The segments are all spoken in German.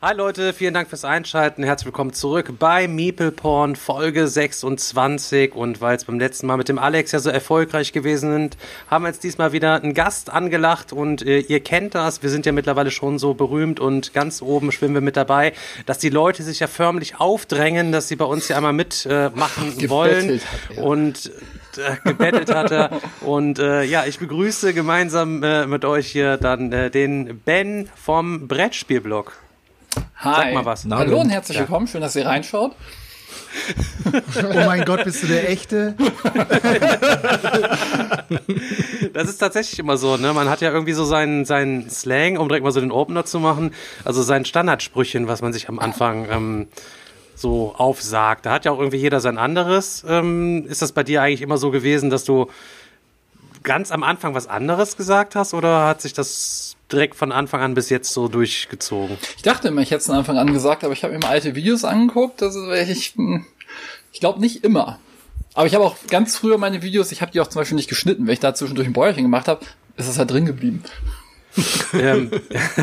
Hi Leute, vielen Dank fürs Einschalten. Herzlich willkommen zurück bei Meeple Porn Folge 26. Und weil es beim letzten Mal mit dem Alex ja so erfolgreich gewesen sind, haben wir jetzt diesmal wieder einen Gast angelacht. Und äh, ihr kennt das, wir sind ja mittlerweile schon so berühmt und ganz oben schwimmen wir mit dabei, dass die Leute sich ja förmlich aufdrängen, dass sie bei uns ja einmal mitmachen äh, wollen. er. Und äh, gebettelt hat er. Und äh, ja, ich begrüße gemeinsam äh, mit euch hier dann äh, den Ben vom Brettspielblog. Hi. Sag mal was. Hallo und herzlich Ja. willkommen. Schön, dass ihr reinschaut. Oh mein Gott, bist du der Echte? Das ist tatsächlich immer so, ne? Man hat ja irgendwie so seinen, seinen Slang, um direkt mal so den Opener zu machen. Also sein Standardsprüchen, was man sich am Anfang ähm, so aufsagt. Da hat ja auch irgendwie jeder sein anderes. Ähm, ist das bei dir eigentlich immer so gewesen, dass du ganz am Anfang was anderes gesagt hast oder hat sich das direkt von Anfang an bis jetzt so durchgezogen? Ich dachte immer, ich hätte es von Anfang an gesagt, aber ich habe mir mal alte Videos angeguckt. Ist ich, hm, ich glaube nicht immer. Aber ich habe auch ganz früher meine Videos, ich habe die auch zum Beispiel nicht geschnitten, wenn ich da zwischendurch ein Bäuerchen gemacht habe, ist es halt drin geblieben. ähm,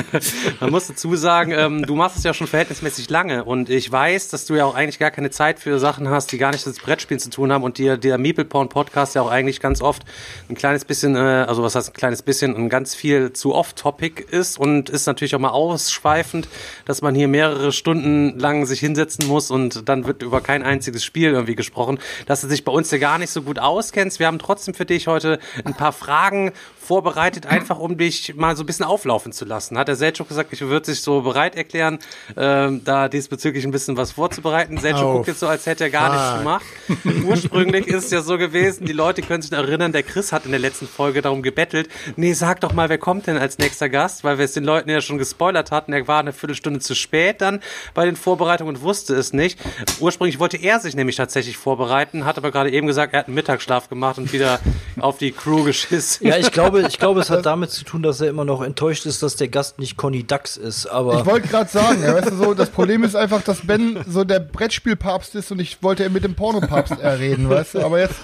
man muss dazu sagen, ähm, du machst es ja schon verhältnismäßig lange und ich weiß, dass du ja auch eigentlich gar keine Zeit für Sachen hast, die gar nichts mit Brettspielen zu tun haben und dir der Meeple Porn Podcast ja auch eigentlich ganz oft ein kleines bisschen, äh, also was heißt ein kleines bisschen, ein ganz viel zu off-topic ist und ist natürlich auch mal ausschweifend, dass man hier mehrere Stunden lang sich hinsetzen muss und dann wird über kein einziges Spiel irgendwie gesprochen, dass du dich bei uns ja gar nicht so gut auskennst. Wir haben trotzdem für dich heute ein paar Fragen vorbereitet, einfach um dich mal so ein bisschen auflaufen zu lassen. Hat der Selchuk gesagt, ich würde sich so bereit erklären, ähm, da diesbezüglich ein bisschen was vorzubereiten. Selchuk guckt jetzt so, als hätte er gar nichts Fuck. gemacht. Ursprünglich ist es ja so gewesen, die Leute können sich erinnern, der Chris hat in der letzten Folge darum gebettelt, nee, sag doch mal, wer kommt denn als nächster Gast, weil wir es den Leuten ja schon gespoilert hatten. Er war eine Viertelstunde zu spät dann bei den Vorbereitungen und wusste es nicht. Ursprünglich wollte er sich nämlich tatsächlich vorbereiten, hat aber gerade eben gesagt, er hat einen Mittagsschlaf gemacht und wieder auf die Crew geschissen. Ja, ich glaube, ich glaube, es hat damit zu tun, dass er immer noch enttäuscht ist, dass der Gast nicht Conny Dax ist. Aber Ich wollte gerade sagen, ja, weißt du so, das Problem ist einfach, dass Ben so der Brettspielpapst ist und ich wollte mit dem Pornopapst reden, weißt du, aber jetzt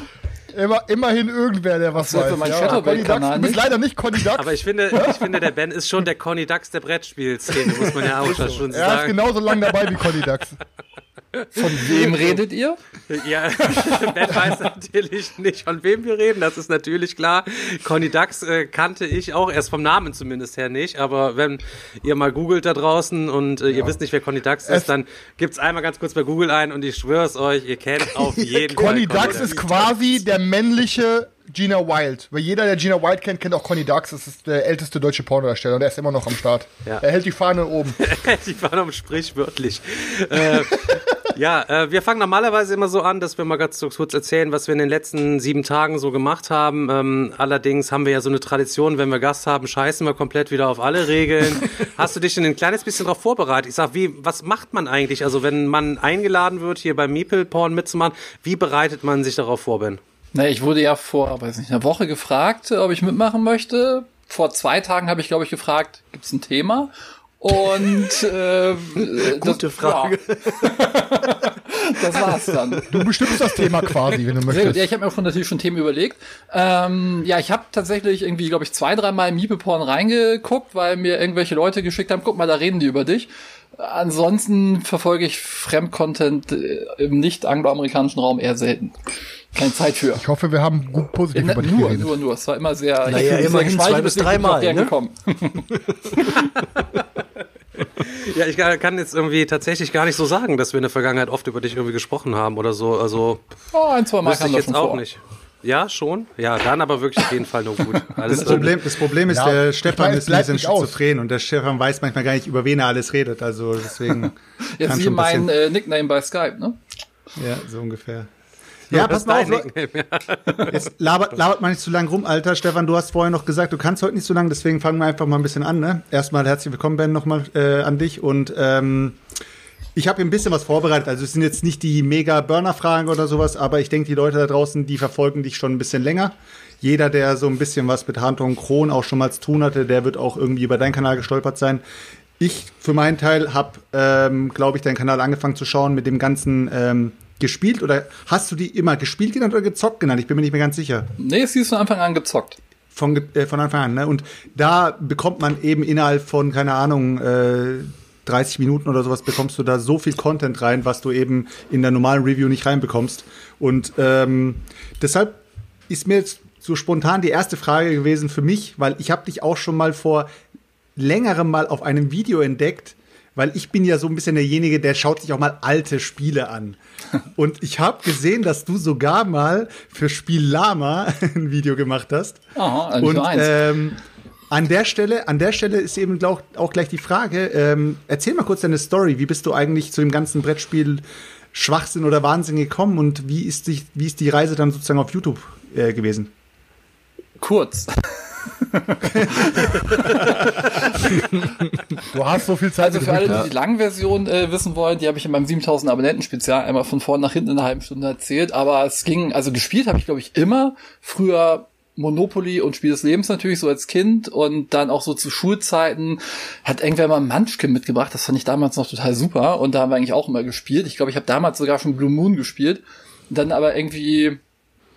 immer, immerhin irgendwer, der was weiß. für meinen ja, Conny Dax, du bist nicht. leider nicht Conny Dax. Aber ich finde, ich finde, der Ben ist schon der Conny Dax der Brettspielszene, muss man ja auch schon er ist sagen. genauso lang dabei wie Conny Dax. Von wem redet ihr? Ja, Ben weiß natürlich nicht, von wem wir reden, das ist natürlich klar. Conny Dax äh, kannte ich auch, erst vom Namen zumindest her nicht, aber wenn ihr mal googelt da draußen und äh, ihr wisst nicht, wer Conny Dax ist, dann gibt's einmal ganz kurz bei Google ein und ich schwör's euch, ihr kennt auf jeden Fall Conny Dax ist quasi der männliche Gina Wild. Weil jeder, der Gina Wild kennt, kennt auch Conny Dax. Das ist der älteste deutsche Pornodarsteller und er ist immer noch am Start. Ja. Er hält die Fahne oben. Die waren um sprichwörtlich. äh, ja, äh, wir fangen normalerweise immer so an, dass wir mal ganz so kurz erzählen, was wir in den letzten sieben Tagen so gemacht haben. Ähm, allerdings haben wir ja so eine Tradition, wenn wir Gast haben, scheißen wir komplett wieder auf alle Regeln. Hast du dich denn ein kleines bisschen darauf vorbereitet? Ich sag, wie, was macht man eigentlich? Also wenn man eingeladen wird, hier beim Meeple Porn mitzumachen, wie bereitet man sich darauf vor, Ben? Na, ich wurde ja vor, weiß nicht, einer Woche gefragt, ob ich mitmachen möchte. Vor zwei Tagen habe ich, glaube ich, gefragt, gibt es ein Thema? Und äh, Gute das, Frage. Ja. das war's dann. Du bestimmst das Thema quasi, wenn du Sehr gut. möchtest. Ja, ich habe mir auch schon natürlich schon Themen überlegt. Ähm, ja, ich habe tatsächlich irgendwie, glaube ich, zwei, dreimal in Miepeporn reingeguckt, weil mir irgendwelche Leute geschickt haben, guck mal, da reden die über dich. Ansonsten verfolge ich Fremdcontent äh, im nicht angloamerikanischen Raum eher selten. Keine Zeit für. Ich hoffe, wir haben gut positiv Ja, über dich nur, geredet. nur, nur. Es war immer sehr. ich Naja, immerhin zwei bis dreimal, ne? gekommen. Ja, ich kann jetzt irgendwie tatsächlich gar nicht so sagen, dass wir in der Vergangenheit oft über dich irgendwie gesprochen haben oder so. Also Oh, ein, zwei Mal kam ich jetzt auch vor. nicht. Ja, schon. Ja, dann aber wirklich auf jeden Fall nur gut. Alles Das Problem, das Problem ist, Ja, der Stefan meine, ist ein bisschen schizophren und der Stefan weiß manchmal gar nicht, über wen er alles redet. Also deswegen Jetzt schon mein äh, Nickname bei Skype, ne? Ja, so ungefähr. Ja, pass mal auf. Jetzt labert, labert mal nicht zu lang rum, Alter. Stefan, du hast vorher noch gesagt, du kannst heute nicht so lang, deswegen fangen wir einfach mal ein bisschen an. Ne? Erstmal herzlich willkommen, Ben, nochmal äh, an dich. Und ähm, Ich habe ein bisschen was vorbereitet. Also es sind jetzt nicht die mega Burner-Fragen oder sowas, aber ich denke, die Leute da draußen, die verfolgen dich schon ein bisschen länger. Jeder, der so ein bisschen was mit Handlung Kron auch schon mal zu tun hatte, der wird auch irgendwie über deinen Kanal gestolpert sein. Ich für meinen Teil habe, ähm, glaube ich, deinen Kanal angefangen zu schauen mit dem ganzen ähm, gespielt oder hast du die immer gespielt genannt oder gezockt genannt? Ich bin mir nicht mehr ganz sicher. Nee, sie ist von Anfang an gezockt. Von, äh, von Anfang an, ne? Und da bekommt man eben innerhalb von, keine Ahnung, äh, 30 Minuten oder sowas bekommst du da so viel Content rein, was du eben in der normalen Review nicht reinbekommst. Und ähm, deshalb ist mir jetzt so spontan die erste Frage gewesen für mich, weil ich habe dich auch schon mal vor längerem mal auf einem Video entdeckt, weil ich bin ja so ein bisschen derjenige, der schaut sich auch mal alte Spiele an. Und ich habe gesehen, dass du sogar mal für Spiel Lama ein Video gemacht hast. Aha, also Und eins. ähm, an der Stelle, an der Stelle ist eben auch, auch gleich die Frage: ähm, Erzähl mal kurz deine Story. Wie bist du eigentlich zu dem ganzen Brettspiel Schwachsinn oder Wahnsinn gekommen und wie ist die, wie ist die Reise dann sozusagen auf YouTube äh, gewesen? Kurz. Du hast so viel Zeit Also für alle, die die Langversion äh, wissen wollen, die habe ich in meinem 7000 Abonnenten Spezial einmal von vorn nach hinten in einer halben Stunde erzählt. Aber es ging, also gespielt habe ich glaube ich immer. Früher Monopoly und Spiel des Lebens natürlich so als Kind und dann auch so zu Schulzeiten hat irgendwer mal Munchkin mitgebracht. Das fand ich damals noch total super und da haben wir eigentlich auch immer gespielt. Ich glaube, ich habe damals sogar schon Blue Moon gespielt. Dann aber irgendwie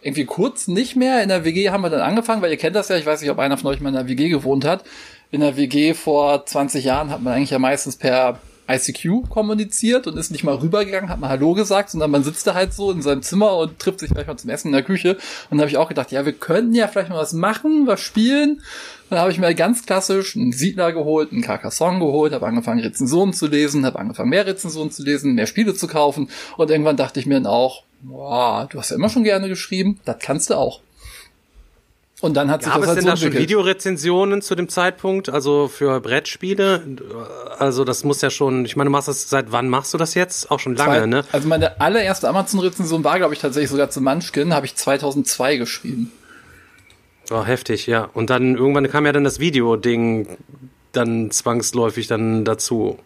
irgendwie kurz nicht mehr. In der WG haben wir dann angefangen, weil ihr kennt das ja, ich weiß nicht, ob einer von euch mal in der WG gewohnt hat. In der WG vor 20 Jahren hat man eigentlich ja meistens per ICQ kommuniziert und ist nicht mal rübergegangen, hat mal Hallo gesagt, sondern man sitzt da halt so in seinem Zimmer und trifft sich gleich mal zum Essen in der Küche. Und da habe ich auch gedacht, ja, wir könnten ja vielleicht mal was machen, was spielen. Dann habe ich mir ganz klassisch einen Siedler geholt, einen Carcassonne geholt, habe angefangen Rezensionen zu lesen, habe angefangen mehr Rezensionen zu lesen, mehr Spiele zu kaufen und irgendwann dachte ich mir dann auch, boah, du hast ja immer schon gerne geschrieben, das kannst du auch. Und dann hat sich Gab das es halt denn so da schon. Videorezensionen zu dem Zeitpunkt? Also für Brettspiele? Also das muss ja schon, ich meine, du machst das, seit wann machst du das jetzt? Auch schon lange, Zwei- ne? Also meine allererste Amazon-Rezension war, glaube ich, tatsächlich sogar zu Munchkin, habe ich 2002 geschrieben. Oh, heftig, ja. Und dann irgendwann kam ja dann das Video-Ding dann zwangsläufig dann dazu.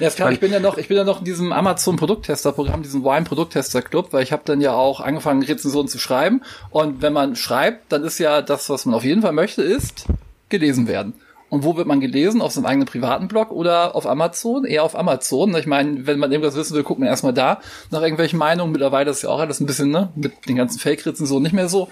Ja, ist klar, ich bin ja noch, ich bin ja noch in diesem Amazon Produkttester-Programm, diesem Wine Produkttester Club, weil ich habe dann ja auch angefangen, Rezensionen zu schreiben. Und wenn man schreibt, dann ist ja das, was man auf jeden Fall möchte, ist gelesen werden. Und wo wird man gelesen? Auf seinem eigenen privaten Blog oder auf Amazon? Eher auf Amazon. Ich meine, wenn man irgendwas wissen will, guckt man erstmal da nach irgendwelchen Meinungen. Mittlerweile ist ja auch alles ein bisschen, ne, mit den ganzen Fake-Rezensionen nicht mehr so.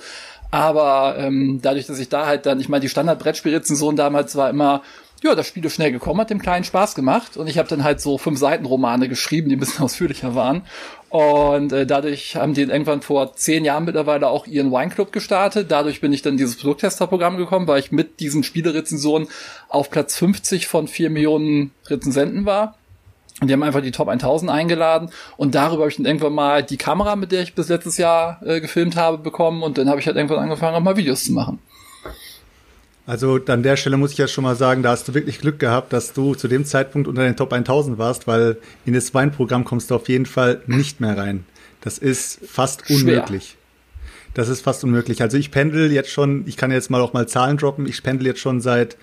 Aber ähm, dadurch, dass ich da halt dann, ich meine, die Standard-Brettspiel-Rezension damals war immer, ja, das Spiel ist schnell gekommen, hat dem kleinen Spaß gemacht und ich habe dann halt so fünf Seiten Romane geschrieben, die ein bisschen ausführlicher waren und äh, dadurch haben die irgendwann vor zehn Jahren mittlerweile auch ihren Wine Club gestartet. Dadurch bin ich dann dieses Produkttesterprogramm gekommen, weil ich mit diesen Spielerezensionen auf Platz 50 von vier Millionen Rezensenten war. Und die haben einfach die Top 1000 eingeladen und darüber habe ich dann irgendwann mal die Kamera, mit der ich bis letztes Jahr äh, gefilmt habe, bekommen und dann habe ich halt irgendwann angefangen, auch mal Videos zu machen. Also an der Stelle muss ich ja schon mal sagen, da hast du wirklich Glück gehabt, dass du zu dem Zeitpunkt unter den Top 1000 warst, weil in das Weinprogramm kommst du auf jeden Fall nicht mehr rein. Das ist fast Schwer. unmöglich. Das ist fast unmöglich. Also ich pendel jetzt schon, ich kann jetzt mal auch mal Zahlen droppen, ich pendel jetzt schon seit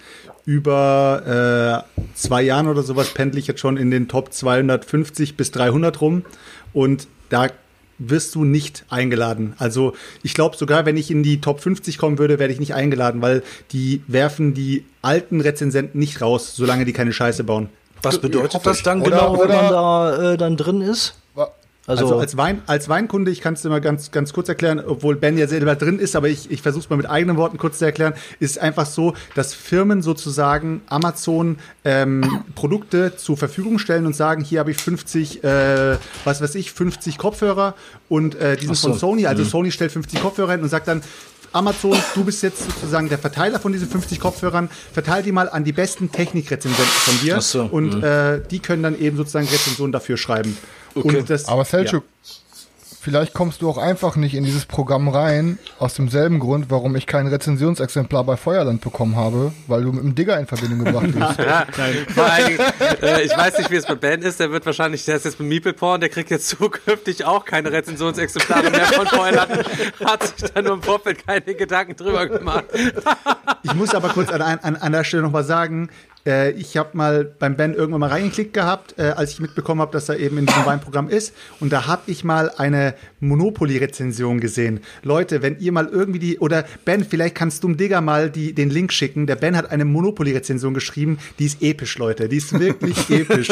über äh, zwei Jahren oder sowas, pendel ich jetzt schon in den Top 250 bis 300 rum und da wirst du nicht eingeladen. Also ich glaube sogar, wenn ich in die Top 50 kommen würde, werde ich nicht eingeladen, weil die werfen die alten Rezensenten nicht raus, solange die keine Scheiße bauen. Was bedeutet das dann Oder- genau, wenn oder- man da äh, dann drin ist? Also, Also, als, Wein, als Weinkunde, ich kann es dir mal ganz, ganz kurz erklären, obwohl Ben ja selber drin ist, aber ich, ich versuche es mal mit eigenen Worten kurz zu erklären, ist einfach so, dass Firmen sozusagen Amazon ähm, Produkte zur Verfügung stellen und sagen, hier habe ich 50, äh, was weiß ich, 50 Kopfhörer und äh, die sind so. von Sony, also Sony stellt 50 Kopfhörer hin und sagt dann, Amazon, du bist jetzt sozusagen der Verteiler von diesen 50 Kopfhörern, verteil die mal an die besten Technikrezensenten von dir so, und äh, die können dann eben sozusagen Rezensionen dafür schreiben. Okay. Und das, Aber Selchuk, vielleicht kommst du auch einfach nicht in dieses Programm rein, aus demselben Grund, warum ich kein Rezensionsexemplar bei Feuerland bekommen habe, weil du mit dem Digger in Verbindung gebracht wirst. Ja, vor allen Dingen, äh, ich weiß nicht, wie es bei Ben ist. Der wird wahrscheinlich, der ist jetzt mit Meeple Porn, der kriegt jetzt zukünftig auch keine Rezensionsexemplare mehr von Feuerland. Hat sich da nur im Vorfeld keine Gedanken drüber gemacht. Ich muss aber kurz an, an, an der Stelle nochmal sagen, Äh, ich habe mal beim Ben irgendwann mal reingeklickt gehabt, äh, als ich mitbekommen habe, dass er eben in diesem Weinprogramm ist. Und da habe ich mal eine Monopoly-Rezension gesehen. Leute, wenn ihr mal irgendwie die, oder Ben, vielleicht kannst du dem Digger mal die, den Link schicken. Der Ben hat eine Monopoly-Rezension geschrieben, die ist episch, Leute. Die ist wirklich episch.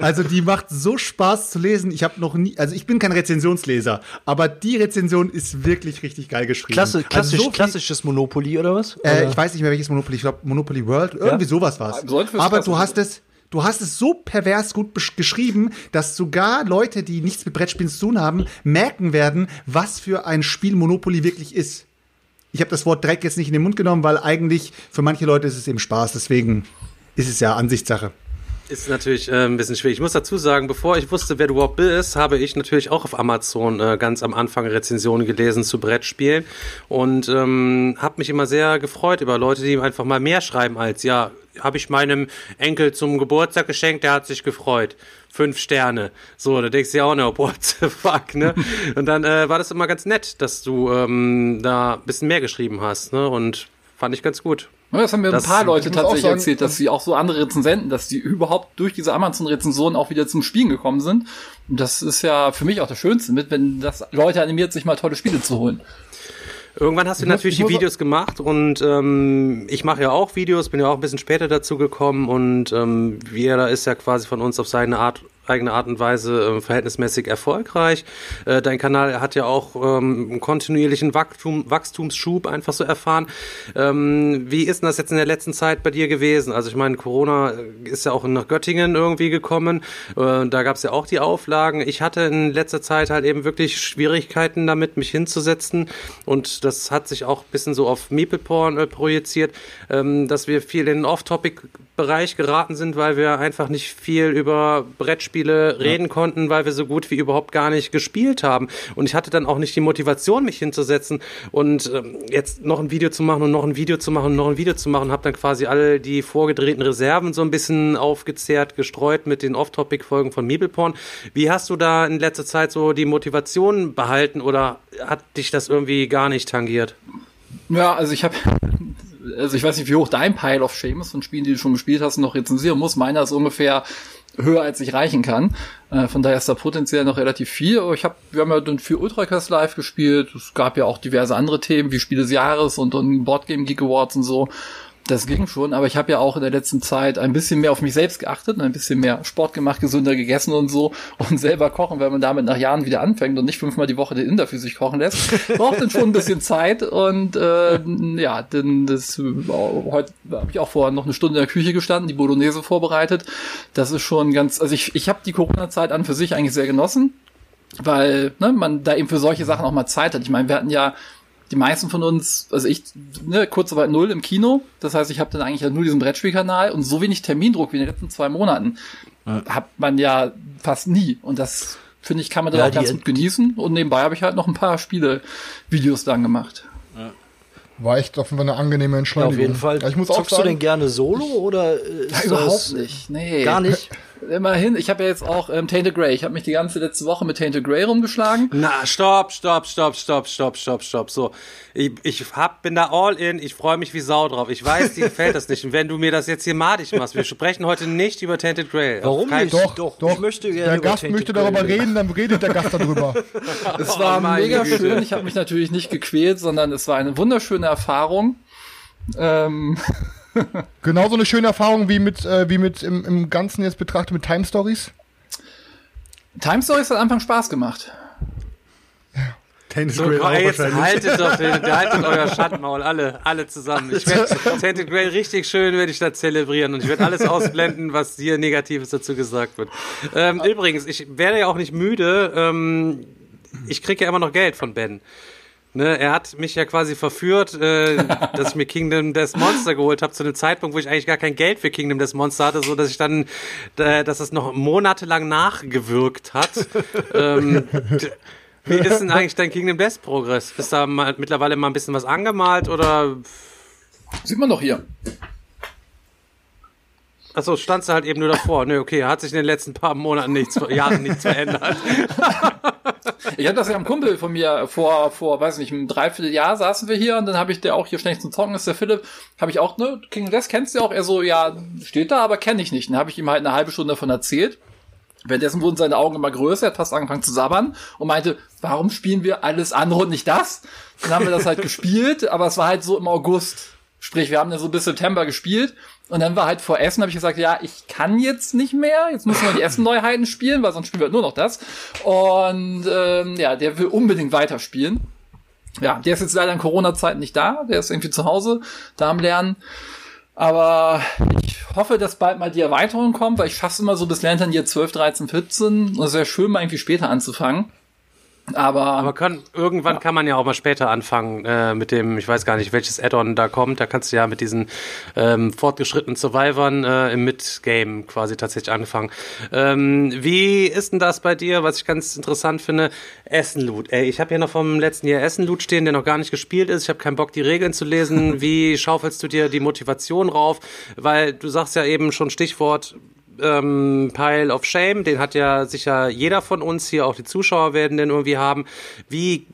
Also die macht so Spaß zu lesen. Ich habe noch nie, also ich bin kein Rezensionsleser, aber die Rezension ist wirklich richtig geil geschrieben. Klasse, Also klassisch, so viel- klassisches Monopoly oder was? äh, ich weiß nicht mehr welches Monopoly, ich glaube Monopoly World, irgendwie sowas war es. Fürs Aber du hast es, du hast es so pervers gut geschrieben, dass sogar Leute, die nichts mit Brettspielen zu tun haben, merken werden, was für ein Spiel Monopoly wirklich ist. Ich habe das Wort Dreck jetzt nicht in den Mund genommen, weil eigentlich für manche Leute ist es eben Spaß, deswegen ist es ja Ansichtssache. Ist natürlich äh, ein bisschen schwierig. Ich muss dazu sagen, bevor ich wusste, wer du überhaupt bist, habe ich natürlich auch auf Amazon äh, ganz am Anfang Rezensionen gelesen zu Brettspielen und ähm, habe mich immer sehr gefreut über Leute, die einfach mal mehr schreiben als, ja, habe ich meinem Enkel zum Geburtstag geschenkt, der hat sich gefreut. Fünf Sterne. So, da denkst du ja auch noch, what the fuck, ne? Und dann äh, war das immer ganz nett, dass du ähm, da ein bisschen mehr geschrieben hast, ne? Und fand ich ganz gut. Das haben mir Das- ein paar Leute tatsächlich sagen, erzählt, dass sie auch so andere Rezensenten, dass die überhaupt durch diese Amazon-Rezensionen auch wieder zum Spielen gekommen sind. Und das ist ja für mich auch das Schönste mit, wenn das Leute animiert, sich mal tolle Spiele zu holen. Irgendwann hast du natürlich ich die Videos gemacht und ähm, ich mache ja auch Videos, bin ja auch ein bisschen später dazu gekommen und ähm, jeder ist ja quasi von uns auf seine Art eigene Art und Weise äh, verhältnismäßig erfolgreich. Äh, dein Kanal hat ja auch ähm, einen kontinuierlichen Wachstum, Wachstumsschub einfach so erfahren. Ähm, wie ist denn das jetzt in der letzten Zeit bei dir gewesen? Also ich meine, Corona ist ja auch nach Göttingen irgendwie gekommen. Äh, da gab es ja auch die Auflagen. Ich hatte in letzter Zeit halt eben wirklich Schwierigkeiten damit, mich hinzusetzen. Und das hat sich auch ein bisschen so auf Meeple-Porn äh, projiziert, ähm, dass wir viel in den Off-Topic-Bereich geraten sind, weil wir einfach nicht viel über Brettspiele reden konnten, weil wir so gut wie überhaupt gar nicht gespielt haben. Und ich hatte dann auch nicht die Motivation, mich hinzusetzen und ähm, jetzt noch ein Video zu machen und noch ein Video zu machen und noch ein Video zu machen. Habe dann quasi all die vorgedrehten Reserven so ein bisschen aufgezehrt, gestreut mit den Off-Topic-Folgen von Meebleporn. Wie hast du da in letzter Zeit so die Motivation behalten oder hat dich das irgendwie gar nicht tangiert? Ja, also ich habe, also ich weiß nicht, wie hoch dein Pile of Shame ist von Spielen, die du schon gespielt hast und noch rezensieren musst. Meiner ist ungefähr höher, als ich reichen kann. Äh, von daher ist da potenziell noch relativ viel. Aber ich hab, wir haben ja dann für Ultracast live gespielt. Es gab ja auch diverse andere Themen wie Spiele des Jahres und dann Boardgame Geek Awards und so. Das ging schon, aber ich habe ja auch in der letzten Zeit ein bisschen mehr auf mich selbst geachtet und ein bisschen mehr Sport gemacht, gesünder gegessen und so und selber kochen, wenn man damit nach Jahren wieder anfängt und nicht fünfmal die Woche den Inder für sich kochen lässt, braucht dann schon ein bisschen Zeit und äh, ja, denn das äh, heute habe ich auch vorher noch eine Stunde in der Küche gestanden, die Bolognese vorbereitet. Das ist schon ganz, also ich ich habe die Corona-Zeit an für sich eigentlich sehr genossen, weil ne, man da eben für solche Sachen auch mal Zeit hat. Ich meine, wir hatten ja die meisten von uns, also ich, ne, Kurzarbeit null im Kino. Das heißt, ich habe dann eigentlich ja nur diesen Brettspielkanal und so wenig Termindruck wie in den letzten zwei Monaten hat man ja fast nie. Und das finde ich kann man dann Ja, auch ganz gut genießen. Und nebenbei habe ich halt noch ein paar Spiele-Videos dann gemacht. War echt auf jeden Fall eine angenehme Ja, Entscheidung. auf jeden Fall. Ja, ich muss auch Zockst du sagen, denn gerne solo oder ist Überhaupt das, nicht. Nee. Gar nicht. Immerhin, ich habe ja jetzt auch ähm, Tainted Grey. Ich habe mich die ganze letzte Woche mit Tainted Grey rumgeschlagen. Na, stopp, stopp, stopp, stopp, stopp, stopp, stopp. So, ich, ich hab, bin da all in. Ich freue mich wie Sau drauf. Ich weiß, dir gefällt das nicht. Und wenn du mir das jetzt hier madig machst, wir sprechen heute nicht über Tainted Grail. Auf Warum nicht? doch, Doch, doch, ich möchte gerne Der über Gast Tainted möchte darüber reden. reden, dann redet der Gast darüber. Es war Oh, mega Güte. schön. Ich habe mich natürlich nicht gequält, sondern es war eine wunderschöne Erfahrung. Ähm, Genauso eine schöne Erfahrung wie mit, äh, wie mit im, im Ganzen jetzt betrachtet mit Time Stories. Time Stories hat am Anfang Spaß gemacht. Tennis So, Grill auch jetzt haltet doch den, haltet euer Schandmaul, alle, alle zusammen. Ich werde Tainted Grail richtig schön, werde ich da zelebrieren und ich werde alles ausblenden, was hier Negatives dazu gesagt wird. Ähm, übrigens, ich werde ja auch nicht müde, ähm, ich kriege ja immer noch Geld von Ben. Ne, er hat mich ja quasi verführt, äh, dass ich mir Kingdom Death Monster geholt habe, zu einem Zeitpunkt, wo ich eigentlich gar kein Geld für Kingdom Death Monster hatte, so dass ich dann, äh, dass es noch monatelang nachgewirkt hat. ähm, wie ist denn eigentlich dein Kingdom Death Progress? Bist da mal, mittlerweile mal ein bisschen was angemalt oder? Sieht man doch hier. Achso, standst du halt eben nur davor. Nö, okay, hat sich in den letzten paar Monaten nichts, Jahren nichts verändert. Ich hatte das ja am Kumpel von mir vor, vor, weiß nicht, einem Dreivierteljahr saßen wir hier und dann habe ich der auch hier schnell zum Zocken, ist der Philipp, habe ich auch, ne, King Death kennst du auch? Er so, ja, steht da, aber kenne ich nicht. Dann habe ich ihm halt eine halbe Stunde davon erzählt. Währenddessen wurden seine Augen immer größer, er hat fast angefangen zu sabbern und meinte, warum spielen wir alles andere und nicht das? Dann haben wir das halt gespielt, aber es war halt so im August. Sprich, wir haben ja so bis September gespielt und dann war halt vor Essen, habe ich gesagt, ja, ich kann jetzt nicht mehr, jetzt müssen wir die Essen-Neuheiten spielen, weil sonst spielen wir nur noch das. Und ähm, ja, der will unbedingt weiterspielen. Ja, der ist jetzt leider in Corona-Zeiten nicht da, der ist irgendwie zu Hause, da am Lernen. Aber ich hoffe, dass bald mal die Erweiterung kommt, weil ich fasse immer so bis Lantern hier 12, 13, 14. Und es wäre schön, mal irgendwie später anzufangen. Aber, Aber kann, irgendwann ja. kann man ja auch mal später anfangen äh, mit dem, ich weiß gar nicht, welches Add-on da kommt. Da kannst du ja mit diesen ähm, fortgeschrittenen Survivern äh, im Mid-Game quasi tatsächlich anfangen. Ähm, wie ist denn das bei dir, was ich ganz interessant finde? Essen-Loot. Ey, ich habe hier noch vom letzten Jahr Essen-Loot stehen, der noch gar nicht gespielt ist. Ich habe keinen Bock, die Regeln zu lesen. Wie schaufelst du dir die Motivation rauf? Weil du sagst ja eben schon Stichwort ähm, Pile of Shame, den hat ja sicher jeder von uns hier, auch die Zuschauer werden den irgendwie haben. Wie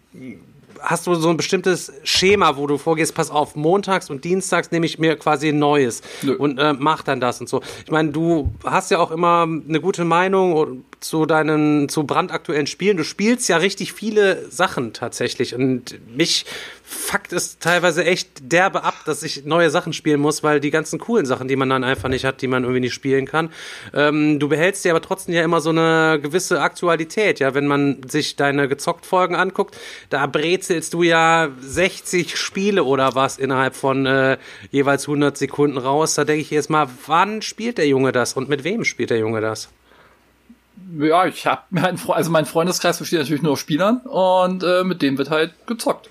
hast du so ein bestimmtes Schema, wo du vorgehst, pass auf, montags und dienstags nehme ich mir quasi ein neues Nö. und äh, mach dann das und so. Ich meine, du hast ja auch immer eine gute Meinung zu deinen, zu brandaktuellen Spielen. Du spielst ja richtig viele Sachen tatsächlich und mich fuckt es teilweise echt derbe ab, dass ich neue Sachen spielen muss, weil die ganzen coolen Sachen, die man dann einfach nicht hat, die man irgendwie nicht spielen kann. Ähm, du behältst dir aber trotzdem ja immer so eine gewisse Aktualität, ja, wenn man sich deine gezockt Folgen anguckt, da brezelst du ja 60 Spiele oder was innerhalb von äh, jeweils 100 Sekunden raus. Da denke ich jetzt mal, wann spielt der Junge das und mit wem spielt der Junge das? Ja, ich habe mein also mein Freundeskreis besteht natürlich nur aus Spielern und äh, mit dem wird halt gezockt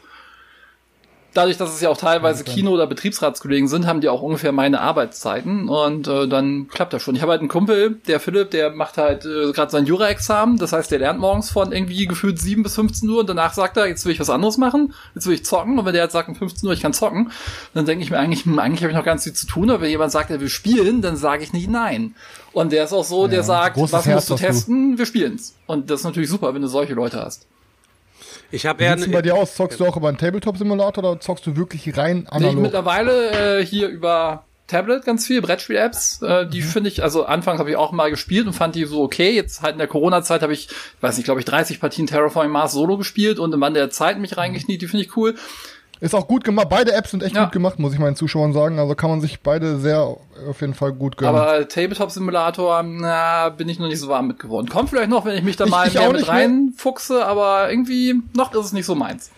dadurch, dass es ja auch teilweise Kino- oder Betriebsratskollegen sind, haben die auch ungefähr meine Arbeitszeiten und äh, dann klappt das schon. Ich habe halt einen Kumpel, der Philipp, der macht halt äh, gerade sein Jura-Examen, das heißt, der lernt morgens von irgendwie gefühlt 7 bis 15 Uhr und danach sagt er, jetzt will ich was anderes machen, jetzt will ich zocken und wenn der jetzt sagt um 15 Uhr, ich kann zocken, dann denke ich mir eigentlich, hm, eigentlich habe ich noch ganz viel zu tun, aber wenn jemand sagt, er will spielen, dann sage ich nicht nein. Und der ist auch so, ja, der sagt, was musst du testen, du. wir spielen's. Und das ist natürlich super, wenn du solche Leute hast. Ich habe eher. Wie sieht's bei dir aus? Zockst du auch über einen Tabletop-Simulator oder zockst du wirklich rein analog? Nee, mittlerweile äh, hier über Tablet ganz viel, Brettspiel-Apps. Äh, die mhm. finde ich, also anfangs habe ich auch mal gespielt und fand die so okay. Jetzt halt in der Corona-Zeit habe ich, weiß nicht, glaube ich, 30 Partien Terraforming Mars Solo gespielt und im Mann der Zeit mich reingekniet. Die finde ich cool. Ist auch gut gemacht. Beide Apps sind echt ja. gut gemacht, muss ich meinen Zuschauern sagen. Also kann man sich beide sehr auf jeden Fall gut gönnen. Aber Tabletop Simulator, na, bin ich noch nicht so warm mit geworden. Kommt vielleicht noch, wenn ich mich da mal ich, ich mehr mit reinfuchse, aber irgendwie noch ist es nicht so meins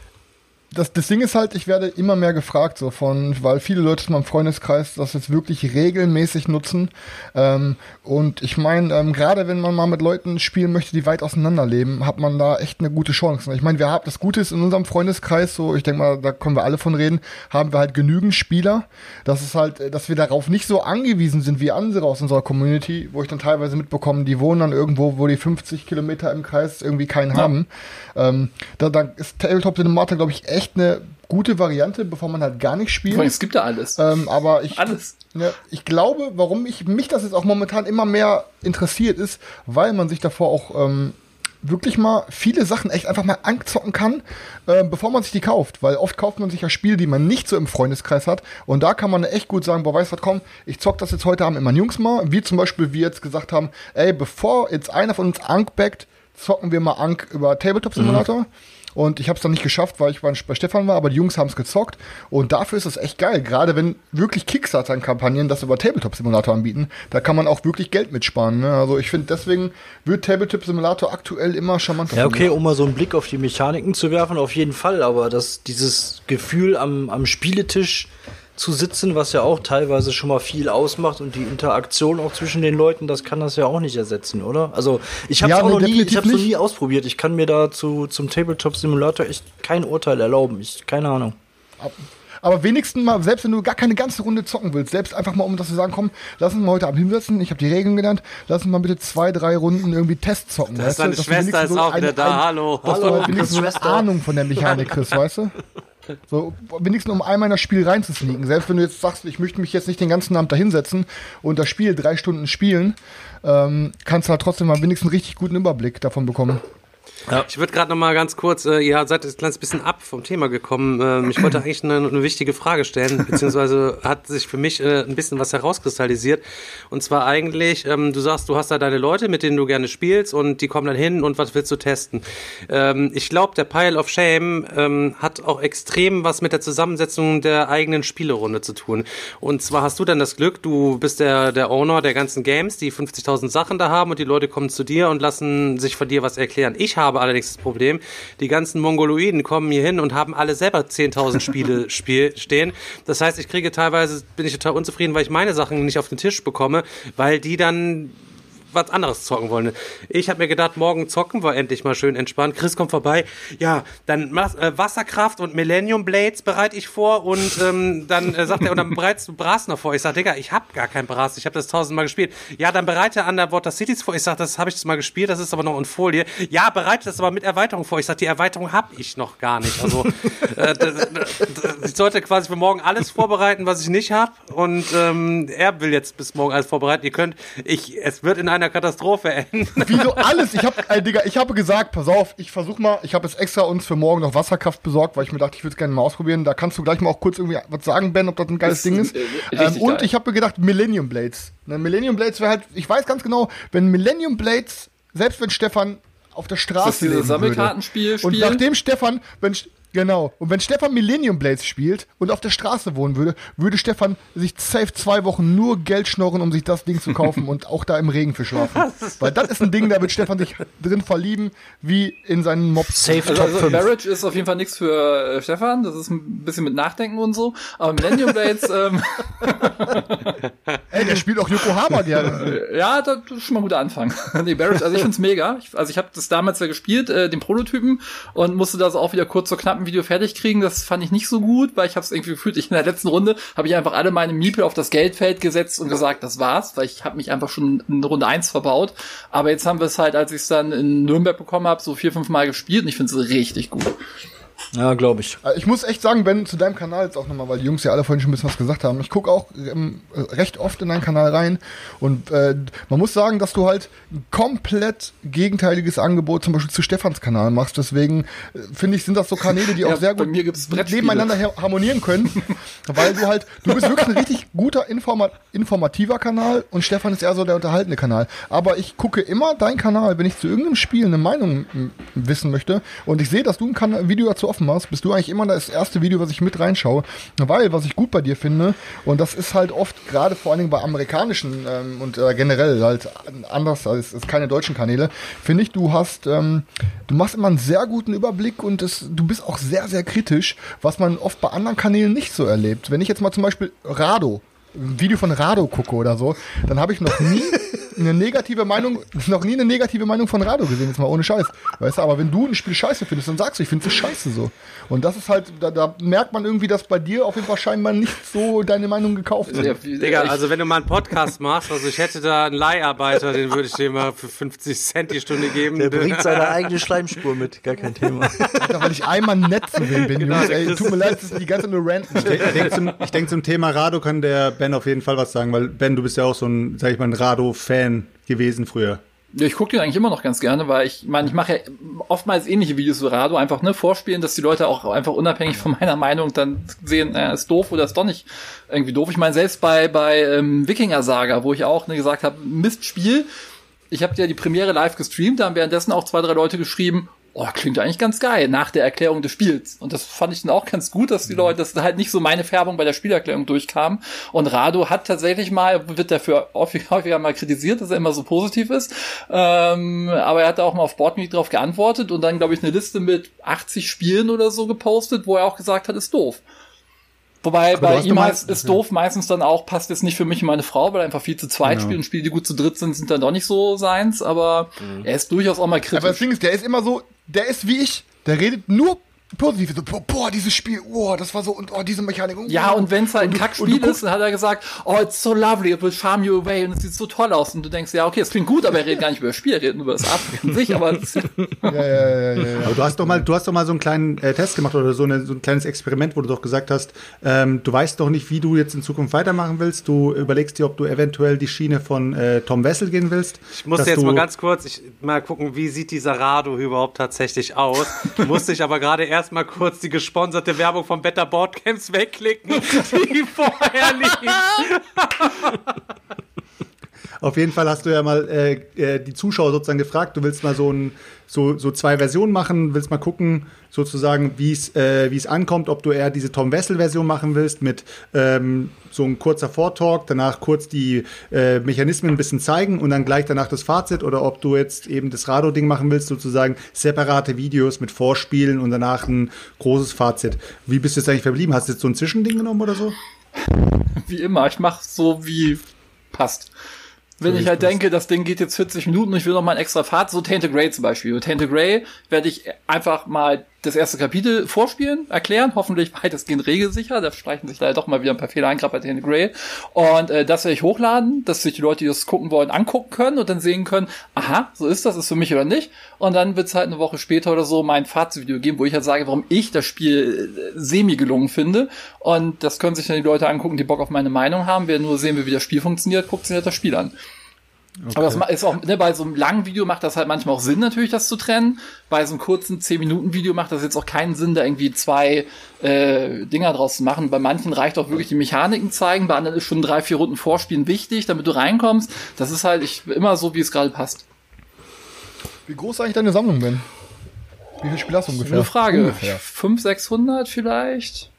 das, das Ding ist halt, ich werde immer mehr gefragt, so von, weil viele Leute in meinem Freundeskreis das jetzt wirklich regelmäßig nutzen. Ähm, und ich meine, ähm, gerade wenn man mal mit Leuten spielen möchte, die weit auseinander leben, hat man da echt eine gute Chance. Ich meine, wir haben das Gute ist in unserem Freundeskreis, so, ich denke mal, da können wir alle von reden, haben wir halt genügend Spieler, dass es halt, dass wir darauf nicht so angewiesen sind wie andere aus unserer Community, wo ich dann teilweise mitbekomme, die wohnen dann irgendwo, wo die 50 Kilometer im Kreis irgendwie keinen ja. haben. Ähm, da, da ist Tabletop Cinematic, glaube ich, echt eine gute Variante, bevor man halt gar nicht spielt. Es gibt ja alles. Ähm, aber ich, alles. Ne, ich glaube, warum ich mich das jetzt auch momentan immer mehr interessiert ist, weil man sich davor auch ähm, wirklich mal viele Sachen echt einfach mal anzocken kann, äh, bevor man sich die kauft. Weil oft kauft man sich ja Spiele, die man nicht so im Freundeskreis hat. Und da kann man echt gut sagen, boah, weißt du was, komm, ich zock das jetzt heute Abend mit meinen Jungs mal. Wie zum Beispiel wir jetzt gesagt haben, ey, bevor jetzt einer von uns Ank backt, zocken wir mal Ank über Tabletop Simulator. Mhm. Und ich habe es dann nicht geschafft, weil ich bei Stefan war, aber die Jungs haben es gezockt. Und dafür ist es echt geil. Gerade wenn wirklich Kickstarter-Kampagnen das über Tabletop-Simulator anbieten, da kann man auch wirklich Geld mitsparen. Ne? Also ich finde, deswegen wird Tabletop-Simulator aktuell immer charmanter. Ja, okay, um mal so einen Blick auf die Mechaniken zu werfen, auf jeden Fall. Aber das, dieses Gefühl am, am Spieletisch zu sitzen, was ja auch teilweise schon mal viel ausmacht und die Interaktion auch zwischen den Leuten, das kann das ja auch nicht ersetzen, oder? Also ich habe es ja, auch nee, noch nie, ich habe noch nie ausprobiert. Ich kann mir dazu zum Tabletop Simulator echt kein Urteil erlauben. Ich keine Ahnung. Aber wenigstens mal, selbst wenn du gar keine ganze Runde zocken willst, selbst einfach mal, um das zu sagen, komm, lass uns mal heute Abend hinsetzen, ich habe die Regeln genannt, lass uns mal bitte zwei, drei Runden irgendwie Test zocken. Das ist deine Schwester ist so auch wieder da, hallo. Dass hallo, du halt wenigstens so eine Ahnung von der Mechanik kriegst, weißt du? So, wenigstens um einmal in das Spiel reinzusneaken. Selbst wenn du jetzt sagst, ich möchte mich jetzt nicht den ganzen Abend da hinsetzen und das Spiel drei Stunden spielen, ähm, kannst du halt trotzdem mal wenigstens einen richtig guten Überblick davon bekommen. Ich würde gerade noch mal ganz kurz, äh, ihr seid jetzt ein kleines bisschen ab vom Thema gekommen. Ähm, ich wollte eigentlich eine, eine wichtige Frage stellen, beziehungsweise hat sich für mich äh, ein bisschen was herauskristallisiert. Und zwar eigentlich, ähm, du sagst, du hast da deine Leute, mit denen du gerne spielst und die kommen dann hin und was willst du testen? Ähm, ich glaube, der Pile of Shame ähm, hat auch extrem was mit der Zusammensetzung der eigenen Spielerunde zu tun. Und zwar hast du dann das Glück, du bist der, der Owner der ganzen Games, die 50.000 Sachen da haben und die Leute kommen zu dir und lassen sich von dir was erklären. Ich habe allerdings das Problem, die ganzen Mongoloiden kommen hier hin und haben alle selber 10.000 Spiele spiel stehen. Das heißt, ich kriege teilweise, bin ich total unzufrieden, weil ich meine Sachen nicht auf den Tisch bekomme, weil die dann was anderes zocken wollen. Ich habe mir gedacht, morgen zocken wir endlich mal schön entspannt. Chris kommt vorbei. Ja, dann äh, Wasserkraft und Millennium Blades bereite ich vor und ähm, dann äh, sagt er, und dann bereitest du Bras noch vor. Ich sag, Digga, ich hab gar kein Bras, ich habe das tausendmal gespielt. Ja, dann bereite Underwater Cities vor. Ich sag, das habe ich das mal gespielt, das ist aber noch in Folie. Ja, bereite das aber mit Erweiterung vor. Ich sag, die Erweiterung hab ich noch gar nicht. Also äh, ich sollte quasi für morgen alles vorbereiten, was ich nicht hab und ähm, er will jetzt bis morgen alles vorbereiten. Ihr könnt, ich, es wird in einer Katastrophe enden. Wieso alles? Ich habe, äh, Digga, ich habe gesagt, pass auf, ich versuch mal, ich habe jetzt extra uns für morgen noch Wasserkraft besorgt, weil ich mir dachte, ich würde es gerne mal ausprobieren. Da kannst du gleich mal auch kurz irgendwie was sagen, Ben, ob das ein geiles Das Ding ist, ist. äh, Ähm, und geil. ich habe mir gedacht, Millennium Blades. Ne, Millennium Blades wäre halt, ich weiß ganz genau, wenn Millennium Blades, selbst wenn Stefan auf der Straße Das ist dieses leben würde, Sammelkartenspiel- Und nachdem Stefan, wenn Genau. Und wenn Stefan Millennium Blades spielt und auf der Straße wohnen würde, würde Stefan sich safe zwei Wochen nur Geld schnorren, um sich das Ding zu kaufen und auch da im Regen für schlafen. Weil das ist ein Ding, da wird Stefan sich drin verlieben, wie in seinen Mobs. Safe Also, Top also 5. Marriage ist auf jeden Fall nichts für äh, Stefan. Das ist ein bisschen mit Nachdenken und so. Aber Millennium Blades, ähm, Ey, der spielt auch Yokohama gerne. ja, das ist schon mal ein guter Anfang. nee, Marriage, also ich find's mega. Ich, also ich habe das damals ja gespielt, äh, den Prototypen, und musste das auch wieder kurz vor knappen Video fertig kriegen. Das fand ich nicht so gut, weil ich habe es irgendwie gefühlt, ich in der letzten Runde habe ich einfach alle meine Miepel auf das Geldfeld gesetzt und gesagt, das war's, weil ich habe mich einfach schon in Runde eins verbaut. Aber jetzt haben wir es halt, als ich es dann in Nürnberg bekommen habe, so vier, fünf Mal gespielt und ich finde es richtig gut. Ja, glaube ich. Äh, Ich muss echt sagen, Ben, zu deinem Kanal jetzt auch nochmal, weil die Jungs ja alle vorhin schon ein bisschen was gesagt haben. Ich gucke auch ähm, recht oft in deinen Kanal rein und äh, man muss sagen, dass du halt ein komplett gegenteiliges Angebot zum Beispiel zu Stefans Kanal machst. Deswegen äh, finde ich, sind das so Kanäle, die Ja, auch sehr gut nebeneinander harmonieren können, weil du halt, du bist wirklich ein richtig guter Informa informativer Kanal und Stefan ist eher so der unterhaltende Kanal. Aber ich gucke immer deinen Kanal, wenn ich zu irgendeinem Spiel eine Meinung wissen möchte und ich sehe, dass du ein kan Video dazu offen machst, bist du eigentlich immer das erste Video, was ich mit reinschaue. Weil, was ich gut bei dir finde, und das ist halt oft, gerade vor allen Dingen bei amerikanischen ähm, und äh, generell halt anders als, als keine deutschen Kanäle, finde ich, du hast, ähm, du machst immer einen sehr guten Überblick und es, du bist auch sehr, sehr kritisch, was man oft bei anderen Kanälen nicht so erlebt. Wenn ich jetzt mal zum Beispiel Rado, ein Video von Rado gucke oder so, dann habe ich noch nie eine negative Meinung, noch nie eine negative Meinung von Rado gesehen, jetzt mal ohne Scheiß. Weißt du, aber wenn du ein Spiel scheiße findest, dann sagst du, ich finde es scheiße so. Und das ist halt, da, da merkt man irgendwie, dass bei dir auf jeden Fall scheinbar nicht so deine Meinung gekauft wird. Digga, also wenn du mal einen Podcast machst, also ich hätte da einen Leiharbeiter, den würde ich dir mal für 50 Cent die Stunde geben. Der bringt seine eigene Schleimspur mit, gar kein Thema. Alter, weil ich einmal nett zu sehen bin, Genau, Jungs. Ey, tut mir leid, das ist die ganze nur ranten. Ich denke zum, denk, zum Thema Rado kann der Ben auf jeden Fall was sagen, weil Ben, du bist ja auch so ein, sag ich mal, ein Rado-Fan gewesen früher. Ja, ich gucke den eigentlich immer noch ganz gerne, weil ich meine, ich mache ja oftmals ähnliche Videos wie Rado, einfach ne, vorspielen, dass die Leute auch einfach unabhängig von meiner Meinung dann sehen, äh, ist doof oder ist doch nicht irgendwie doof. Ich meine, selbst bei, bei ähm, Wikinger Saga, wo ich auch ne, gesagt habe, Mistspiel, ich habe ja die Premiere live gestreamt, da haben währenddessen auch zwei, drei Leute geschrieben, oh, klingt eigentlich ganz geil, nach der Erklärung des Spiels. Und das fand ich dann auch ganz gut, dass die Leute, dass halt nicht so meine Färbung bei der Spielerklärung durchkam. Und Rado hat tatsächlich mal, wird dafür häufig- häufiger mal kritisiert, dass er immer so positiv ist. Ähm, aber er hat auch mal auf Boardmeet drauf geantwortet und dann, glaube ich, eine Liste mit 80 Spielen oder so gepostet, wo er auch gesagt hat, ist doof. Wobei Aber bei ihm heißt, ist doof meistens dann auch, passt jetzt nicht für mich und meine Frau, weil er einfach viel zu zweit Genau. spielt und Spiele, die gut zu dritt sind, sind dann doch nicht so seins, aber er ist durchaus auch mal kritisch. Aber das Ding ist, der ist immer so, der ist wie ich. Der redet nur positiv. So, boah, boah, dieses Spiel, oh, das war so, und oh, diese Mechanik. Oh, Ja, und wenn es halt ein Kackspiel ist, dann hat er gesagt, oh, it's so lovely, it will charm you away und es sieht so toll aus. Und du denkst, ja, okay, es klingt gut, aber er redet gar nicht über das Spiel, er redet nur über das Abspiel an sich, aber es, Ja, ja, ja, ja, ja. Aber du hast doch mal, du hast doch mal so einen kleinen äh, Test gemacht oder so, eine, so ein kleines Experiment, wo du doch gesagt hast, ähm, du weißt doch nicht, wie du jetzt in Zukunft weitermachen willst. Du überlegst dir, ob du eventuell die Schiene von äh, Tom Wessel gehen willst. Ich muss dass jetzt mal ganz kurz ich, mal gucken, wie sieht dieser Rado überhaupt tatsächlich aus. Musste ich aber gerade erst mal kurz die gesponserte Werbung von Better Boardcamps wegklicken, die vorher lief. Auf jeden Fall hast du ja mal äh, äh, die Zuschauer sozusagen gefragt, du willst mal so, ein, so, so zwei Versionen machen, willst mal gucken, sozusagen, wie es äh, es ankommt, ob du eher diese Tom Wessel-Version machen willst mit ähm, so ein kurzer Vortalk, danach kurz die äh, Mechanismen ein bisschen zeigen und dann gleich danach das Fazit oder ob du jetzt eben das Rado-Ding machen willst, sozusagen separate Videos mit Vorspielen und danach ein großes Fazit. Wie bist du jetzt eigentlich verblieben? Hast du jetzt so ein Zwischending genommen oder so? wie immer, ich mache so, wie passt. Wenn ich halt denke, das Ding geht jetzt 40 Minuten und ich will noch mal ein extra Fahrt, so Tainted Grey zum Beispiel. Tainted Grey werde ich einfach mal das erste Kapitel vorspielen, erklären, hoffentlich weitestgehend regelsicher. Da streichen sich leider doch mal wieder ein paar Fehler ein, gerade bei Tainted Grey. Und äh, das werde ich hochladen, dass sich die Leute, die das gucken wollen, angucken können und dann sehen können, aha, so ist das, ist für mich oder nicht. Und dann wird es halt eine Woche später oder so mein Fazitvideo geben, wo ich halt sage, warum ich das Spiel äh, semi gelungen finde. Und das können sich dann die Leute angucken, die Bock auf meine Meinung haben. Wer nur sehen will, wie das Spiel funktioniert, guckt sich halt das Spiel an. Aber das ist auch, ne, bei so einem langen Video macht das halt manchmal auch Sinn, natürlich, das zu trennen. Bei so einem kurzen 10-Minuten-Video macht das jetzt auch keinen Sinn, da irgendwie zwei äh, Dinger draus zu machen. Bei manchen reicht auch wirklich die Mechaniken zeigen, bei anderen ist schon drei, vier Runden Vorspielen wichtig, damit du reinkommst. Das ist halt ich, immer so, wie es gerade passt. Wie groß ist eigentlich deine Sammlung, Ben? Wie viele Spiele hast du ungefähr? Eine Frage. Ungefähr. 500, 600 vielleicht?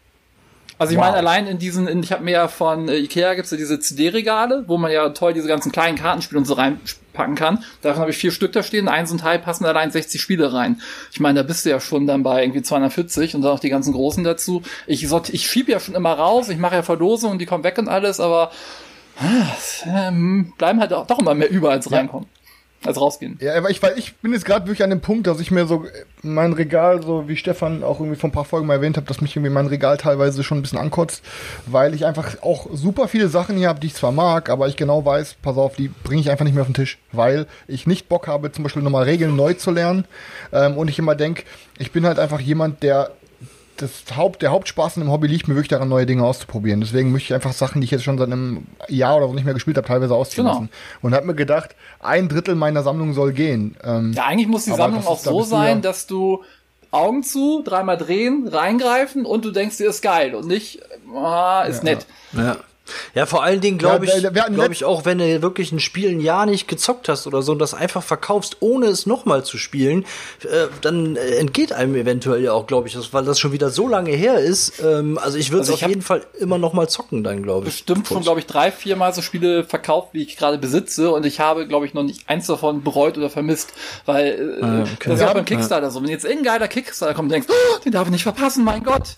Also ich Wow. meine, allein in diesen, in, ich habe mir ja von äh, Ikea gibt's ja diese CD-Regale, wo man ja toll diese ganzen kleinen Kartenspiele und so reinpacken kann. Davon habe ich vier Stück da stehen. Eins und Teil passen allein 60 Spiele rein. Ich meine, da bist du ja schon dann bei irgendwie 240 und dann noch die ganzen großen dazu. Ich, sort- ich schieb ja schon immer raus, ich mache ja Verlosungen, die kommen weg und alles, aber ah, ähm, bleiben halt auch, doch immer mehr über als reinkommen. Als rausgehen. Ja, aber ich, weil ich bin jetzt gerade wirklich an dem Punkt, dass ich mir so mein Regal, so wie Stefan auch irgendwie vor ein paar Folgen mal erwähnt hat, dass mich irgendwie mein Regal teilweise schon ein bisschen ankotzt, weil ich einfach auch super viele Sachen hier habe, die ich zwar mag, aber ich genau weiß, pass auf, die bringe ich einfach nicht mehr auf den Tisch, weil ich nicht Bock habe, zum Beispiel nochmal Regeln neu zu lernen ähm, und ich immer denk, ich bin halt einfach jemand, der das Haupt, der Hauptspaß in dem Hobby liegt mir wirklich daran, neue Dinge auszuprobieren. Deswegen möchte ich einfach Sachen, die ich jetzt schon seit einem Jahr oder so nicht mehr gespielt habe, teilweise ausziehen Genau. lassen. Und habe mir gedacht, ein Drittel meiner Sammlung soll gehen. Ähm, Ja, eigentlich muss die Sammlung auch so sein, ja- dass du Augen zu, dreimal drehen, reingreifen und du denkst dir, ist geil und nicht, ah, ist nett. Ja. Ja, vor allen Dingen glaube Ja, ich, glaube ich auch, wenn du wirklich ein Spiel ein Jahr nicht gezockt hast oder so und das einfach verkaufst, ohne es nochmal zu spielen, äh, dann äh, entgeht einem eventuell ja auch, glaube ich, das, weil das schon wieder so lange her ist. Ähm, also ich würde es Also auf jeden Fall immer nochmal zocken dann, glaube ich. Bestimmt schon, glaube ich, drei, viermal so Spiele verkauft, wie ich gerade besitze und ich habe, glaube ich, noch nicht eins davon bereut oder vermisst, weil äh, Ah, okay. das ist auch beim Kickstarter so. Wenn jetzt irgendein geiler Kickstarter kommt und denkst, oh, den darf ich nicht verpassen, mein Gott.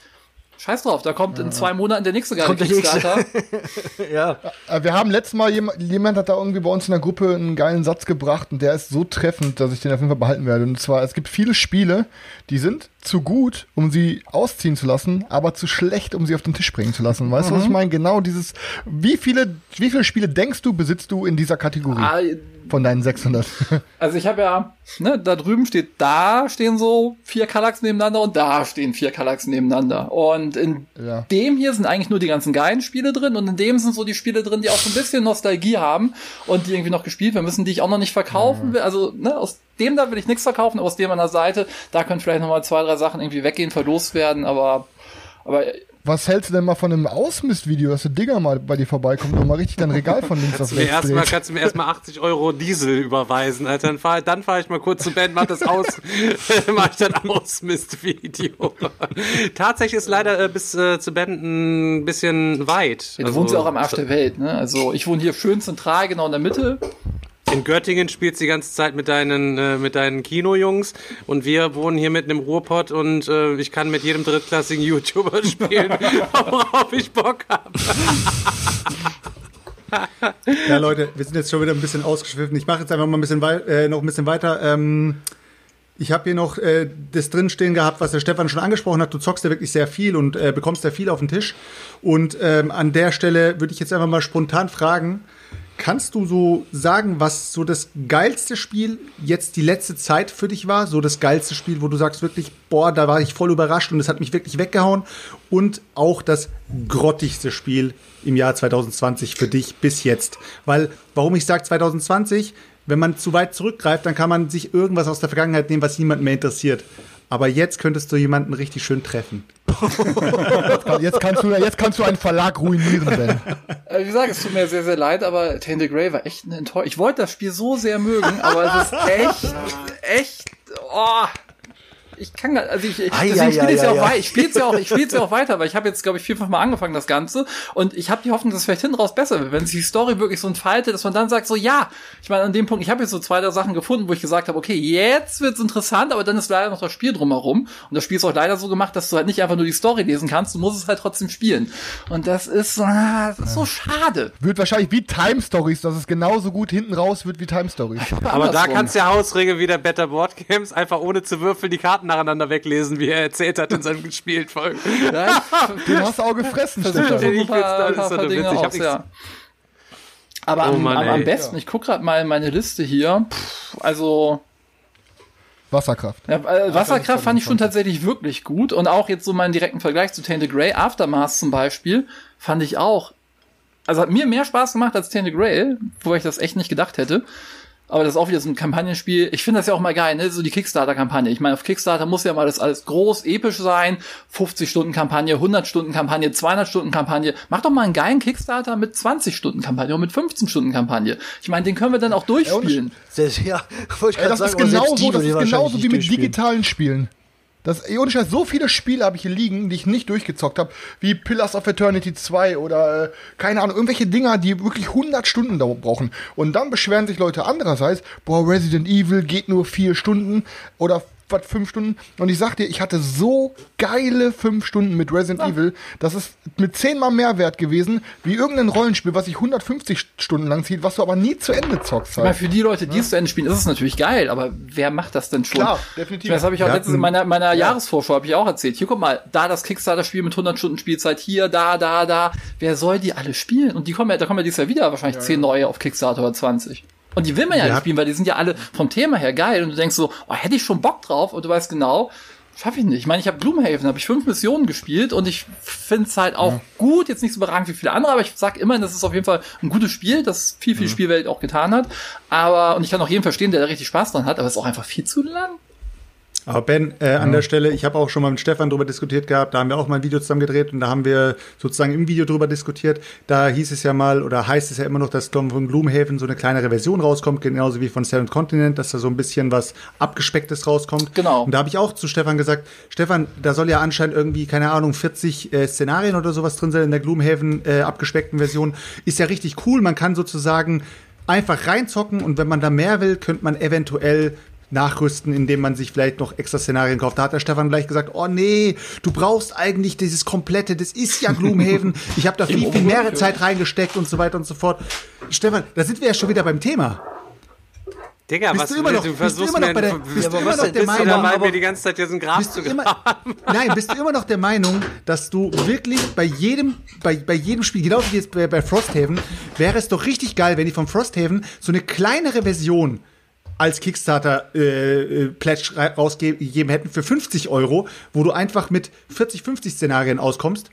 Scheiß drauf, da kommt in zwei Monaten der nächste geile Kommt der nächste. Kickstarter. Ja. Äh, Wir haben letztes Mal jemand, jemand hat da irgendwie bei uns in der Gruppe einen geilen Satz gebracht und der ist so treffend, dass ich den auf jeden Fall behalten werde. Und zwar, es gibt viele Spiele, die sind zu gut, um sie ausziehen zu lassen, aber zu schlecht, um sie auf den Tisch bringen zu lassen. Weißt du, was ich meine? Genau dieses, wie viele, wie viele Spiele denkst du, besitzt du in dieser Kategorie Ah, von deinen 600? Also ich habe ja, ne, da drüben steht, da stehen so vier Kallax nebeneinander und da stehen vier Kallax nebeneinander. Und in Ja. dem hier sind eigentlich nur die ganzen geilen Spiele drin und in dem sind so die Spiele drin, die auch so ein bisschen Nostalgie haben und die irgendwie noch gespielt werden müssen, die ich auch noch nicht verkaufen will. Also, ne, aus dem da will ich nichts verkaufen, aber aus dem an der Seite, da können vielleicht noch mal zwei, drei Sachen irgendwie weggehen, verlost werden, aber aber Was hältst du denn mal von einem Ausmistvideo, dass der Digger mal bei dir vorbeikommt und mal richtig dein Regal von links auf Mir rechts erstmal, dreht? kannst du mir erstmal 80 Euro Diesel überweisen, Alter. Dann fahre dann fahr ich mal kurz zu Ben, mach das aus, mach ich dann Ausmist-Video. Tatsächlich ist leider äh, bis äh, zu Ben ein bisschen weit. du Also, wohnst ja auch am Arsch der Welt, ne? Also ich wohne hier schön zentral, genau in der Mitte. In Göttingen spielst du die ganze Zeit mit deinen, äh, mit deinen Kinojungs und wir wohnen hier mitten im Ruhrpott und äh, ich kann mit jedem drittklassigen YouTuber spielen, worauf ich Bock habe. Ja, Leute, wir sind jetzt schon wieder ein bisschen ausgeschwiffen. Ich mache jetzt einfach mal ein bisschen äh, noch ein bisschen weiter. Ähm, Ich habe hier noch äh, das drinstehen gehabt, was der Stefan schon angesprochen hat. Du zockst ja wirklich sehr viel und äh, bekommst ja viel auf den Tisch. Und ähm, an der Stelle würde ich jetzt einfach mal spontan fragen, kannst du so sagen, was so das geilste Spiel jetzt die letzte Zeit für dich war? So das geilste Spiel, wo du sagst wirklich, boah, da war ich voll überrascht und es hat mich wirklich weggehauen. Und auch das grottigste Spiel im Jahr 2020 für dich bis jetzt. Weil, warum ich sage 2020, wenn man zu weit zurückgreift, dann kann man sich irgendwas aus der Vergangenheit nehmen, was niemand mehr interessiert. Aber jetzt könntest du jemanden richtig schön treffen. Jetzt kannst du, jetzt kannst du einen Verlag ruinieren, Ben. Äh, Wie gesagt, es tut mir sehr, sehr leid, aber Tainted Grey war echt eine Enttäuschung. Ich wollte das Spiel so sehr mögen, aber es ist echt, echt, oh. Ich kann gar, also ich, ich Ei, deswegen spiele ich ei, ja ei, auch ei. weiter. Ich spiele es ja auch, ich spiele ja auch weiter, weil ich habe jetzt glaube ich vierfach mal angefangen das Ganze und ich habe die Hoffnung, dass es vielleicht hinten raus besser wird, wenn sich die Story wirklich so entfaltet, dass man dann sagt so ja, ich meine an dem Punkt, ich habe jetzt so zwei drei Sachen gefunden, wo ich gesagt habe, okay, jetzt wird's interessant, aber dann ist leider noch das Spiel drumherum und das Spiel ist auch leider so gemacht, dass du halt nicht einfach nur die Story lesen kannst, du musst es halt trotzdem spielen und das ist, ah, das ist so schade. Wird wahrscheinlich wie Time Stories, dass es genauso gut hinten raus wird wie Time Stories. Aber da kannst du ja Hausregel wie der Better Board Games einfach ohne zu würfeln die Karten nacheinander weglesen, wie er erzählt hat in seinem Spielfolgen. Ja, Den hast du auch gefressen, Stefan. Ich paar, paar, paar Dinge ja. Aber Oh am, Mann, am, am besten, ich guck gerade mal meine Liste hier. Pff, also Wasserkraft. ja, äh, Wasserkraft fand ich schon tatsächlich wirklich gut und auch jetzt so meinen direkten Vergleich zu Tainted Grey, Aftermath zum Beispiel, fand ich auch. Also hat mir mehr Spaß gemacht als Tainted Grey, wo ich das echt nicht gedacht hätte. Aber das ist auch wieder so ein Kampagnenspiel. Ich finde das ja auch mal geil, ne? So die Kickstarter-Kampagne. Ich meine, auf Kickstarter muss ja mal das alles groß, episch sein. 50-Stunden-Kampagne, 100-Stunden-Kampagne, 200-Stunden-Kampagne. Mach doch mal einen geilen Kickstarter mit 20-Stunden-Kampagne und mit 15-Stunden-Kampagne. Ich meine, den können wir dann auch durchspielen. Ja, wollte ich Ey, gerade das sagen, ist genauso, das ist genauso wie mit digitalen Spielen. Das, ey, ohne Scheiß, so viele Spiele habe ich hier liegen, die ich nicht durchgezockt habe, wie Pillars of Eternity 2 oder, äh, keine Ahnung, irgendwelche Dinger, die wirklich 100 Stunden dauer brauchen. Und dann beschweren sich Leute andererseits, boah, Resident Evil geht nur vier Stunden oder was, fünf Stunden. Und ich sag dir, ich hatte so geile fünf Stunden mit Resident Evil, das ist mit zehnmal mehr wert gewesen, wie irgendein Rollenspiel, was sich 150 Stunden lang zieht, was du aber nie zu Ende zockst. Ich meine, Halt. für die Leute, die es zu Ende spielen, ist es natürlich geil, aber wer macht das denn schon? Klar, definitiv. Meine, Das habe ich auch Ja, letztens in meiner, meiner Jahresvorschau habe ich auch erzählt. Hier guck mal, da das Kickstarter-Spiel mit 100 Stunden Spielzeit, hier, da, da, da. Wer soll die alle spielen? Und die kommen ja, da kommen ja dieses Jahr wieder wahrscheinlich 10 neue auf Kickstarter oder 20. Und die will man ja, Ja. nicht spielen, weil die sind ja alle vom Thema her geil. Und du denkst so, oh, hätte ich schon Bock drauf. Und du weißt genau, schaffe ich nicht. Ich meine, ich habe Gloomhaven, habe ich fünf Missionen gespielt und ich finde es halt auch gut, jetzt nicht so überragend wie viele andere, aber ich sag immerhin, das ist auf jeden Fall ein gutes Spiel, das viel, viel Spielwelt auch getan hat. Aber, und ich kann auch jeden verstehen, der da richtig Spaß dran hat, aber es ist auch einfach viel zu lang. Aber Ben, äh, an der Stelle, ich habe auch schon mal mit Stefan drüber diskutiert gehabt, da haben wir auch mal ein Video zusammen gedreht und da haben wir sozusagen im Video drüber diskutiert. Da hieß es ja mal, oder heißt es ja immer noch, dass von Gloomhaven so eine kleinere Version rauskommt, genauso wie von Seventh Continent, dass da so ein bisschen was Abgespecktes rauskommt. Genau. Und da habe ich auch zu Stefan gesagt, Stefan, da soll ja anscheinend irgendwie, keine Ahnung, 40 äh, Szenarien oder sowas drin sein in der Gloomhaven äh, abgespeckten Version. Ist ja richtig cool, man kann sozusagen einfach reinzocken und wenn man da mehr will, könnte man eventuell nachrüsten, indem man sich vielleicht noch extra Szenarien kauft. Da hat der Stefan gleich gesagt, oh nee, du brauchst eigentlich dieses komplette, das ist ja Gloomhaven. Ich habe da viel, viel mehr Zeit reingesteckt und so weiter und so fort. Stefan, da sind wir ja schon wieder beim Thema. Digga, Bist was du immer noch- du bist du immer noch bei der- bist du immer noch der Meinung, dabei, aber- mir die ganze Zeit hier so ein Grab Bist zu du immer, nein, bist du immer noch der Meinung, dass du wirklich bei jedem, bei, bei jedem Spiel, genauso wie jetzt bei, bei Frosthaven, wäre es doch richtig geil, wenn die vom Frosthaven so eine kleinere Version als Kickstarter äh, äh, rausgegeben hätten für 50 Euro, wo du einfach mit 40, 50 Szenarien auskommst.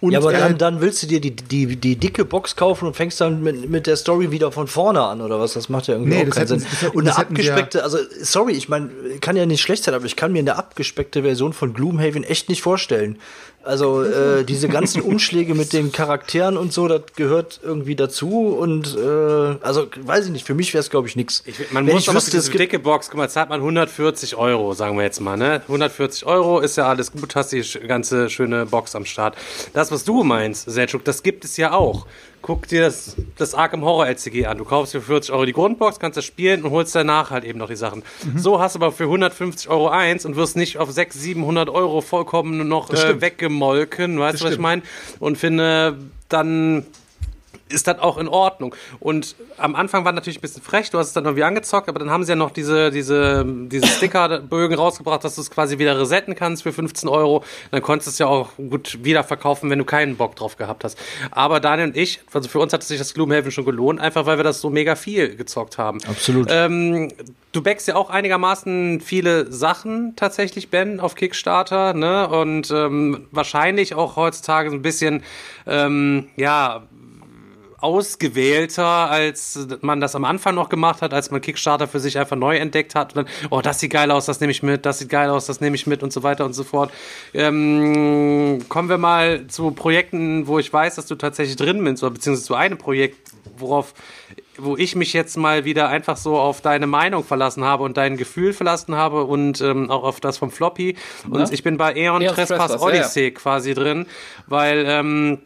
Und, Ja, aber äh, dann, dann willst du dir die, die, die dicke Box kaufen und fängst dann mit, mit der Story wieder von vorne an oder was? Das macht ja irgendwie Nee, auch keinen hätten- Sinn. hätten- und eine abgespeckte, also sorry, ich meine, kann ja nicht schlecht sein, aber ich kann mir eine abgespeckte Version von Gloomhaven echt nicht vorstellen. Also äh, diese ganzen Umschläge mit den Charakteren und so, das gehört irgendwie dazu und äh, also weiß ich nicht, für mich wäre es glaube ich. Ich, man Wenn muss ich aber wüsste, für es diese dicke Box, guck mal, zahlt man 140 Euro, sagen wir jetzt mal, ne? 140 Euro ist ja alles gut, hast die ganze schöne Box am Start. Das, was du meinst, Selchuk, das gibt es ja auch. Guck dir das, das Arkham Horror LCG an. Du kaufst für 40 Euro die Grundbox, kannst das spielen und holst danach halt eben noch die Sachen. Mhm. So hast du aber für 150 Euro eins und wirst nicht auf 600, 700 Euro vollkommen noch äh, weggemolken, weißt du, was ich stimmt. meine? Und finde, dann ist das auch in Ordnung. Und am Anfang war natürlich ein bisschen frech, du hast es dann irgendwie angezockt, aber dann haben sie ja noch diese, diese, diese Stickerbögen rausgebracht, dass du es quasi wieder resetten kannst für 15 Euro. Dann konntest du es ja auch gut wieder verkaufen, wenn du keinen Bock drauf gehabt hast. Aber Daniel und ich, also für uns hat sich das Gloomhaven schon gelohnt, einfach weil wir das so mega viel gezockt haben. Absolut. Ähm, du backst ja auch einigermaßen viele Sachen tatsächlich, Ben, auf Kickstarter, ne? Und ähm, wahrscheinlich auch heutzutage so ein bisschen, ähm, ja, ausgewählter, als man das am Anfang noch gemacht hat, als man Kickstarter für sich einfach neu entdeckt hat. Und dann, oh, das sieht geil aus, das nehme ich mit, das sieht geil aus, das nehme ich mit und so weiter und so fort. Ähm, kommen wir mal zu Projekten, wo ich weiß, dass du tatsächlich drin bist, oder beziehungsweise zu einem Projekt, worauf wo ich mich jetzt mal wieder einfach so auf deine Meinung verlassen habe und dein Gefühl verlassen habe und ähm, auch auf das vom Floppy. Und Ja. ich bin bei Aeon Aeon Trespass Trespass, ja, ja. Odyssey quasi drin, weil ähm,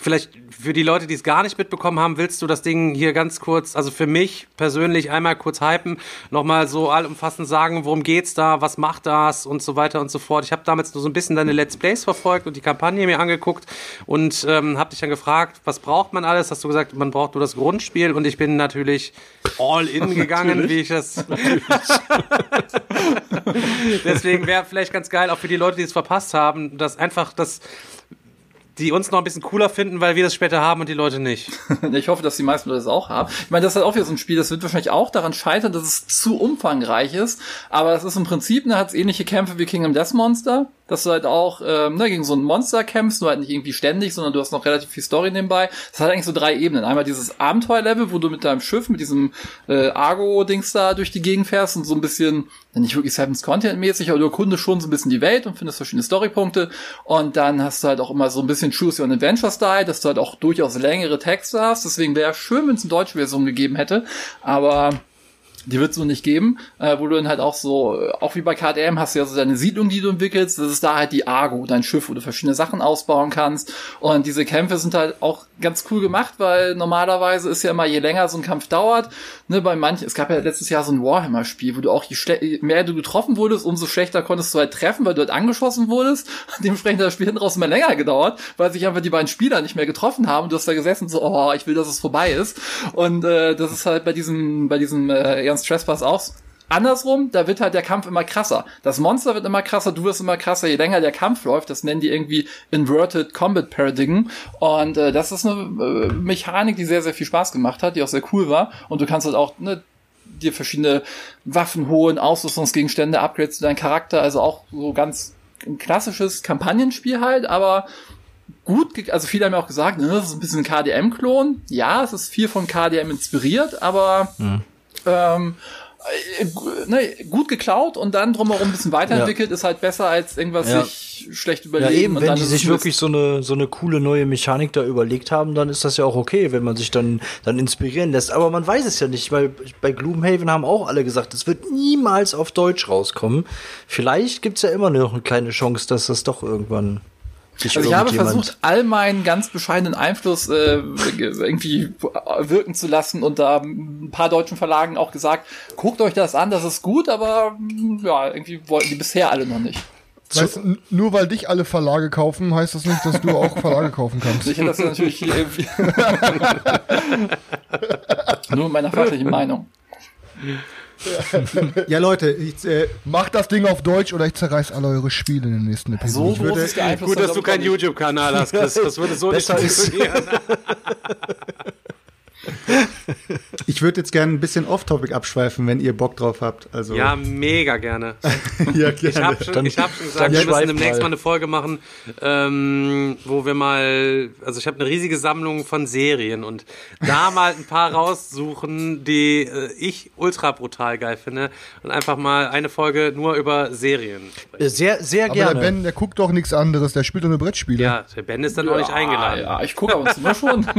Vielleicht für die Leute, die es gar nicht mitbekommen haben, willst du das Ding hier ganz kurz, also für mich persönlich einmal kurz hypen, nochmal so allumfassend sagen, worum geht's da, was macht das und so weiter und so fort. Ich habe damals nur so ein bisschen deine Let's Plays verfolgt und die Kampagne mir angeguckt und ähm, habe dich dann gefragt, was braucht man alles? Hast du gesagt, man braucht nur das Grundspiel und ich bin natürlich all in gegangen, wie ich das. Deswegen wäre vielleicht ganz geil, auch für die Leute, die es verpasst haben, dass einfach das die uns noch ein bisschen cooler finden, weil wir das später haben und die Leute nicht. Ich hoffe, dass die meisten Leute das auch haben. Ich meine, das ist halt auch wieder so ein Spiel, das wird wahrscheinlich auch daran scheitern, dass es zu umfangreich ist. Aber es ist im Prinzip, ne, hat es ähnliche Kämpfe wie Kingdom Death Monster, dass du halt auch ähm, ne, gegen so ein Monster kämpfst, nur halt nicht irgendwie ständig, sondern du hast noch relativ viel Story nebenbei. Das hat eigentlich so drei Ebenen. Einmal dieses Abenteuerlevel, wo du mit deinem Schiff, mit diesem äh, Argo-Dings da durch die Gegend fährst und so ein bisschen, nicht wirklich Seven's Content-mäßig, aber du erkundest schon so ein bisschen die Welt und findest verschiedene Storypunkte. Und dann hast du halt auch immer so ein bisschen Choose Your Adventure-Style, dass du halt auch durchaus längere Texte hast. Deswegen wäre schön, wenn es eine deutsche Version gegeben hätte. Aber die wird es so nicht geben, äh, wo du dann halt auch so, äh, auch wie bei KDM hast du ja so deine Siedlung, die du entwickelst, das ist da halt die Argo, dein Schiff, wo du verschiedene Sachen ausbauen kannst. Und diese Kämpfe sind halt auch ganz cool gemacht, weil normalerweise ist ja immer, je länger so ein Kampf dauert, ne, bei manchen, es gab ja letztes Jahr so ein Warhammer-Spiel, wo du auch, je, je mehr du getroffen wurdest, umso schlechter konntest du halt treffen, weil du halt angeschossen wurdest, dementsprechend hat das Spiel hinten raus immer länger gedauert, weil sich einfach die beiden Spieler nicht mehr getroffen haben, du hast da gesessen so, oh, ich will, dass es vorbei ist. Und äh, das ist halt bei diesem, bei diesem äh, Ernst Trespass auch Andersrum, da wird halt der Kampf immer krasser. Das Monster wird immer krasser, du wirst immer krasser, je länger der Kampf läuft. Das nennen die irgendwie Inverted Combat Paradigm. Und äh, das ist eine äh, Mechanik, die sehr, sehr viel Spaß gemacht hat, die auch sehr cool war. Und du kannst halt auch ne, dir verschiedene Waffen holen, Ausrüstungsgegenstände, Upgrades zu deinem Charakter. Also auch so ganz ein klassisches Kampagnenspiel halt, aber gut, also viele haben ja auch gesagt, ne, das ist ein bisschen ein KDM-Klon. Ja, es ist viel von KDM inspiriert, aber ähm, äh, ne, gut geklaut und dann drumherum ein bisschen weiterentwickelt ist halt besser als irgendwas Ja. sich schlecht Ja, überlegen. eben, und wenn dann die sich es wirklich so eine, so eine coole neue Mechanik da überlegt haben, dann ist das ja auch okay, wenn man sich dann, dann inspirieren lässt. Aber man weiß es ja nicht, weil bei Gloomhaven haben auch alle gesagt, es wird niemals auf Deutsch rauskommen. Vielleicht gibt's ja immer noch eine kleine Chance, dass das doch irgendwann sich Also ich habe versucht, all meinen ganz bescheidenen Einfluss äh, irgendwie wirken zu lassen und da ein paar deutschen Verlagen auch gesagt, guckt euch das an, das ist gut, aber mm, ja, irgendwie wollten die bisher alle noch nicht. Weißt, du, nur weil dich alle Verlage kaufen, heißt das nicht, dass du auch Verlage kaufen kannst. Ich hätte das natürlich hier irgendwie nur mit meiner fachlichen Meinung. Ja, Leute, ich, äh, Macht das Ding auf Deutsch oder ich zerreiß alle eure Spiele in der nächsten So Episode. groß ist der Einfluss. Gut, dass du keinen. YouTube-Kanal hast, Chris. Das würde so nicht Besser ist- funktionieren. ich würde jetzt gerne ein bisschen off-topic abschweifen, wenn ihr Bock drauf habt. Also, Ja, mega gerne. ja Ich gerne. habe schon, Dann- ich hab schon gesagt, wir müssen demnächst mal. mal eine Folge machen, ähm, wo wir mal, also ich habe eine riesige Sammlung von Serien und da mal ein paar raussuchen, die äh, ich ultra brutal geil finde und einfach mal eine Folge nur über Serien. Sehr, sehr Aber gerne. der Ben, der guckt doch nichts anderes, der spielt doch nur Brettspiele. Ja, der Ben ist dann auch nicht eingeladen. Ja, ich gucke aber immer schon.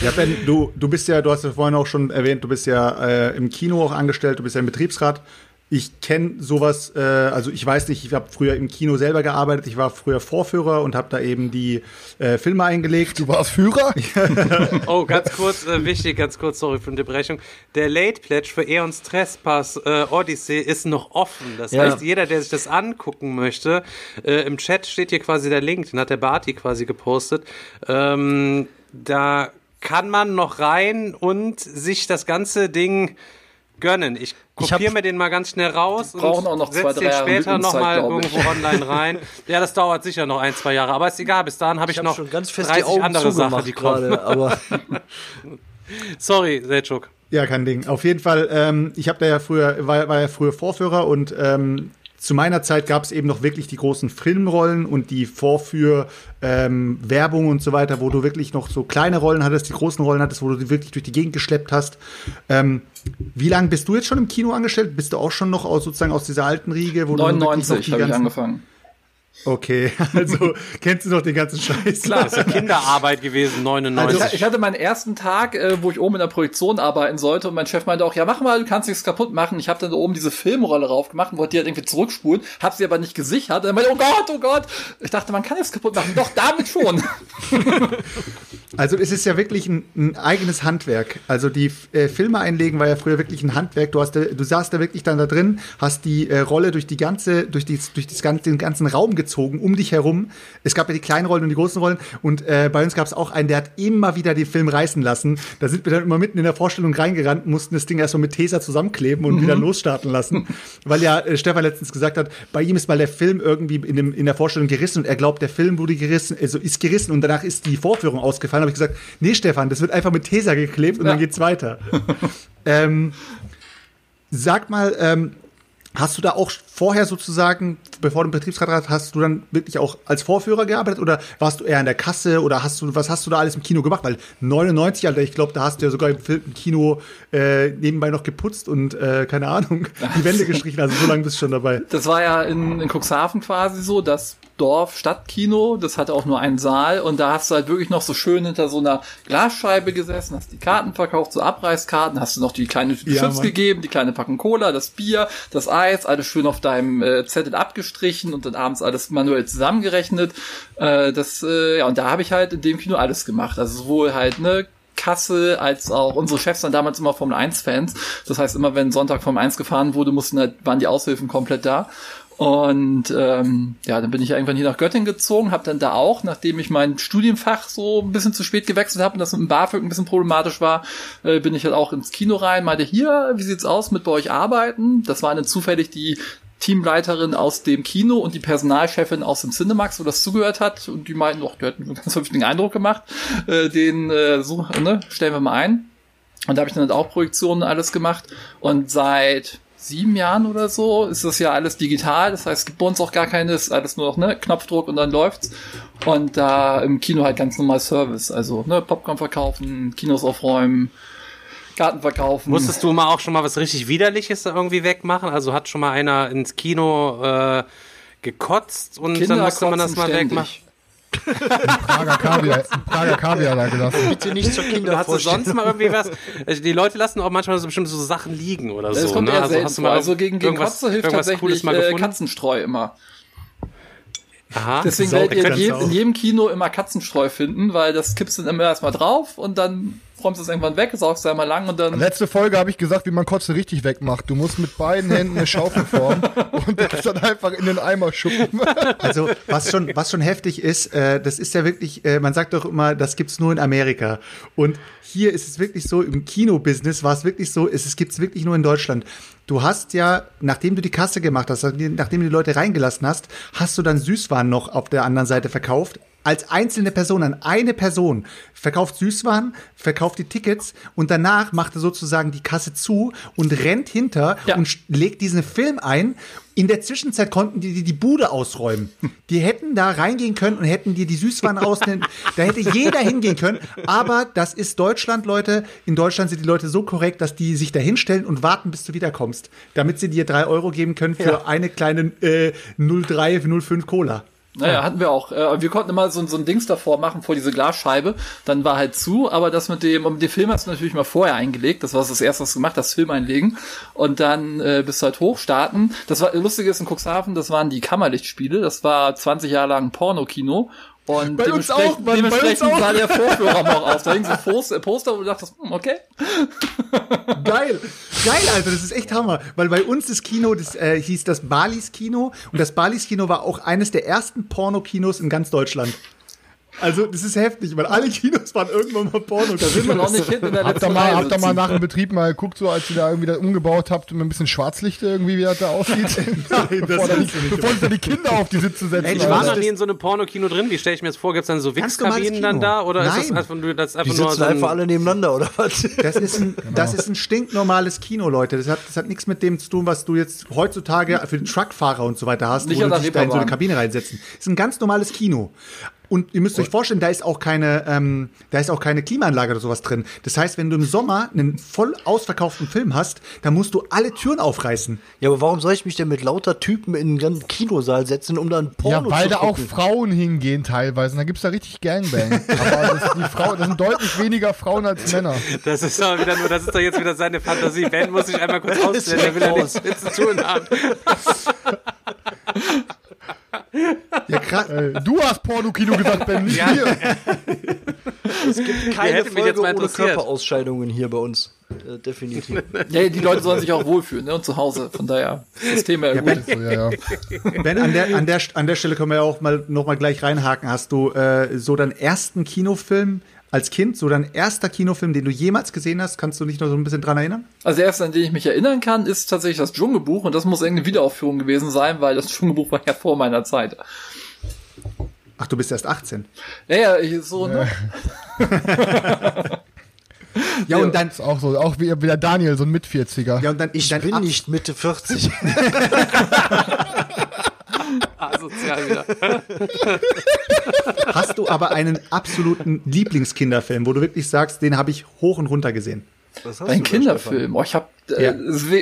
Ja, Ben, du, du bist ja, du hast ja vorhin auch schon erwähnt, du bist ja äh, im Kino auch angestellt, du bist ja im Betriebsrat. Ich kenne sowas, äh, also ich weiß nicht, ich habe früher im Kino selber gearbeitet, ich war früher Vorführer und habe da eben die äh, Filme eingelegt. Du warst Führer? Oh, ganz kurz, äh, wichtig, ganz kurz, sorry für die Unterbrechung. Der Late Pledge für Eons Trespass äh, Odyssey ist noch offen. Das Ja. heißt, jeder, der sich das angucken möchte, äh, im Chat steht hier quasi der Link, den hat der Barty quasi gepostet. Ähm, da kann man noch rein und sich das ganze Ding gönnen. Ich Ich hab- kopiere mir den mal ganz schnell raus und brauchen auch noch zwei, setz drei den später nochmal ich. irgendwo online rein. Ja, das dauert sicher noch ein, zwei Jahre, aber ist egal, bis dahin habe ich, Ich habe noch schon ganz fest die 30 Augen andere Sachen, die kommen. gerade, aber Sorry, Selchuk. Ja, kein Ding. Auf jeden Fall, ähm, ich habe da ja früher, war, war ja früher Vorführer und ähm, zu meiner Zeit gab es eben noch wirklich die großen Filmrollen und die Vorführ ähm, Werbung und so weiter, wo du wirklich noch so kleine Rollen hattest, die großen Rollen hattest, wo du die wirklich durch die Gegend geschleppt hast. Ähm, wie lange bist du jetzt schon im Kino angestellt? Bist du auch schon noch aus, sozusagen aus dieser alten Riege? Wo du wirklich noch 99 die habe ich angefangen. Okay, also kennst du noch den ganzen Scheiß? Klar, ist ja Kinderarbeit gewesen, 99. Ich, ich hatte meinen ersten Tag, äh, wo ich oben in der Projektion arbeiten sollte und mein Chef meinte auch, ja mach mal, du kannst nichts kaputt machen. Ich habe dann oben diese Filmrolle raufgemacht und wollte die halt irgendwie zurückspulen, habe sie aber nicht gesichert. Und dann meinte, oh Gott, oh Gott. Ich dachte, man kann nichts kaputt machen. Doch, damit schon. Also es ist ja wirklich ein, ein eigenes Handwerk. Also die äh, Filme einlegen war ja früher wirklich ein Handwerk. Du hast, da, du saßt da wirklich dann da drin, hast die äh, Rolle durch die ganze, durch die, durch das ganze, den ganzen Raum gezogen, um dich herum. Es gab ja die kleinen Rollen und die großen Rollen. Und äh, bei uns gab es auch einen, der hat immer wieder den Film reißen lassen. Da sind wir dann immer mitten in der Vorstellung reingerannt, mussten das Ding erstmal mit Tesa zusammenkleben und wieder losstarten lassen. Weil ja äh, Stefan letztens gesagt hat, bei ihm ist mal der Film irgendwie in, dem, in der Vorstellung gerissen und er glaubt, der Film wurde gerissen, also ist gerissen und danach ist die Vorführung ausgefallen. Habe ich gesagt, nee Stefan, das wird einfach mit Tesa geklebt und Ja. dann geht's weiter. ähm, sag mal, ähm, hast du da auch vorher sozusagen, bevor du einen Betriebsrat hast, hast du dann wirklich auch als Vorführer gearbeitet oder warst du eher in der Kasse oder hast du, was hast du da alles im Kino gemacht? Weil 99, Alter, ich glaube, da hast du ja sogar im, Film, im Kino äh, nebenbei noch geputzt und äh, keine Ahnung, die Wände gestrichen, also so lange bist du schon dabei. Das war ja in, in Cuxhaven quasi so, das Dorf Stadtkino, das hatte auch nur einen Saal und da hast du halt wirklich noch so schön hinter so einer Glasscheibe gesessen, hast die Karten verkauft, so Abreißkarten, hast du noch die kleine Tüte Ja, Chips Mann. gegeben, die kleine Packung Cola, das Bier, das Eis, alles schön auf deinem äh, Zettel abgestrichen und dann abends alles manuell zusammengerechnet. Äh, das, äh, ja, und da habe ich halt in dem Kino alles gemacht. Also sowohl halt, ne, Kasse als auch unsere Chefs waren damals immer Formel 1 Fans. Das heißt, immer wenn Sonntag Formel 1 gefahren wurde, mussten halt, waren die Aushilfen komplett da. Und ähm, ja, dann bin ich irgendwann hier nach Göttingen gezogen, habe dann da auch, nachdem ich mein Studienfach so ein bisschen zu spät gewechselt habe und das mit dem BAföG ein bisschen problematisch war, äh, bin ich halt auch ins Kino rein, meinte, hier, wie sieht's aus mit bei euch arbeiten? Das waren dann zufällig die Teamleiterin aus dem Kino und die Personalchefin aus dem Cinemax, wo das zugehört hat. Und die meinten, doch, die hatten einen ganz vernünftigen Eindruck gemacht. Äh, den äh, so, ne, stellen wir mal ein. Und da habe ich dann halt auch Projektionen alles gemacht. Und seit sieben Jahren oder so ist das ja alles digital. Das heißt, es gibt bei uns auch gar keines, alles nur noch ne, Knopfdruck und dann läuft's. Und da im Kino halt ganz normal Service. Also ne, Popcorn verkaufen, Kinos aufräumen, Garten verkaufen. Musstest du mal auch schon mal was richtig Widerliches da irgendwie wegmachen? Also hat schon mal einer ins Kino äh, gekotzt und Kinder dann musste man das mal ständig. wegmachen? Prager Kaviar, Prager Kaviar da gelassen. bitte nicht zur Hast du sonst mal irgendwie was? Also die Leute lassen auch manchmal so bestimmte so Sachen liegen oder Das so. kommt ne? eher also selten hast du mal Also gegen, gegen Kotze hilft tatsächlich äh? Katzenstreu immer. Aha. Deswegen werdet ihr in jedem, in jedem Kino immer Katzenstreu finden, weil das kippst du dann immer erstmal drauf und dann räumst du es irgendwann weg, saugst du einmal lang und dann. Letzte Folge habe ich gesagt, wie man Kotze richtig wegmacht. Du musst mit beiden Händen eine Schaufel formen und das dann einfach in den Eimer schuppen. Also was schon, was schon heftig ist, äh, das ist ja wirklich, äh, man sagt doch immer, das gibt's nur in Amerika. Und hier ist es wirklich so, im Kinobusiness war es wirklich so, es, es gibt's wirklich nur in Deutschland. Du hast ja, nachdem du die Kasse gemacht hast, nachdem du die Leute reingelassen hast, hast du dann Süßwaren noch auf der anderen Seite verkauft. Als einzelne Person, an eine Person, verkauft Süßwaren, verkauft die Tickets und danach macht er sozusagen die Kasse zu und rennt hinter Ja. und legt diesen Film ein. In der Zwischenzeit konnten die die, die Bude ausräumen. Die hätten da reingehen können und hätten dir die Süßwaren rausnehmen. Da hätte jeder hingehen können. Aber das ist Deutschland, Leute. In Deutschland sind die Leute so korrekt, dass die sich da hinstellen und warten, bis du wiederkommst. Damit sie dir drei Euro geben können für Ja. eine kleine äh, 03, 05 Cola. Naja, hatten wir auch. Äh, wir konnten immer so, so ein Dings davor machen, vor diese Glasscheibe. Dann war halt zu, aber das mit dem, um den Film hast du natürlich mal vorher eingelegt. Das war das erste, was du gemacht hast, Film einlegen. Und dann äh, bist du halt hochstarten. Das war, lustig ist in Cuxhaven, das waren die Kammerlichtspiele. Das war 20 Jahre lang Pornokino. Und Bei uns auch, Mann, bei dementsprechend uns auch. sah der Vorführer noch aus. Da hing so ein Poster, Poster und du dachtest, hm, okay. Geil. Geil, Alter, das ist echt Hammer. Weil bei uns das Kino, das äh, hieß das Balis Kino. Und das Balis Kino war auch eines der ersten Pornokinos in ganz Deutschland. Also, das ist heftig, weil alle Kinos waren irgendwann mal Porno. Da sind wir noch nicht hinten in der Habt ihr letzten mal, habt ihr mal sitzen. nach dem Betrieb mal geguckt, so als ihr da irgendwie da umgebaut habt, mit ein bisschen Schwarzlicht irgendwie, wie das da aussieht? Nein, das bevor, da die, kannst du nicht bevor da die Kinder auf die Sitze setzen. Ey, ich war noch nie in so einem Pornokino drin. Wie stelle ich mir das vor? Gibt es dann so Wichskabinen dann da? Oder ist das Nein. einfach nur, das ist einfach Die nur sitzen so ein, einfach alle nebeneinander, oder was? Das ist ein, das ist ein stinknormales Kino, Leute. Das hat, das hat nichts mit dem zu tun, was du jetzt heutzutage für den Truckfahrer und so weiter hast, Nicht wo du dich da in so eine. Kabine reinsetzen. Das ist ein ganz normales Kino. Und ihr müsst euch vorstellen, da ist auch keine, ähm, da ist auch keine Klimaanlage oder sowas drin. Das heißt, wenn du im Sommer einen voll ausverkauften Film hast, dann musst du alle Türen aufreißen. Ja, aber warum soll ich mich denn mit lauter Typen in einen ganzen Kinosaal setzen, um dann Porno Ja, weil zu da auch? Frauen hingehen teilweise. Und da gibt's da richtig Gangbang. Aber das, die Frau, das sind deutlich weniger Frauen als Männer. Das ist doch wieder nur, das ist doch jetzt wieder seine Fantasie. Ben muss sich einmal kurz ausstellen, der will ja nichts mit zu tun haben. Ja, krass. Äh, du hast Pornokino gesagt, Ben, nicht wir. Keine hätte mich jetzt Folge mal ohne. Körperausscheidungen hier bei uns. Äh, definitiv. Ja, die Leute sollen sich auch wohlfühlen, ne? Und zu Hause. Von daher, das Thema ja, gut. So, ja, ja. Ben, an der, an, der, an der Stelle können wir ja auch mal noch mal gleich reinhaken. Hast du äh, so deinen ersten Kinofilm als Kind, so dein erster Kinofilm, den du jemals gesehen hast? Kannst du dich noch so ein bisschen dran erinnern? Also der erste, an den ich mich erinnern kann, ist tatsächlich das Dschungelbuch und das muss irgendeine Wiederaufführung gewesen sein, weil das Dschungelbuch war ja vor meiner Zeit. Ach, du bist erst 18. Ja, ja, ich, so, ne? Ja, und dann, Ist auch so, auch wie, wie der Daniel, so ein Mit-40er. ja, und dann Ich dein bin Ab- nicht Mitte 40. Asozial wieder. Hast du aber einen absoluten Lieblingskinderfilm, wo du wirklich sagst, den habe ich hoch und runter gesehen? Was hast Ein Kinderfilm. Oh, ich habe äh, Ja.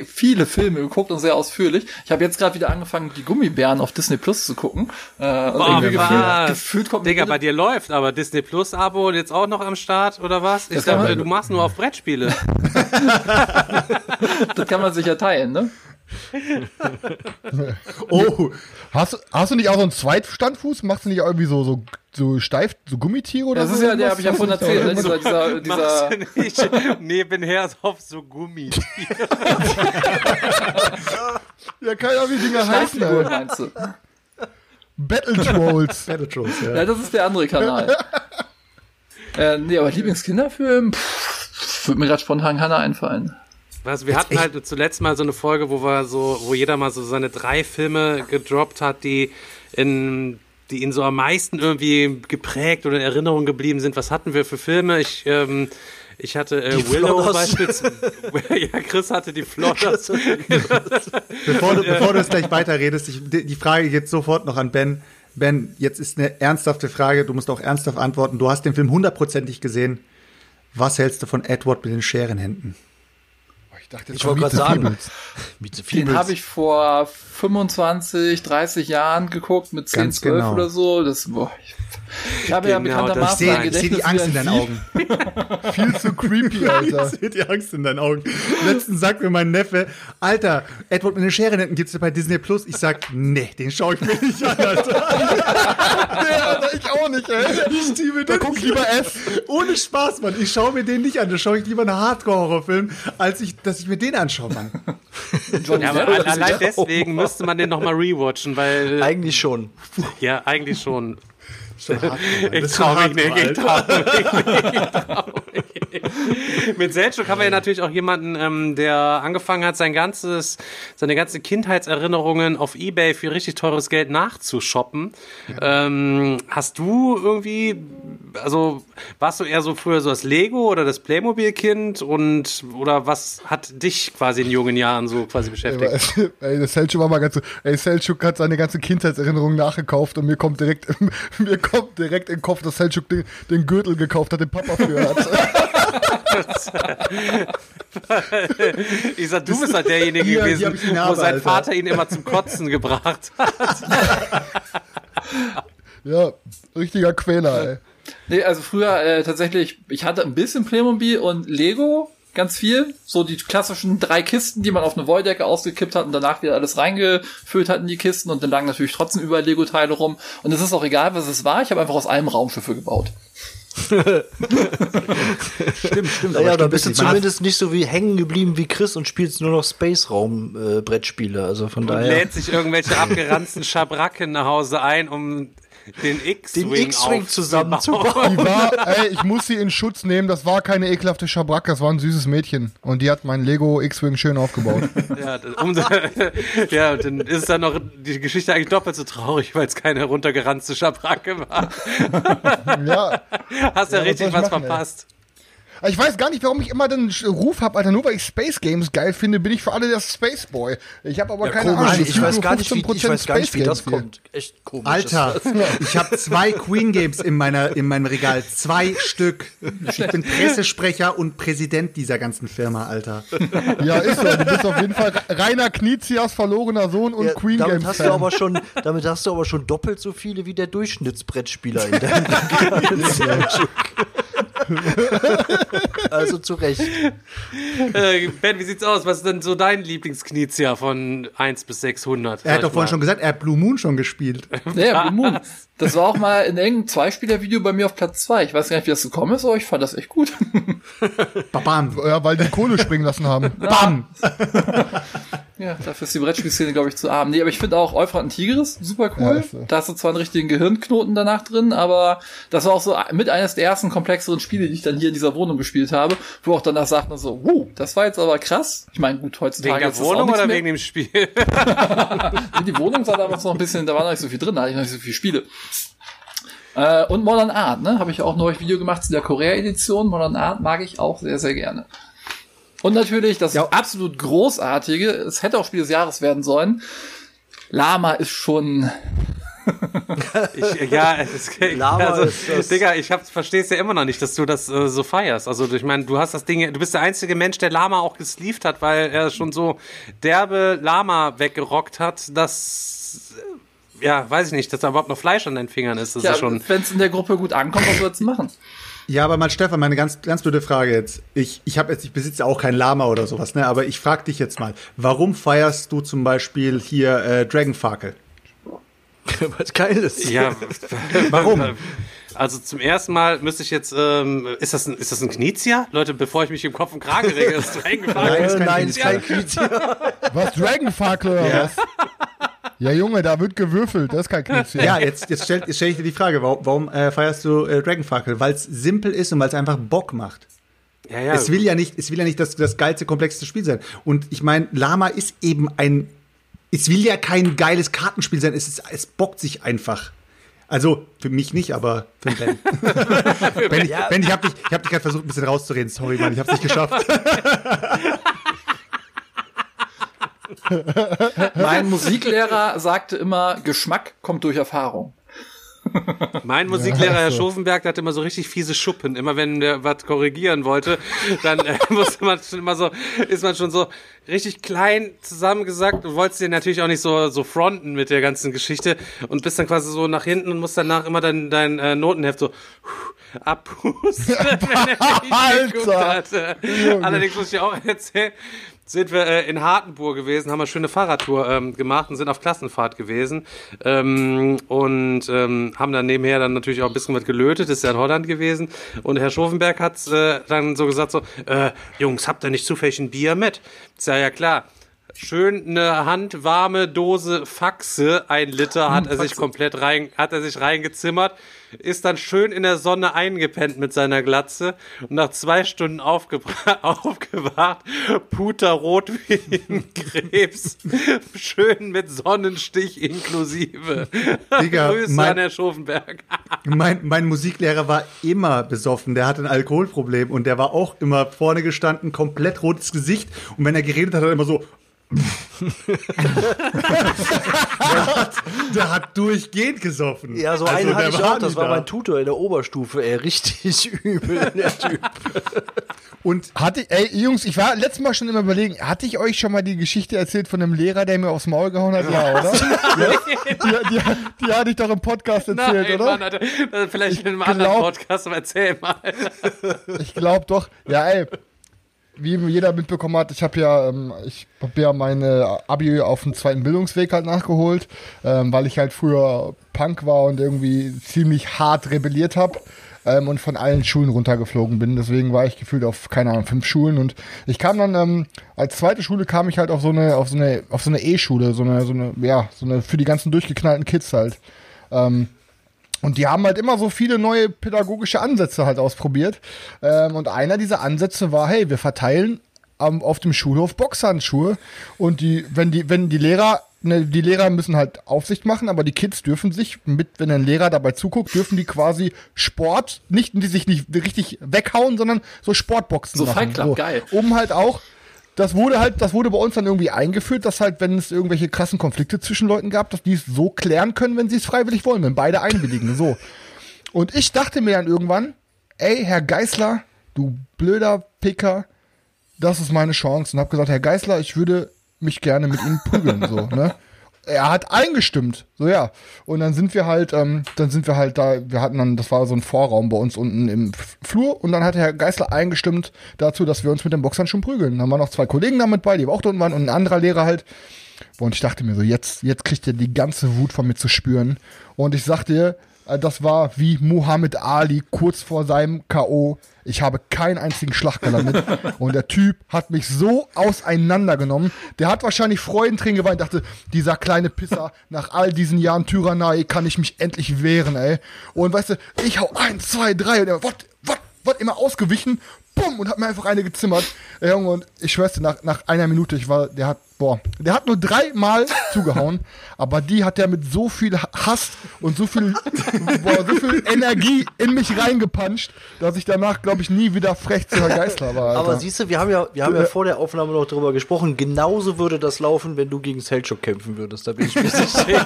viele Filme geguckt und sehr ausführlich. Ich habe jetzt gerade wieder angefangen, die Gummibären auf Disney Plus zu gucken. Äh, Boah, irgendwie gefühlt, was? gefühlt kommt Digga, bei dir läuft, aber Disney Plus Abo jetzt auch noch am Start, oder was? Ich dachte, du machst nur auf Brettspiele. das kann man sich ja teilen, ne? Oh, Hast, du- hast du nicht auch so einen Zweitstandfuß? Machst du nicht irgendwie so, so, so steif, so Gummitiere oder Das so? ist ja, der habe ich ja vorhin erzählt, ne? dieser, dieser, dieser, Machst du nicht nebenher auf so Gummi. Ja, kann ja wie Dinge heißen, meinst du? Battle Trolls. Battle Trolls, ja. Ja, das ist der andere Kanal. äh, nee, aber Lieblingskinderfilm? Pff, würde mir gerade spontan Hannah einfallen. Was, wir hatten halt zuletzt mal so eine Folge, wo wir so, wo jeder mal so seine drei Filme gedroppt hat, die in die ihn so am meisten irgendwie geprägt oder in Erinnerung geblieben sind. Was hatten wir für Filme? Ich, ähm, ich hatte äh, Die Willow Flodders. beispielsweise. ja, Chris hatte die Flodders. Bevor du, bevor du jetzt gleich weiterredest, ich, die die Frage geht sofort noch an Ben. Ben, jetzt ist eine ernsthafte Frage, du musst auch ernsthaft antworten. Du hast den Film hundertprozentig gesehen. Was hältst du von Edward mit den Scherenhänden? Ich dachte, Ich wollte gerade sagen, Den habe ich vor 25, 30 Jahren geguckt, mit 10, Ganz 12 genau. oder so. Das, boah, ich, ich habe ja Genau, das- bekanntermaßen Ich ein sehe seh die Angst in ein deinen. Augen. viel zu creepy, Alter. Ich sehe die Angst in deinen Augen. Letztens sagt mir mein Neffe, Alter, Edward mit den Scherenhänden gibt's ja bei Disney Plus. Ich sag, nee, den schaue ich mir nicht an, Alter. Ja, Alter, ich auch nicht, ey. Ich stimme Da guck ich lieber S. Ohne Spaß, Mann. Ich schaue mir den nicht an. Da schaue ich lieber einen Hardcore-Horrorfilm, als ich, dass ich mir den anschaue, Mann. Ja, aber allein ja deswegen müsste man den nochmal rewatchen, weil, Eigentlich schon. ja, eigentlich schon. Mann. Ich Das ist schon trau mich nicht, ich Alter. trau mich nicht, ich trau mich nicht. Mit Selchuk haben wir ja natürlich auch jemanden, ähm, der angefangen hat, sein ganzes, seine ganze Kindheitserinnerungen auf Ebay für richtig teures Geld nachzushoppen. Ähm, hast du irgendwie, also warst du eher so früher so das Lego oder das Playmobil-Kind und oder was hat dich quasi in jungen Jahren so quasi beschäftigt? Ey, Selchuk war mal ganz so, ey, Selchuk hat seine ganze Kindheitserinnerung nachgekauft und mir kommt direkt, mir kommt direkt in den Kopf, dass Selchuk den, den Gürtel gekauft hat, den Papa früher hat. Ich sag, du bist halt derjenige Hier- hier gewesen, ich die wo Narbe, sein Alter. Vater ihn immer zum Kotzen gebracht hat. Ja, richtiger Quäler, ey. Nee, also früher äh, tatsächlich, ich hatte ein bisschen Playmobil und Lego, ganz viel. So die klassischen drei Kisten, die man auf eine Wolldecke ausgekippt hat und danach wieder alles reingefüllt hat in die Kisten und dann lagen natürlich trotzdem überall Lego-Teile rum. Und es ist auch egal, was es war, ich habe einfach aus einem Raumschiffe gebaut. Stimmt, stimmt. Naja, da bist du zumindest nicht so wie hängen geblieben wie Chris und spielst nur noch Space-Raum-Brettspiele. also von Und daher. lädt sich irgendwelche abgeranzten Schabracken nach Hause ein, um den X-Wing zusammenzubauen. Die war, ey, ich muss sie in Schutz nehmen, das war keine ekelhafte Schabracke, das war ein süßes Mädchen. Und die hat mein Lego X-Wing schön aufgebaut. Ja, das- um, ja, und dann ist dann noch die Geschichte eigentlich doppelt so traurig, weil es keine runtergeranzte Schabracke war. ja. Hast ja, Ja, was richtig ich was machen, ey? Ich weiß gar nicht, warum ich immer den Ruf habe, Alter. Nur weil ich Space Games geil finde, bin ich für alle der Space Boy. Ich habe aber keine Komisch, Ahnung. ich weiß gar nicht, wie, ich 15% weiß gar nicht, wie das Space Games kommt. Echt komisch. Alter, ich habe zwei Queen Games in meiner in meinem Regal, zwei Stück. Ich bin Pressesprecher und Präsident dieser ganzen Firma, Alter. Ja, ist so. Du bist auf jeden Fall Rainer Knizias verlorener Sohn und Ja, Queen damit Games hast du aber schon, damit hast du aber schon doppelt so viele wie der Durchschnittsbrettspieler in deinem Regal. Also zu Recht. Äh, ben, wie sieht's aus? Was ist denn so dein Lieblingsknizia von 1 bis 600? Er hat doch vorhin mal. schon gesagt, er hat Blue Moon schon gespielt. Ja, Blue Moon. Das war auch mal in irgendeinem Zweispieler-Video bei mir auf Platz zwei. Ich weiß gar nicht, wie das gekommen ist, aber ich fand das echt gut. Babam. Ja, weil die Kohle springen lassen haben. Bam! Ja, dafür ist die Brettspielszene, glaube ich, zu arm. Nee, aber ich finde auch Euphrat und Tigris super Ja, cool. so. Da hast du zwar einen richtigen Gehirnknoten danach drin, aber das war auch so mit eines der ersten komplexeren Spiele, die ich dann hier in dieser Wohnung gespielt habe, wo auch danach sagt man so, wow, das war jetzt aber krass. Ich meine, gut, heutzutage Wegen der ist Wohnung nichts oder mehr. wegen dem Spiel? Die Wohnung sah damals noch ein bisschen, da war noch nicht so viel drin, da hatte ich noch nicht so viele Spiele. Äh, und Modern Art, ne? Habe ich auch neulich Video gemacht zu der Korea-Edition. Modern Art mag ich auch sehr, sehr gerne. Und natürlich das Ja. absolut großartige, es hätte auch Spiel des Jahres werden sollen. Lama ist schon, Ich, ja, es, Lama also, ist das- Digga, ich verstehe es ja immer noch nicht, dass du das äh, so feierst. Also ich meine, du hast das Ding, du bist der einzige Mensch, der Lama auch gesleeved hat, weil er schon so derbe Lama weggerockt hat, dass ja, weiß ich nicht, dass da überhaupt noch Fleisch an deinen Fingern ist. Das ja, ist schon. wenn es in der Gruppe gut ankommt, was sollst du machen? Ja, aber mal Stefan, meine ganz ganz blöde Frage jetzt. Ich ich habe jetzt ich besitze auch kein Lama oder sowas, ne? Aber ich frage dich jetzt mal, warum feierst du zum Beispiel hier äh, Dragonfakel? Was geil ist. Ja, Warum? Also zum ersten Mal müsste ich jetzt, ähm, ist das ein, ist das ein Knizia? Leute, bevor ich mich im Kopf und Kragen rege, ist reingefallen. Nein, ist Nein, kein nein, ist Knizia. kein Knizia. Was, Dragonfakel oder Ja. was? Ja, Junge, da wird gewürfelt, das ist kein Knips. Ja, jetzt, jetzt stell, jetzt stell ich dir die Frage, warum, warum äh, feierst du äh, Dragonfakel? Weil es simpel ist und weil es einfach Bock macht. Ja, ja. Es will ja nicht, es will ja nicht das, das geilste, komplexeste Spiel sein. Und ich meine, Lama ist eben ein, es will ja kein geiles Kartenspiel sein, es, ist, es bockt sich einfach. Also, für mich nicht, aber für den Ben. ben, ich, ben, ich hab dich, ich hab dich gerade versucht, ein bisschen rauszureden. Sorry, Mann, ich hab's nicht geschafft. Mein Musiklehrer sagte immer, Geschmack kommt durch Erfahrung. Mein Musiklehrer, Herr so. Schofenberg, der hatte immer so richtig fiese Schuppen. Immer wenn der was korrigieren wollte, dann äh, musste man schon immer so, ist man schon so richtig klein zusammengesackt und wolltest den natürlich auch nicht so, so fronten mit der ganzen Geschichte und bist dann quasi so nach hinten und musst danach immer dein, dein äh, Notenheft so abpusten, wenn er nicht geguckt Alter. Allerdings muss ich auch erzählen, sind wir äh, in Hartenburg gewesen, haben eine schöne Fahrradtour ähm, gemacht und sind auf Klassenfahrt gewesen. Ähm, und ähm, haben dann nebenher dann natürlich auch ein bisschen was gelötet, ist ja in Holland gewesen. Und Herr Schofenberg hat äh, dann so gesagt so, äh, Jungs, habt ihr nicht zufällig ein Bier mit? Ist ja, ja klar. Schön eine handwarme Dose Faxe, ein Liter hat er sich komplett rein, hat er sich reingezimmert, ist dann schön in der Sonne eingepennt mit seiner Glatze und nach zwei Stunden aufgewacht, puterrot wie ein Krebs, schön mit Sonnenstich inklusive. Digga, Grüße mein- an Herr Schofenberg. Mein, mein Musiklehrer war immer besoffen. Der hatte ein Alkoholproblem und der war auch immer vorne gestanden, komplett rotes Gesicht. Und wenn er geredet hat, hat er immer so. Der, hat, der hat durchgehend gesoffen. Ja, so Also, einen hatte ich auch. Das war da. mein Tutor in der Oberstufe. Ey, richtig übel, der Typ. Und Hatte, ey, Jungs, ich war letztes Mal schon immer überlegen, hatte ich euch schon mal die Geschichte erzählt von einem Lehrer, der mir aufs Maul gehauen hat? Ja, oder? ja, die, die, die hatte ich doch im Podcast erzählt, Nein, oder? Mann, äh, vielleicht in einem anderen glaub- Podcast, aber erzähl mal. Ich glaube doch. Ja, ey. Wie jeder mitbekommen hat, ich habe ja, ähm, ich habe ja meine Abi auf dem zweiten Bildungsweg halt nachgeholt, ähm, weil ich halt früher Punk war und irgendwie ziemlich hart rebelliert habe ähm, und von allen Schulen runtergeflogen bin. Deswegen war ich gefühlt auf keine Ahnung fünf Schulen und ich kam dann ähm, als zweite Schule kam ich halt auf so eine auf so eine auf so eine E-Schule, so eine so eine ja so eine für die ganzen durchgeknallten Kids halt. Ähm, und die haben halt immer so viele neue pädagogische Ansätze halt ausprobiert. Ähm, und einer dieser Ansätze war, hey, wir verteilen am, auf dem Schulhof Boxhandschuhe. Und die, wenn die, wenn die Lehrer, ne, die Lehrer müssen halt Aufsicht machen, aber die Kids dürfen sich mit, wenn ein Lehrer dabei zuguckt, dürfen die quasi Sport, nicht, die sich nicht richtig weghauen, sondern so Sportboxen So machen. Fight Club, geil. Um halt auch, das wurde halt, das wurde bei uns dann irgendwie eingeführt, dass halt, wenn es irgendwelche krassen Konflikte zwischen Leuten gab, dass die es so klären können, wenn sie es freiwillig wollen, wenn beide einwilligen, so. Und ich dachte mir dann irgendwann, ey, Herr Geißler, du blöder Picker, das ist meine Chance. Und hab gesagt, Herr Geißler, ich würde mich gerne mit Ihnen prügeln, so, ne? Er hat eingestimmt, so ja. Und dann sind wir halt, ähm, dann sind wir halt da, wir hatten dann, das war so ein Vorraum bei uns unten im Flur und dann hat Herr Geißler eingestimmt dazu, dass wir uns mit dem Boxhandschuh prügeln. Dann waren noch zwei Kollegen damit bei, die auch unten waren und ein anderer Lehrer halt. Und ich dachte mir so, jetzt, jetzt kriegt er die ganze Wut von mir zu spüren. Und ich sagte dir, das war wie Muhammad Ali kurz vor seinem K.O. Ich habe keinen einzigen Schlag gelandet. Und der Typ hat mich so auseinandergenommen. Der hat wahrscheinlich Freudentränen geweint, dachte, dieser kleine Pisser, nach all diesen Jahren Tyrannei kann ich mich endlich wehren, ey. Und weißt du, ich hau eins, zwei, drei und er, was, was, was, immer ausgewichen, bumm, und hat mir einfach eine gezimmert. Ey, Junge, und ich schwör's dir, nach, nach einer Minute, ich war, der hat, boah, der hat nur dreimal zugehauen, aber die hat der mit so viel Hass und so viel, boah, so viel Energie in mich reingepanscht, dass ich danach, glaube ich, nie wieder frech zu Herr Geißler war. Alter. Aber siehst du, wir haben ja, wir haben ja vor der Aufnahme noch drüber gesprochen. Genauso würde das laufen, wenn du gegen Selchuk kämpfen würdest. Da bin ich mir sicher.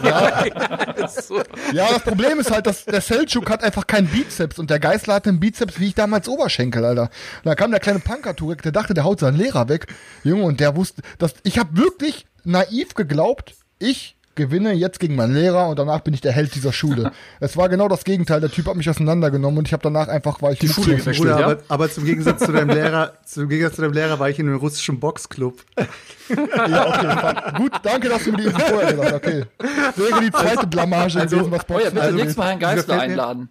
Ja, das Problem ist halt, dass der Selchuk hat einfach keinen Bizeps und der Geißler hatte einen Bizeps wie ich damals Oberschenkel, Alter. Und dann kam der kleine Punker Turek, der dachte, der haut seinen Lehrer weg. Junge, und der wusste, dass ich habe wirklich naiv geglaubt, ich gewinne jetzt gegen meinen Lehrer und danach bin ich der Held dieser Schule. es war genau das Gegenteil. Der Typ hat mich auseinandergenommen und ich habe danach einfach war ich die Schule gewechselt. Ja? aber, aber zum Gegensatz zu deinem Lehrer, zum Gegensatz zu deinem Lehrer war ich in einem russischen Boxclub. Ja, okay. Gut, danke, dass du mir die Info vorher gesagt hast. Okay. Wäre die zweite Blamage gewesen, was Oh ja, bitte Also, nächstes Mal Herrn Geißler gefällt mir- einladen.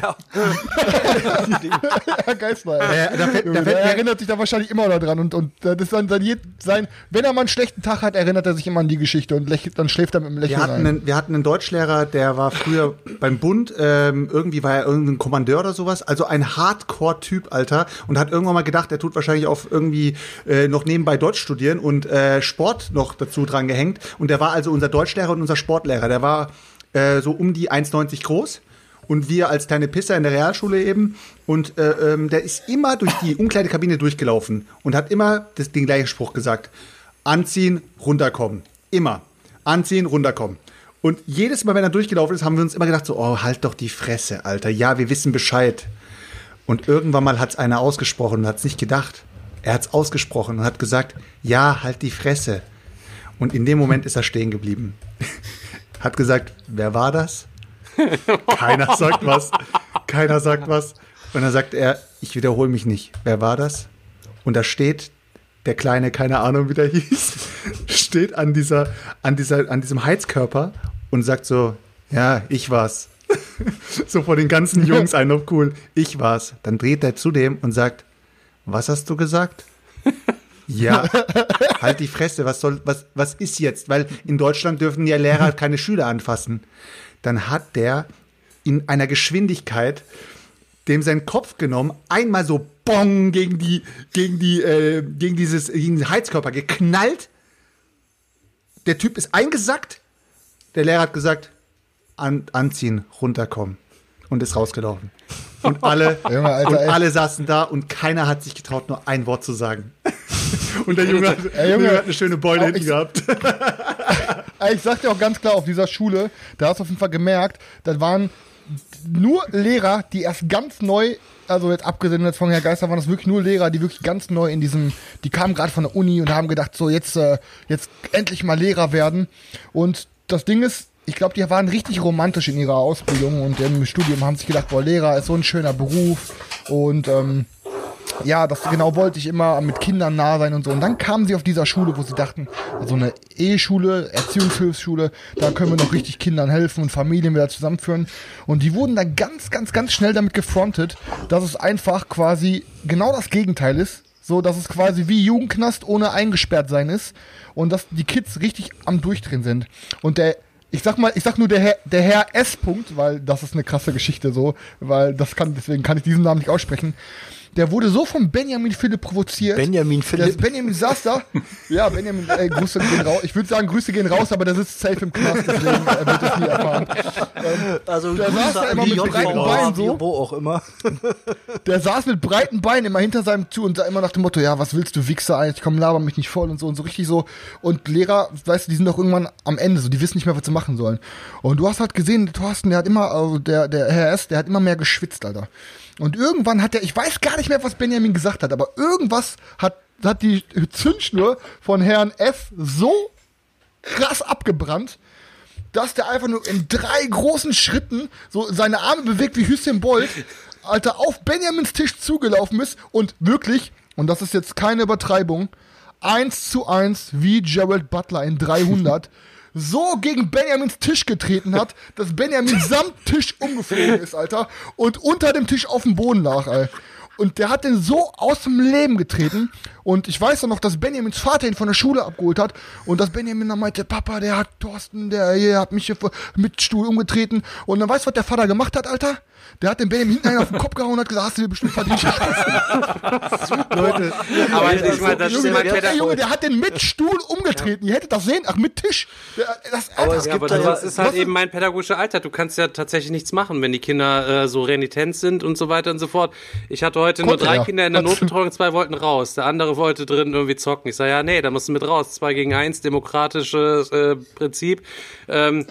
Ja. Herr Geisler. ey. Äh, da fällt- da fällt der mir- erinnert sich da wahrscheinlich immer noch dran und, und das ist dann sein, sein, wenn er mal einen schlechten Tag hat, erinnert er sich immer an die Geschichte und lächelt, dann schläft er mit einem Lächeln Wir hatten, ein. einen, wir hatten einen Deutschlehrer, der war früher beim Bund, ähm, irgendwie war er irgendein Kommandeur oder sowas, also ein Hardcore-Typ, Alter, und hat irgendwann mal gedacht, er tut wahrscheinlich auf irgendwie äh, noch nebenbei Deutsch studieren und äh, Sport noch dazu dran gehängt. Und der war also unser Deutschlehrer und unser Sportlehrer. Der war äh, so um die 1,90 groß. Und wir als kleine Pisser in der Realschule eben. Und äh, ähm, der ist immer durch die Umkleidekabine durchgelaufen und hat immer das, den gleichen Spruch gesagt. Anziehen, runterkommen. Immer. Anziehen, runterkommen. Und jedes Mal, wenn er durchgelaufen ist, haben wir uns immer gedacht, so, oh, halt doch die Fresse, Alter. Ja, wir wissen Bescheid. Und irgendwann mal hat es einer ausgesprochen und hat es nicht gedacht. Er hat es ausgesprochen und hat gesagt, ja, halt die Fresse. Und in dem Moment ist er stehen geblieben. hat gesagt, wer war das? Keiner sagt was. Keiner sagt was. Und dann sagt er, ich wiederhole mich nicht. Wer war das? Und da steht der kleine, keine Ahnung, wie der hieß, steht an dieser, an dieser, an diesem Heizkörper und sagt so, ja, ich war's. so vor den ganzen Jungs ein noch cool. Ich war's. Dann dreht er zu dem und sagt, was hast du gesagt? Ja, halt die Fresse, was soll, was, was ist jetzt? Weil in Deutschland dürfen ja Lehrer keine Schüler anfassen. Dann hat der in einer Geschwindigkeit dem seinen Kopf genommen, einmal so bong gegen die, gegen die, äh, gegen dieses, gegen den Heizkörper geknallt. Der Typ ist eingesackt. Der Lehrer hat gesagt, an, anziehen, runterkommen. Und ist rausgelaufen. Und alle, Junge, Alter, und alle saßen da und keiner hat sich getraut, nur ein Wort zu sagen. Und der Junge, hat, Ey, Junge, Junge hat eine schöne Beule hinten ich- gehabt. Ich sag dir auch ganz klar, auf dieser Schule, da hast du auf jeden Fall gemerkt, da waren nur Lehrer, die erst ganz neu, also jetzt abgesehen jetzt von Herr Geister, waren das wirklich nur Lehrer, die wirklich ganz neu in diesem, die kamen gerade von der Uni und haben gedacht, so jetzt, äh, jetzt endlich mal Lehrer werden. Und das Ding ist, ich glaube, die waren richtig romantisch in ihrer Ausbildung und im Studium haben sich gedacht, boah, Lehrer ist so ein schöner Beruf und ähm, ja, das genau wollte ich immer mit Kindern nah sein und so. Und dann kamen sie auf dieser Schule, wo sie dachten, also eine Eheschule, Erziehungshilfsschule, da können wir noch richtig Kindern helfen und Familien wieder zusammenführen. Und die wurden da ganz, ganz, ganz schnell damit gefrontet, dass es einfach quasi genau das Gegenteil ist. So, dass es quasi wie Jugendknast ohne eingesperrt sein ist und dass die Kids richtig am Durchdrehen sind. Und der ich sag mal, ich sag nur der Herr, der Herr S. -Punkt, weil das ist eine krasse Geschichte so, weil das kann, deswegen kann ich diesen Namen nicht aussprechen der wurde so von Benjamin Philipp provoziert. Benjamin Philipp. Benjamin saß da. Ja, Benjamin, ey, Grüße gehen raus. Ich würde sagen, Grüße gehen raus, aber der sitzt safe im Knast, deswegen er wird es nie erfahren. Ähm, also der saß da immer mit breiten Beinen so. Wo auch immer. Der saß mit breiten Beinen immer hinter seinem zu und sah immer nach dem Motto, ja, was willst du, Wichser eigentlich, komm, laber mich nicht voll und so und so richtig so. Und Lehrer, weißt du, die sind doch irgendwann am Ende so, die wissen nicht mehr, was sie machen sollen. Und du hast halt gesehen, Thorsten, der hat immer, also der, der Herr S., der hat immer mehr geschwitzt, Alter. Und irgendwann hat er, ich weiß gar nicht mehr, was Benjamin gesagt hat, aber irgendwas hat, hat die Zündschnur von Herrn F so krass abgebrannt, dass der einfach nur in drei großen Schritten so seine Arme bewegt wie Hüssein Bolt, Alter, auf Benjamins Tisch zugelaufen ist und wirklich, und das ist jetzt keine Übertreibung, eins zu eins wie Gerald Butler in 300 so gegen Benjamins Tisch getreten hat, dass Benjamin samt Tisch umgeflogen ist, Alter, und unter dem Tisch auf dem Boden lag, ey. Und der hat den so aus dem Leben getreten. Und ich weiß dann noch, dass Benjamins Vater ihn von der Schule abgeholt hat. Und dass Benjamin dann meinte, Papa, der hat Thorsten, der, der hat mich hier mit Stuhl umgetreten. Und dann weißt du, was der Vater gemacht hat, Alter? Der hat den Benjamin hinten einen auf den Kopf gehauen und hat gesagt, hast du dir bestimmt verdient. Leute, aber ich meine, das Junge, ist der, der, Junge, der hat den mit Stuhl umgetreten. Ihr hättet das sehen, ach, mit Tisch. Der, das, Alter, aber es gibt ja, aber das ist halt eben mein pädagogischer Alter. Du kannst ja tatsächlich nichts machen, wenn die Kinder äh, so renitent sind und so weiter und so fort. Ich hatte heute Konnte, nur drei ja. Kinder in der Notbetreuung, zwei wollten raus. Der andere wollte drin irgendwie zocken. Ich sage, ja, nee, da musst du mit raus. Zwei gegen eins, demokratisches äh, Prinzip. Ähm,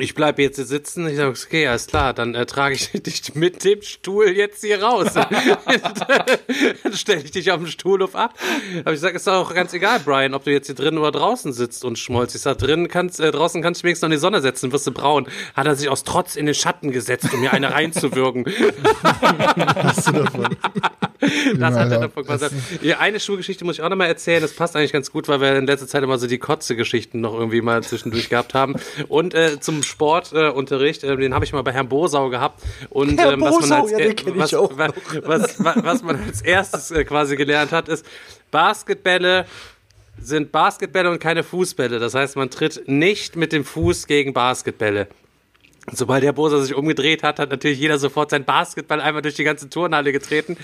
ich bleibe jetzt hier sitzen. Ich sage, okay, alles klar, dann äh, trage ich dich mit dem Stuhl jetzt hier raus. dann stelle ich dich auf den Stuhlhof ab. Aber ich sage, ist auch ganz egal, Brian, ob du jetzt hier drin oder draußen sitzt und schmolzt. Ich sage, drin kannst, äh, draußen kannst du wenigstens noch in die Sonne setzen, wirst du braun. Hat er sich aus Trotz in den Schatten gesetzt, um mir eine reinzuwirken. Hast du davon? das hat er davon gesagt. Ja, eine Schulgeschichte muss ich auch noch mal erzählen. Das passt eigentlich ganz gut, weil wir in letzter Zeit immer so die Kotze-Geschichten noch irgendwie mal zwischendurch gehabt haben. Und äh, zum Sportunterricht, äh, den habe ich mal bei Herrn Bosau gehabt. Und ähm, was, man als, ja, äh, was, was, was, was, man als erstes äh, quasi gelernt hat, ist Basketbälle sind Basketbälle und keine Fußbälle. Das heißt, man tritt nicht mit dem Fuß gegen Basketbälle. Sobald der Bosa sich umgedreht hat, hat natürlich jeder sofort sein Basketball einmal durch die ganze Turnhalle getreten.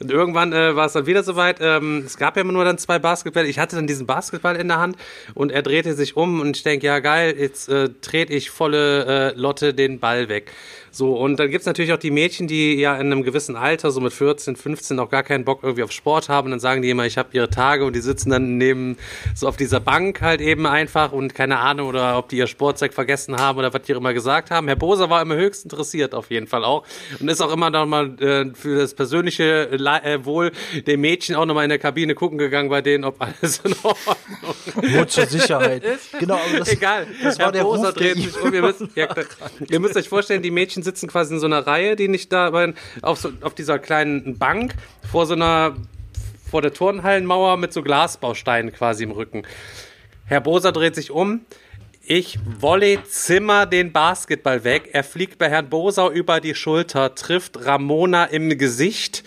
Und irgendwann äh, war es dann wieder soweit. Ähm, es gab ja immer nur dann zwei Basketball. Ich hatte dann diesen Basketball in der Hand und er drehte sich um und ich denke, ja geil, jetzt äh, trete ich volle äh, Lotte den Ball weg. So, und dann gibt's natürlich auch die Mädchen, die ja in einem gewissen Alter, so mit 14, 15, auch gar keinen Bock irgendwie auf Sport haben. Und dann sagen die immer, ich habe ihre Tage und die sitzen dann neben so auf dieser Bank halt eben einfach und keine Ahnung, oder ob die ihr Sportzeug vergessen haben oder was die immer gesagt haben. Herr Boser war immer höchst interessiert auf jeden Fall auch und ist auch immer noch mal äh, für das persönliche äh, Wohl der Mädchen auch noch mal in der Kabine gucken gegangen bei denen, ob alles in Ordnung Nur zur Sicherheit. genau, aber das, Egal. Das war Herr der Boser Ruf, dreht sich um. Ihr müsst, ja, ihr müsst euch vorstellen, die Mädchen Mädchen sitzen quasi in so einer Reihe, die nicht da auf, so, auf dieser kleinen Bank vor so einer vor der Turnhallenmauer mit so Glasbausteinen quasi im Rücken. Herr Boser dreht sich um. Ich wolle Zimmer den Basketball weg. Er fliegt bei Herrn Bosau über die Schulter, trifft Ramona im Gesicht.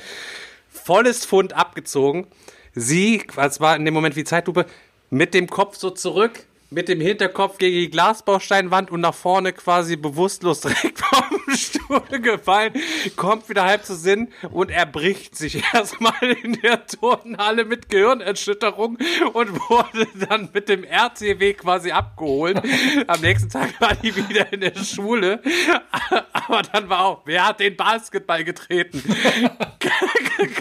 Volles Fund abgezogen. Sie, was war in dem Moment wie Zeitlupe, mit dem Kopf so zurück, mit dem Hinterkopf gegen die Glasbausteinwand und nach vorne quasi bewusstlos direkt vom Stuhl gefallen, kommt wieder halb zu Sinn und erbricht sich erstmal in der Turnhalle mit Gehirnerschütterung und wurde dann mit dem RCW quasi abgeholt. Am nächsten Tag war die wieder in der Schule, aber dann war auch, wer hat den Basketball getreten?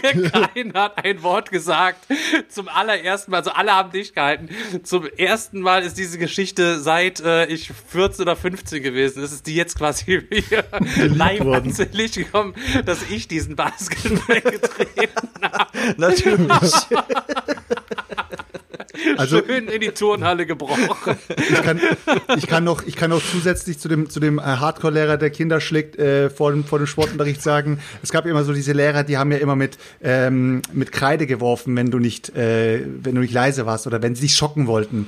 Keiner hat ein Wort gesagt. Zum allerersten Mal, also alle haben dich gehalten. Zum ersten Mal ist diese Geschichte seit äh, ich 14 oder 15 gewesen. ist, ist die jetzt quasi live ans Licht gekommen, dass ich diesen Basketball getreten habe. Natürlich. Also- Schön in die Turnhalle gebrochen. Ich kann, ich kann noch, ich kann noch zusätzlich zu dem, zu dem äh, Hardcore-Lehrer, der Kinder schlägt, äh, vor, dem, vor dem Sportunterricht sagen, es gab immer so diese Lehrer, die haben ja immer mit, ähm, mit Kreide geworfen, wenn du nicht, äh, wenn du nicht leise warst oder wenn sie dich schocken wollten.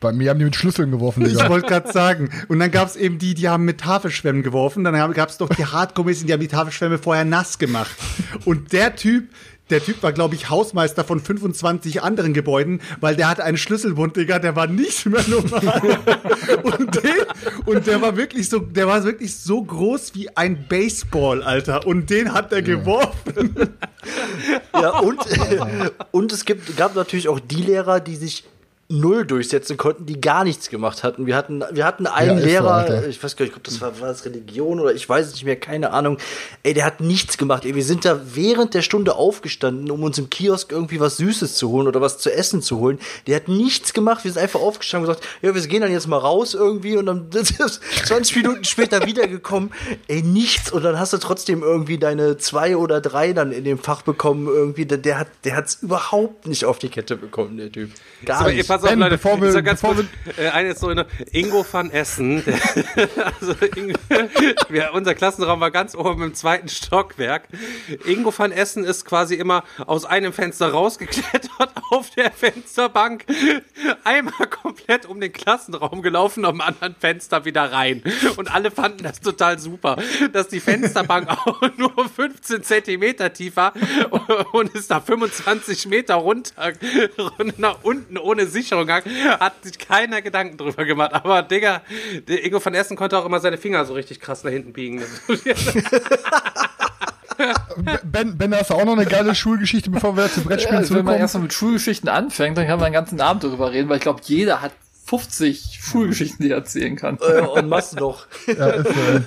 Bei mir haben die mit Schlüsseln geworfen, Ich Digga. wollte gerade sagen. Und dann gab es eben die, die haben mit Tafelschwämmen geworfen. Dann gab es doch die Hardcore-Mäßigen, die haben die Tafelschwämme vorher nass gemacht. Und der Typ, der Typ war, glaube ich, Hausmeister von 25 anderen Gebäuden, weil der hatte einen Schlüsselbund, Digga, der war nicht mehr normal. und, den, und der war wirklich so, der war wirklich so groß wie ein Baseball, Alter. Und den hat er geworfen. Ja, und, und es gibt, gab natürlich auch die Lehrer, die sich null durchsetzen konnten, die gar nichts gemacht hatten. Wir hatten, wir hatten einen Ja, so, Lehrer, Alter. ich weiß gar nicht, ob das war, war das Religion oder ich weiß es nicht mehr, keine Ahnung. Ey, der hat nichts gemacht. Ey, wir sind da während der Stunde aufgestanden, um uns im Kiosk irgendwie was Süßes zu holen oder was zu essen zu holen. Der hat nichts gemacht. Wir sind einfach aufgestanden und gesagt, ja, wir gehen dann jetzt mal raus irgendwie und dann 20 Minuten später wiedergekommen. Ey, nichts. Und dann hast du trotzdem irgendwie deine zwei oder drei dann in dem Fach bekommen irgendwie. Der, der hat, der hat's überhaupt nicht auf die Kette bekommen, der Typ. Gar So, nicht. Pass auf, Ben, Leute. bevor wir- ich sag ganz kurz, äh, eine noch. Ingo van Essen, der, also Ingo, wir, unser Klassenraum war ganz oben im zweiten Stockwerk. Ingo van Essen ist quasi immer aus einem Fenster rausgeklettert auf der Fensterbank, einmal komplett um den Klassenraum gelaufen, am anderen Fenster wieder rein. Und alle fanden das total super, dass die Fensterbank auch nur 15 Zentimeter tief war und ist da 25 Meter runter, nach unten ohne Sicherung gegangen. Hat sich keiner Gedanken drüber gemacht. Aber Digga, der Ingo van Essen konnte auch immer seine Finger so richtig krass nach hinten biegen. Ben, Ben, hast du auch noch eine geile Schulgeschichte, bevor wir zu Ja, Brettspielen also wenn man zurückkommen? erstmal mit Schulgeschichten anfängt, dann kann man den ganzen Abend darüber reden, weil ich glaube, jeder hat 50 Schulgeschichten, die er erzählen kann. Äh, und Massen noch. Ja, ist, äh,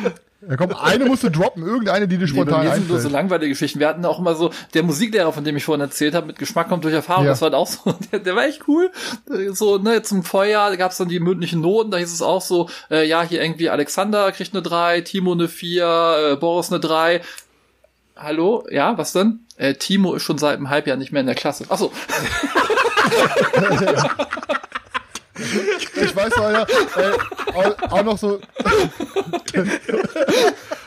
ja, komm, eine musst du droppen, irgendeine, die dir Nee, spontan mir sind nur so einfällt. langweilige Geschichten. Wir hatten auch immer so, der Musiklehrer, von dem ich vorhin erzählt habe, mit Geschmack kommt durch Erfahrung, Ja. das war halt auch so, der, der war echt cool. So, ne, zum Vorjahr da gab's dann die mündlichen Noten, da hieß es auch so, äh, ja, hier irgendwie Alexander kriegt eine 3, Timo eine 4, äh, Boris eine 3. Hallo? Ja, was denn? Äh, Timo ist schon seit einem Halbjahr nicht mehr in der Klasse. Achso, Ich weiß noch, ja, äh, auch, noch so.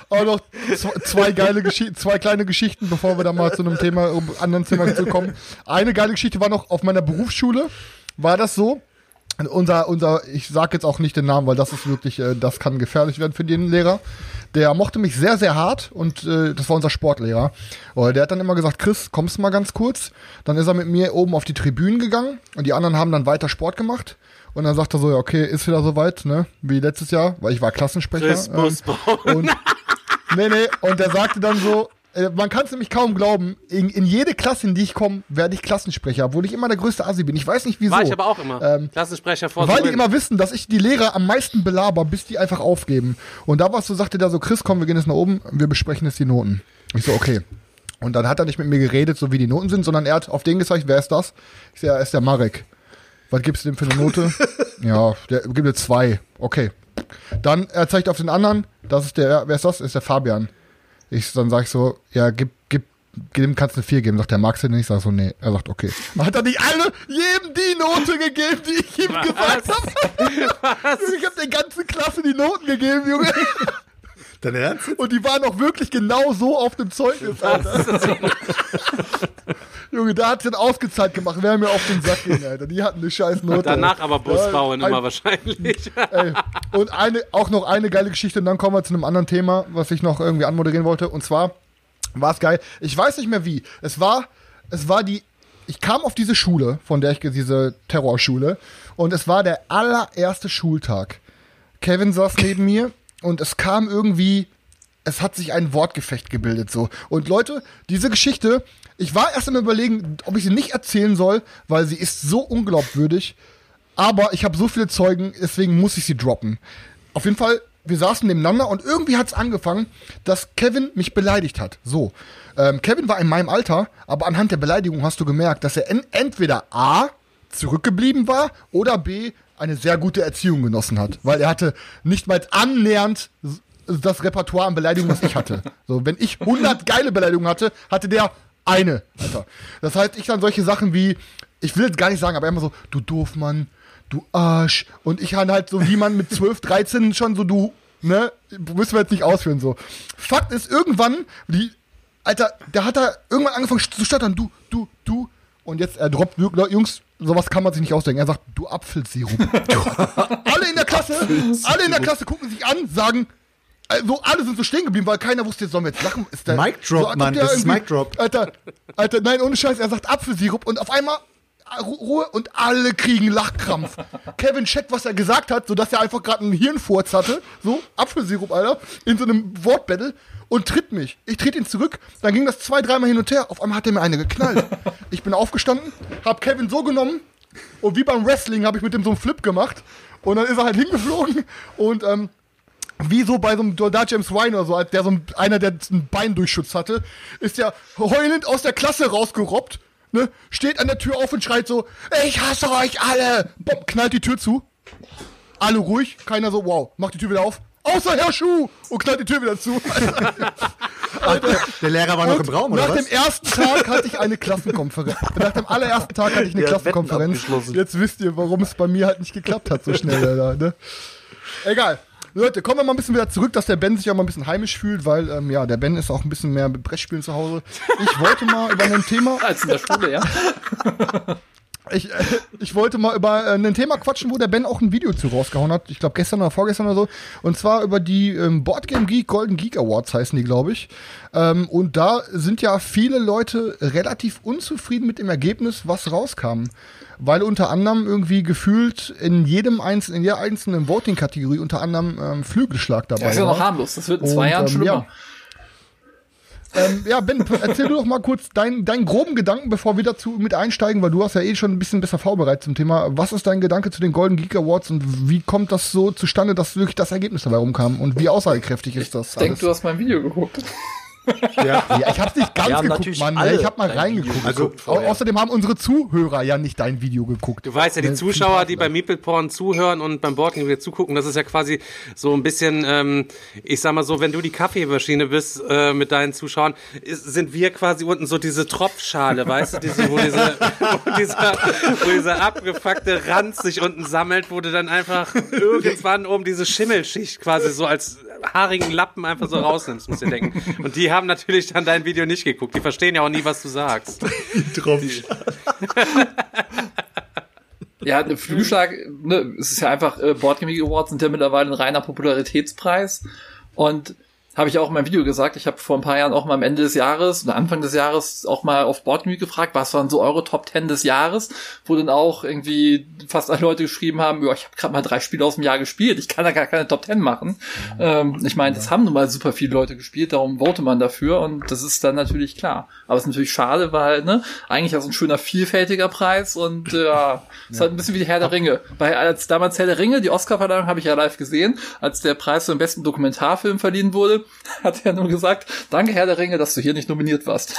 auch noch zwei, zwei geile Geschichten, zwei kleine Geschichten, bevor wir dann mal zu einem Thema, um anderen Thema zu kommen. Eine geile Geschichte war noch auf meiner Berufsschule. War das so? Unser, unser, ich sag jetzt auch nicht den Namen, weil das ist wirklich, äh, das kann gefährlich werden für den Lehrer. Der mochte mich sehr, sehr hart und äh, das war unser Sportlehrer. Und der hat dann immer gesagt, Chris, kommst du mal ganz kurz. Dann ist er mit mir oben auf die Tribünen gegangen und die anderen haben dann weiter Sport gemacht. Und dann sagt er so, ja, okay, ist wieder soweit, ne? Wie letztes Jahr, weil ich war Klassensprecher. Chris Busbaum. und, nee, nee, und der sagte dann so, äh, man kann es nämlich kaum glauben, in, in jede Klasse, in die ich komme, werde ich Klassensprecher, obwohl ich immer der größte Assi bin. Ich weiß nicht wieso. War ich aber auch immer. Ähm, Klassensprecher vor weil die immer wissen, dass ich die Lehrer am meisten belaber, bis die einfach aufgeben. Und da war es so, sagte der so, Chris, komm, wir gehen jetzt nach oben, wir besprechen jetzt die Noten. Ich so, okay. Und dann hat er nicht mit mir geredet, so wie die Noten sind, sondern er hat auf den gezeigt, wer ist das? Ich so, ja, ist der Marek. Was gibst du dem für eine Note? ja, der gibt mir zwei. Okay. Dann, er zeigt auf den anderen, das ist der, wer ist das? Ist der Fabian. Ich, dann sag ich so, ja, gib, gib, dem kannst du eine 4 geben. Sagt der, magst du nicht? Ich sag so, nee. Er sagt, okay. Hat er nicht alle, jedem die Note gegeben, die ich ihm gesagt habe? Ich habe der ganzen Klasse die Noten gegeben, Junge. Dein Ernst? Und die waren auch wirklich genau so auf dem Zeugnis, Alter. Junge, da hat's dann ausgezahlt gemacht. Wer mir auf den Sack ging, Alter. Die hatten eine scheiß Note. Danach aber Bus Ja, bauen ein- immer wahrscheinlich. Ey, und eine, auch noch eine geile Geschichte, und dann kommen wir zu einem anderen Thema, was ich noch irgendwie anmoderieren wollte. Und zwar war es geil. Ich weiß nicht mehr wie. Es war, es war die, ich kam auf diese Schule, von der ich, diese Terrorschule, und es war der allererste Schultag. Kevin saß neben mir und es kam irgendwie, es hat sich ein Wortgefecht gebildet so. Und Leute, diese Geschichte, ich war erst am überlegen, ob ich sie nicht erzählen soll, weil sie ist so unglaubwürdig. Aber ich habe so viele Zeugen, deswegen muss ich sie droppen. Auf jeden Fall wir saßen nebeneinander und irgendwie hat's angefangen, dass Kevin mich beleidigt hat. So. Ähm, Kevin war in meinem Alter, aber anhand der Beleidigung hast du gemerkt, dass er en entweder A zurückgeblieben war oder B eine sehr gute Erziehung genossen hat, weil er hatte nicht mal annähernd das Repertoire an Beleidigungen, was ich hatte. So, wenn ich 100 geile Beleidigungen hatte, hatte der eine, Alter. Das heißt, ich dann solche Sachen wie, ich will jetzt gar nicht sagen, aber immer so, du Doofmann, du Arsch. Und ich dann halt so, wie man mit 12, 13 schon so, du, ne, müssen wir jetzt nicht ausführen, so. Fakt ist, irgendwann, die, Alter, da hat er irgendwann angefangen zu stottern, du, du, du. Und jetzt, er droppt, wirklich, Jungs, sowas kann man sich nicht ausdenken. Er sagt, du Apfelsirup. alle in der Klasse, alle in der Klasse gucken sich an, sagen, also alle sind so stehen geblieben, weil keiner wusste, jetzt sollen wir jetzt lachen. Ist der, Mic Drop, ob Mann, das ist Mic Drop. Alter, Alter, nein, ohne Scheiß, er sagt Apfelsirup und auf einmal Ruhe und alle kriegen Lachkrampf. Kevin checkt, was er gesagt hat, sodass er einfach gerade einen Hirnfurz hatte. So, Apfelsirup, Alter, in so einem Wortbattle und tritt mich. Ich tritt ihn zurück, dann ging das zwei, dreimal hin und her. Auf einmal hat er mir eine geknallt. Ich bin aufgestanden, hab Kevin so genommen und wie beim Wrestling habe ich mit dem so einen Flip gemacht und dann ist er halt hingeflogen und ähm, wie so bei so einem da James Ryan oder so, als der so ein, einer, der einen Beindurchschutz hatte, ist der heulend aus der Klasse rausgerobbt, ne, steht an der Tür auf und schreit so, ich hasse euch alle, Bob, knallt die Tür zu, alle ruhig, keiner so, wow, macht die Tür wieder auf, außer Herr Schuh, und knallt die Tür wieder zu. Ach, der, der Lehrer war noch Und im Raum, nach oder was? dem ersten Tag hatte ich eine Klassenkonferenz. Nach dem allerersten Tag hatte ich eine Der Klassenkonferenz. Jetzt wisst ihr, warum es bei mir halt nicht geklappt hat so schnell. Alter, ne? Egal. Leute, kommen wir mal ein bisschen wieder zurück, dass der Ben sich auch mal ein bisschen heimisch fühlt, weil, ähm, ja, der Ben ist auch ein bisschen mehr mit Brettspielen zu Hause. Ich wollte mal über ein Thema, Als in der Schule, ja. ich, äh, ich wollte mal über äh, ein Thema quatschen, wo der Ben auch ein Video zu rausgehauen hat. Ich glaube gestern oder vorgestern oder so. Und zwar über die ähm, Boardgame Geek Golden Geek Awards heißen die, glaube ich. Ähm, und da sind ja viele Leute relativ unzufrieden mit dem Ergebnis, was rauskam. Weil unter anderem irgendwie gefühlt in jedem einzelnen, in jeder einzelnen Voting-Kategorie unter anderem ähm, Flügelschlag dabei Das ist ja noch war. harmlos. Das wird in zwei Und, Jahren ähm, schlimmer. ja. Ähm, ja, Ben, erzähl du doch mal kurz deinen deinen groben Gedanken, bevor wir dazu mit einsteigen, weil du hast ja eh schon ein bisschen besser vorbereitet zum Thema. Was ist dein Gedanke zu den Golden Geek Awards und wie kommt das so zustande, dass wirklich das Ergebnis dabei rumkam und wie aussagekräftig ist das? Ich denke, du hast mein Video geguckt. Ja, ich hab's nicht ganz Wir geguckt, natürlich Mann. alle Ich hab mal reingeguckt. Also, Au vorher. außerdem haben unsere Zuhörer ja nicht dein Video geguckt. Du weißt ja, die Ne, Zuschauer, die Privatler. bei Meeple Porn zuhören und beim wieder zugucken, das ist ja quasi so ein bisschen, ähm, ich sag mal so, wenn du die Kaffeemaschine bist äh, mit deinen Zuschauern, ist, sind wir quasi unten so diese Tropfschale, weißt du, diese, wo, diese, wo, dieser, wo dieser abgefuckte Ranz sich unten sammelt, wo du dann einfach irgendwann oben diese Schimmelschicht quasi so als haarigen Lappen einfach so rausnimmst, musst du denken. Und die haben natürlich dann dein Video nicht geguckt. Die verstehen ja auch nie, was du sagst. Ja, der Flügelschlag, ne, es ist ja einfach, äh, Board Game Geek Awards sind ja mittlerweile ein reiner Popularitätspreis. Und habe ich auch in meinem Video gesagt, ich habe vor ein paar Jahren auch mal am Ende des Jahres oder Anfang des Jahres auch mal auf Board Game Geek gefragt, was waren so eure Top 10 des Jahres, wo dann auch irgendwie fast alle Leute geschrieben haben, ja, ich habe gerade mal drei Spiele aus dem Jahr gespielt, ich kann da gar keine Top 10 machen. Ähm, ich meine, das haben nun mal super viele Leute gespielt, darum vote man dafür und das ist dann natürlich klar. Aber es ist natürlich schade, weil, ne, eigentlich ist es ein schöner, vielfältiger Preis und äh, ja, ist halt ein bisschen wie die Herr der Ringe. Bei als damals Herr der Ringe, die Oscar-Verleihung habe ich ja live gesehen, als der Preis für den besten Dokumentarfilm verliehen wurde, hat er nur gesagt, danke Herr der Ringe, dass du hier nicht nominiert warst.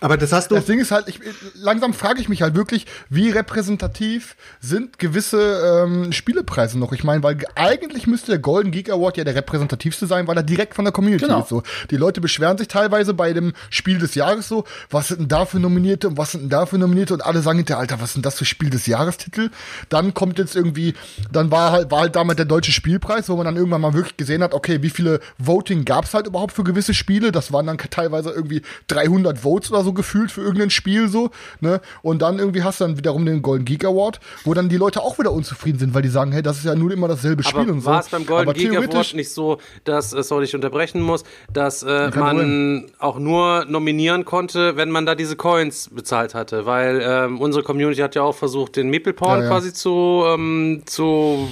Aber das hast du. Das Ding ist halt, ich, langsam frage ich mich halt wirklich, wie repräsentativ sind gewisse ähm, Spielepreise noch? Ich meine, weil ge- eigentlich müsste der Golden Geek Award ja der repräsentativste sein, weil er direkt von der Community Genau. ist. So. Die Leute beschweren sich teilweise bei dem Spiel des Jahres so, was sind denn da für Nominierte und was sind denn da für Nominierte und alle sagen hinterher, Alter, was sind das für Spiel des Jahrestitel? Dann kommt jetzt irgendwie, dann war halt, war halt damit der deutsche Spielpreis, wo man dann irgendwann mal wirklich gesehen hat, okay, wie viele Voting gab's halt überhaupt für gewisse Spiele? Das waren dann teilweise irgendwie 300 Votes oder so gefühlt für irgendein Spiel so, ne? Und dann irgendwie hast du dann wiederum den Golden Geek Award, wo dann die Leute auch wieder unzufrieden sind, weil die sagen, hey, das ist ja nur immer dasselbe Spiel Aber und so. war es beim Golden Aber Geek Award nicht so, dass, äh, sorry, ich unterbrechen muss, dass äh, man auch nur nominieren konnte, wenn man da diese Coins bezahlt hatte? Weil ähm, unsere Community hat ja auch versucht, den Meeple Porn Ja, ja. quasi zu, ähm, zu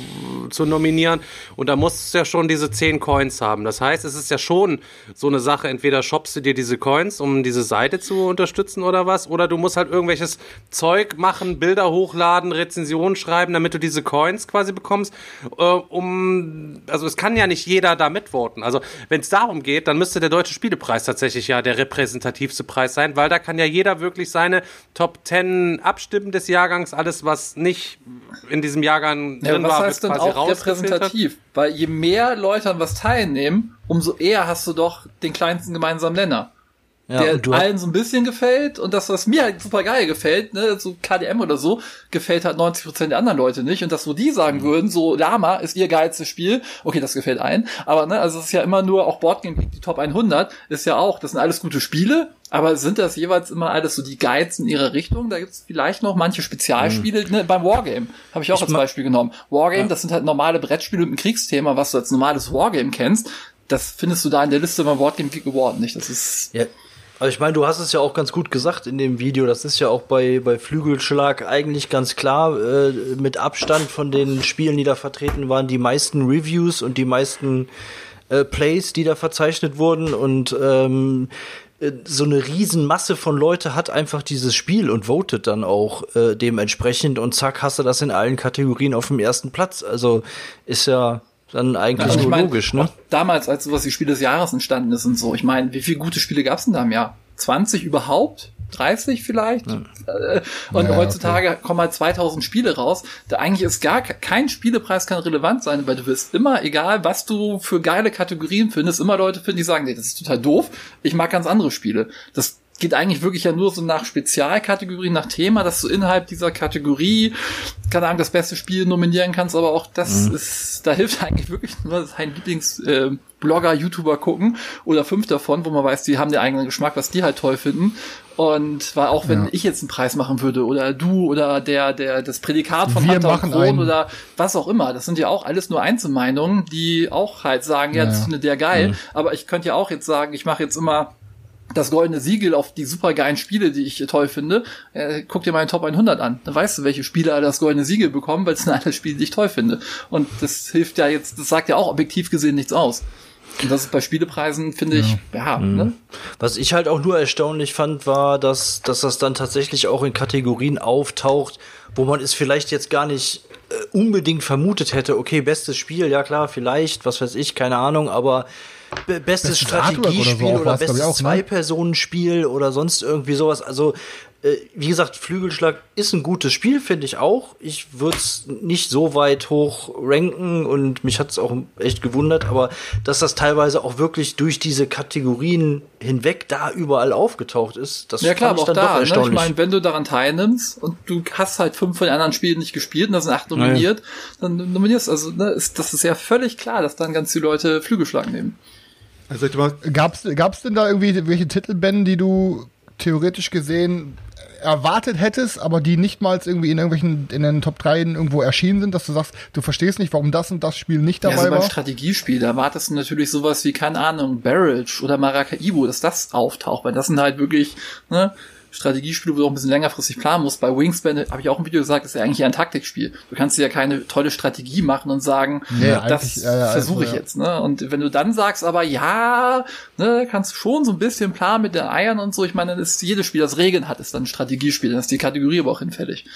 zu nominieren. Und da musst du ja schon diese 10 Coins haben. Das heißt, es ist ja schon so eine Sache, entweder shoppst du dir diese Coins, um diese Seite zu unterstützen oder was, oder du musst halt irgendwelches Zeug machen, Bilder hochladen, Rezensionen schreiben, damit du diese Coins quasi bekommst, äh, um, also es kann ja nicht jeder da mitvoten. Also wenn es darum geht, dann müsste der Deutsche Spielepreis tatsächlich ja der repräsentativste Preis sein, weil da kann ja jeder wirklich seine Top 10 abstimmen des Jahrgangs, alles was nicht in diesem Jahrgang Ja, drin was war, heißt wird denn quasi auch repräsentativ? Weil je mehr Leute an was teilnehmen, umso eher hast du doch den kleinsten gemeinsamen Nenner. Ja, der allen so ein bisschen gefällt und das, was mir halt super geil gefällt, ne, so KDM oder so, gefällt halt 90% der anderen Leute nicht. Und das, wo die sagen würden, so Lama ist ihr geilstes Spiel, okay, das gefällt allen, aber ne, also es ist ja immer nur, auch Boardgame die Top 100, ist ja auch, das sind alles gute Spiele, aber sind das jeweils immer alles so die Guides in ihrer Richtung? Da gibt's vielleicht noch manche Spezialspiele, ne, beim Wargame, habe ich auch Ich als Beispiel genommen. Wargame, das sind halt normale Brettspiele mit einem Kriegsthema, was du als normales Wargame kennst. Das findest du da in der Liste beim Boardgame Geek Award nicht. Das ist Ja, also ich meine, du hast es ja auch ganz gut gesagt in dem Video. Das ist ja auch bei, bei Flügelschlag eigentlich ganz klar. Äh, mit Abstand von den Spielen, die da vertreten waren, die meisten Reviews und die meisten äh, Plays, die da verzeichnet wurden. Und ähm, äh, so eine Riesenmasse von Leute hat einfach dieses Spiel und votet dann auch äh, dementsprechend. Und zack, hast du das in allen Kategorien auf dem ersten Platz. Also ist ja dann eigentlich Ja, ich nur mein, logisch, ne? Damals, als sowas wie Spiel des Jahres entstanden ist und so. Ich meine, wie viele gute Spiele gab's denn da im Jahr? 20 überhaupt? 30 vielleicht? Äh, Und Ja, heutzutage kommen halt 2000 Spiele raus. Da eigentlich ist gar ke- kein Spielepreis kann relevant sein, weil du wirst immer, egal was du für geile Kategorien findest, immer Leute finden, die sagen, nee, das ist total doof. Ich mag ganz andere Spiele. Das geht eigentlich wirklich ja nur so nach Spezialkategorien, nach Thema, dass du innerhalb dieser Kategorie, keine Ahnung, das beste Spiel nominieren kannst, aber auch das ist, da hilft eigentlich wirklich nur sein Lieblings, äh, Blogger, YouTuber gucken oder fünf davon, wo man weiß, die haben den eigenen Geschmack, was die halt toll finden. Und weil auch wenn Ja. ich jetzt einen Preis machen würde oder du oder der, der, das Prädikat von Wir Hunter machen Kron oder was auch immer, das sind ja auch alles nur Einzelmeinungen, die auch halt sagen, ja, Ja, das ja. findet der geil, aber ich könnte ja auch jetzt sagen, ich mache jetzt immer das goldene Siegel auf die super geilen Spiele, die ich toll finde. Äh, guck dir meinen Top 100 an. Dann weißt du, welche Spiele alle das goldene Siegel bekommen, weil es sind alle Spiele, die ich toll finde. Und das hilft ja jetzt, das sagt ja auch objektiv gesehen nichts aus. Und das ist bei Spielepreisen, finde ich, ja, ne? Was ich halt auch nur erstaunlich fand, war, dass, dass das dann tatsächlich auch in Kategorien auftaucht, wo man es vielleicht jetzt gar nicht äh, unbedingt vermutet hätte. Okay, bestes Spiel, ja klar, vielleicht, was weiß ich, keine Ahnung, aber be bestes Bestes Artwork oder so Strategiespiel oder, bestes ne? Zwei-Personen-Spiel oder sonst irgendwie sowas. Also, äh, wie gesagt, Flügelschlag ist ein gutes Spiel, finde ich auch. Ich würde es nicht so weit hoch ranken und mich hat es auch echt gewundert, aber dass das teilweise auch wirklich durch diese Kategorien hinweg da überall aufgetaucht ist, das Ja klar, fand aber auch ich dann da, doch ne? ich erstaunlich. meine, wenn du daran teilnimmst und du hast halt fünf von den anderen Spielen nicht gespielt und da sind acht nominiert, dann nominierst also ne, ist, das ist ja völlig klar, dass dann ganz viele Leute Flügelschlag nehmen. Also ich mal, Gab's, gab's denn da irgendwie welche Titelbände, die du theoretisch gesehen erwartet hättest, aber die nicht mal irgendwie in irgendwelchen, in den Top 3 irgendwo erschienen sind, dass du sagst, du verstehst nicht, warum das und das Spiel nicht Ja, dabei also beim war? Strategiespiel, da erwartest du natürlich sowas wie, keine Ahnung, Barrage oder Maracaibo, dass das auftaucht, weil das sind halt wirklich, ne, Strategiespiele, wo du auch ein bisschen längerfristig planen musst. Bei Wingspan habe ich auch im Video gesagt, ist ja eigentlich eher ein Taktikspiel. Du kannst dir ja keine tolle Strategie machen und sagen, Nee, das ja, ja, versuche ich also, ja. jetzt. Ne? Und wenn du dann sagst, aber ja, ne, kannst du schon so ein bisschen planen mit den Eiern und so. Ich meine, dann ist jedes Spiel, das Regeln hat, ist dann ein Strategiespiel. Dann ist die Kategorie aber auch hinfällig.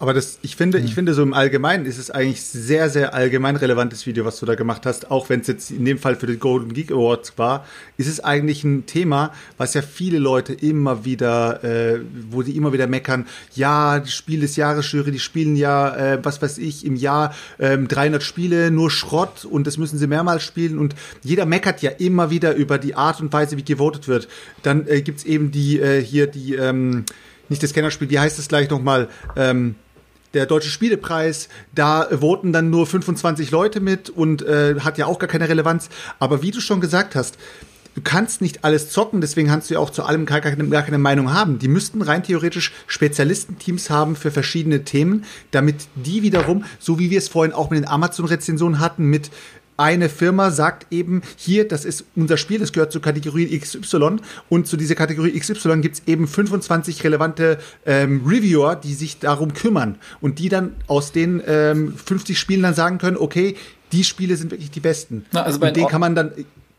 Aber das, ich finde, ich finde so im Allgemeinen ist es eigentlich sehr, sehr allgemein relevantes Video, was du da gemacht hast. Auch wenn es jetzt in dem Fall für den Golden Geek Awards war, ist es eigentlich ein Thema, was ja viele Leute immer wieder, äh, wo die immer wieder meckern. Ja, die Spiel des Jahres Jury, die spielen ja, äh, was weiß ich, im Jahr ähm, 300 Spiele, nur Schrott und das müssen sie mehrmals spielen und jeder meckert ja immer wieder über die Art und Weise, wie gewotet wird. Dann äh, gibt's eben die äh, hier die ähm, nicht das Kennerspiel, wie heißt es gleich nochmal? Ähm, der Deutsche Spielepreis, da voten dann nur 25 Leute mit und äh, hat ja auch gar keine Relevanz. Aber wie du schon gesagt hast, du kannst nicht alles zocken, deswegen kannst du ja auch zu allem gar keine, gar keine Meinung haben. Die müssten rein theoretisch Spezialistenteams haben für verschiedene Themen, damit die wiederum, so wie wir es vorhin auch mit den Amazon-Rezensionen hatten, mit eine Firma sagt eben, hier, das ist unser Spiel, das gehört zur Kategorie XY und zu dieser Kategorie XY gibt es eben 25 relevante ähm, Reviewer, die sich darum kümmern und die dann aus den ähm, 50 Spielen dann sagen können, okay, die Spiele sind wirklich die besten. Na, also bei und den kann man dann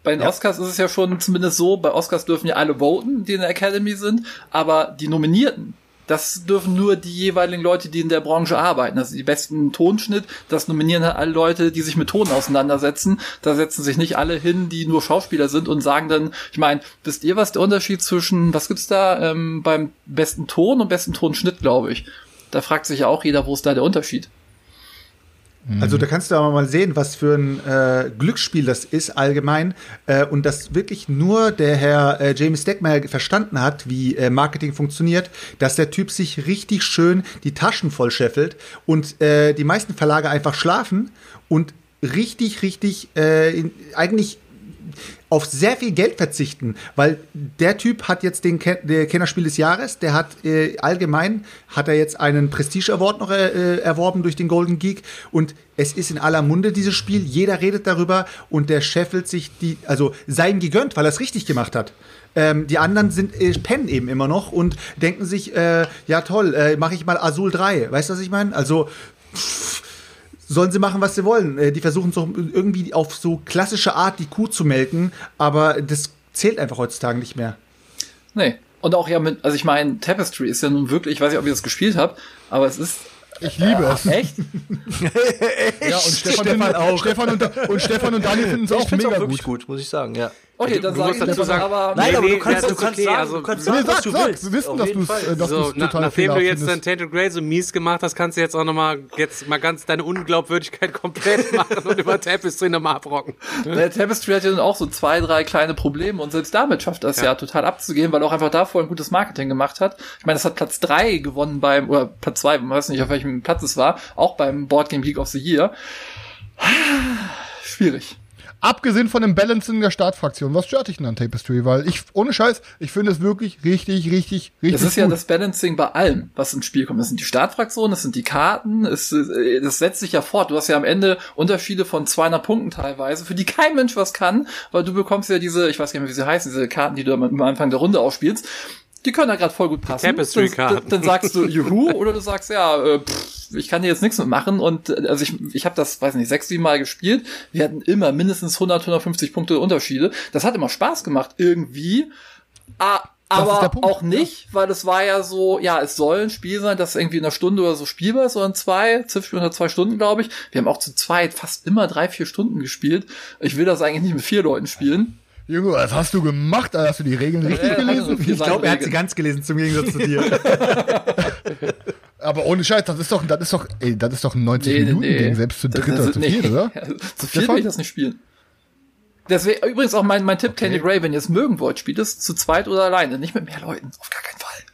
Bei den Ja. Oscars ist es ja schon zumindest so, bei Oscars dürfen ja alle voten, die in der Academy sind, aber die Nominierten, das dürfen nur die jeweiligen Leute, die in der Branche arbeiten. Also die besten Tonschnitt, das nominieren halt alle Leute, die sich mit Ton auseinandersetzen. Da setzen sich nicht alle hin, die nur Schauspieler sind und sagen dann, ich meine, wisst ihr, was der Unterschied zwischen, was gibt's da ähm, beim besten Ton und besten Tonschnitt, glaube ich? Da fragt sich ja auch jeder, wo ist da der Unterschied? Also da kannst du aber mal sehen, was für ein äh, Glücksspiel das ist allgemein äh, und dass wirklich nur der Herr äh, James Steckmeyer verstanden hat, wie äh, Marketing funktioniert, dass der Typ sich richtig schön die Taschen voll scheffelt und äh, die meisten Verlage einfach schlafen und richtig, richtig äh, in, eigentlich auf sehr viel Geld verzichten, weil der Typ hat jetzt den Ken der Kennerspiel des Jahres, der hat äh, allgemein hat er jetzt einen Prestige Award noch äh, erworben durch den Golden Geek und es ist in aller Munde dieses Spiel, jeder redet darüber und der scheffelt sich die also sei ihm gegönnt, weil er es richtig gemacht hat. Ähm, die anderen sind äh, pennen eben immer noch und denken sich äh, ja toll, äh, mache ich mal Azul 3, weißt du, was ich meine? Also sollen sie machen, was sie wollen. Äh, Die versuchen so irgendwie auf so klassische Art die Kuh zu melken, aber das zählt einfach heutzutage nicht mehr. Nee. Und auch ja mit, also ich meine, Tapestry ist ja nun wirklich, ich weiß nicht, ob ihr das gespielt habt, aber es ist Ich liebe es. echt Ja, und Stefan, Stefan auch. Stefan und, und Stefan und Daniel finden es auch mega auch wirklich gut. gut. muss ich sagen, ja. Okay, dann du sag musst ich dazu das sagen- aber. Nein, Nee, aber nee, du kannst, das du kannst okay, sagen, also- du kannst Nee, sagen, was sag, du sag, willst. wir wissen, Auf dass du äh, dass So, na, total nachdem du jetzt dann findest. Tainted Grey so mies gemacht hast, kannst du jetzt auch noch mal jetzt mal ganz deine Unglaubwürdigkeit komplett machen und über Tapestry nochmal abrocken. Der Tapestry hat ja dann auch so zwei, drei kleine Probleme und selbst damit schafft er es ja. total abzugehen, weil er auch einfach davor ein gutes Marketing gemacht hat. Ich meine, das hat Platz drei gewonnen beim, oder Platz zwei, man weiß nicht, auf welchem Platz es war, auch beim Board Game Geek of the Year. Schwierig. Abgesehen von dem Balancing der Startfraktion, was stört dich denn an Tapestry? Weil ich, ohne Scheiß, ich finde es wirklich richtig, richtig, richtig Das ist gut. ja das Balancing bei allem, was ins Spiel kommt. Das sind die Startfraktionen, das sind die Karten, es, äh, das setzt sich ja fort. Du hast ja am Ende Unterschiede von 200 Punkten teilweise, für die kein Mensch was kann, weil du bekommst ja diese, ich weiß gar nicht mehr, wie sie heißen, diese Karten, die du am am Anfang der Runde ausspielst. Die können da gerade voll gut passen. Tapestry-Karten. Dann, dann sagst du Juhu oder du sagst ja, äh, pff, ich kann dir jetzt nichts mitmachen und äh, also ich, ich habe das, weiß nicht, sechs, sieben Mal gespielt. Wir hatten immer mindestens 100, 150 Punkte Unterschiede. Das hat immer Spaß gemacht irgendwie. Ah, aber Punkt, auch nicht, weil es war ja so, ja, es soll ein Spiel sein, das irgendwie in einer Stunde oder so spielbar ist, oder in zwei, Ziffspiel unter zwei Stunden, glaube ich. Wir haben auch zu zweit fast immer drei, vier Stunden gespielt. Ich will das eigentlich nicht mit vier Leuten spielen. Junge, was hast du gemacht? Hast du die Regeln richtig Ja, gelesen? also vier Ich glaube, er hat sie ganz gelesen, zum Gegensatz zu dir. Aber ohne Scheiß, das ist doch, das ist doch, ey, das ist doch ein 90-Minuten-Ding, selbst zu Das- dritt das- oder zu nee. viert, oder? zu viert will ich das nicht spielen. Deswegen, übrigens auch mein, mein Tipp, Candy Gray, wenn ihr es mögen wollt, spielt es zu zweit oder alleine, nicht mit mehr Leuten. Auf gar keinen Fall.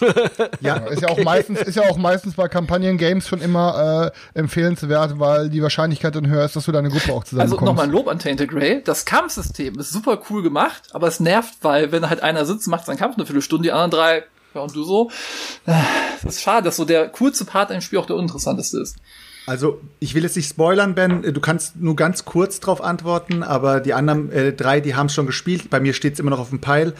Ja, ist ja auch meistens, ist ja auch meistens bei Kampagnen-Games schon immer äh, empfehlenswert, weil die Wahrscheinlichkeit dann höher ist, dass du deine Gruppe auch Also zusammenkommst. nochmal ein Lob an Tainted Grey. Das Kampfsystem ist super cool gemacht, aber es nervt, weil wenn halt einer sitzt, macht seinen Kampf eine Viertelstunde, die anderen drei, ja und du so. Äh, Das ist schade, dass so der kurze Part im Spiel auch der uninteressanteste ist. Also, ich will jetzt nicht spoilern, Ben. Du kannst nur ganz kurz drauf antworten, aber die anderen äh, drei, die haben es schon gespielt. Bei mir steht es immer noch auf dem Pile.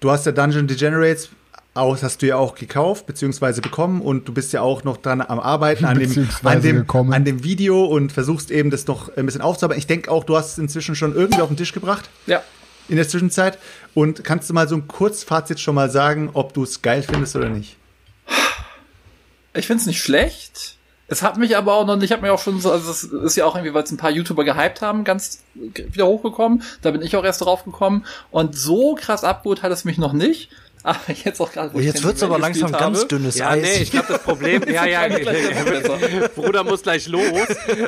Du hast ja Dungeon Degenerates aus, hast du ja auch gekauft beziehungsweise bekommen und du bist ja auch noch dran am Arbeiten an dem, an dem, gekommen. an dem Video und versuchst eben das noch ein bisschen aufzuarbeiten. Ich denke auch, du hast es inzwischen schon irgendwie auf den Tisch gebracht Ja. in der Zwischenzeit. Und kannst du mal so ein Kurzfazit schon mal sagen, ob du es geil findest oder nicht? Ich find's nicht schlecht. Es hat mich aber auch noch nicht, ich habe mir auch schon so, also es ist ja auch irgendwie, weil es ein paar YouTuber gehypt haben, ganz wieder hochgekommen. Da bin ich auch erst drauf gekommen. Und so krass abgeholt hat es mich noch nicht. Aber jetzt auch gerade, jetzt wird's aber langsam gespielt ganz habe, dünnes Ja, Eis. nee, ich glaube, das Problem, ja, ja. Bruder muss gleich los.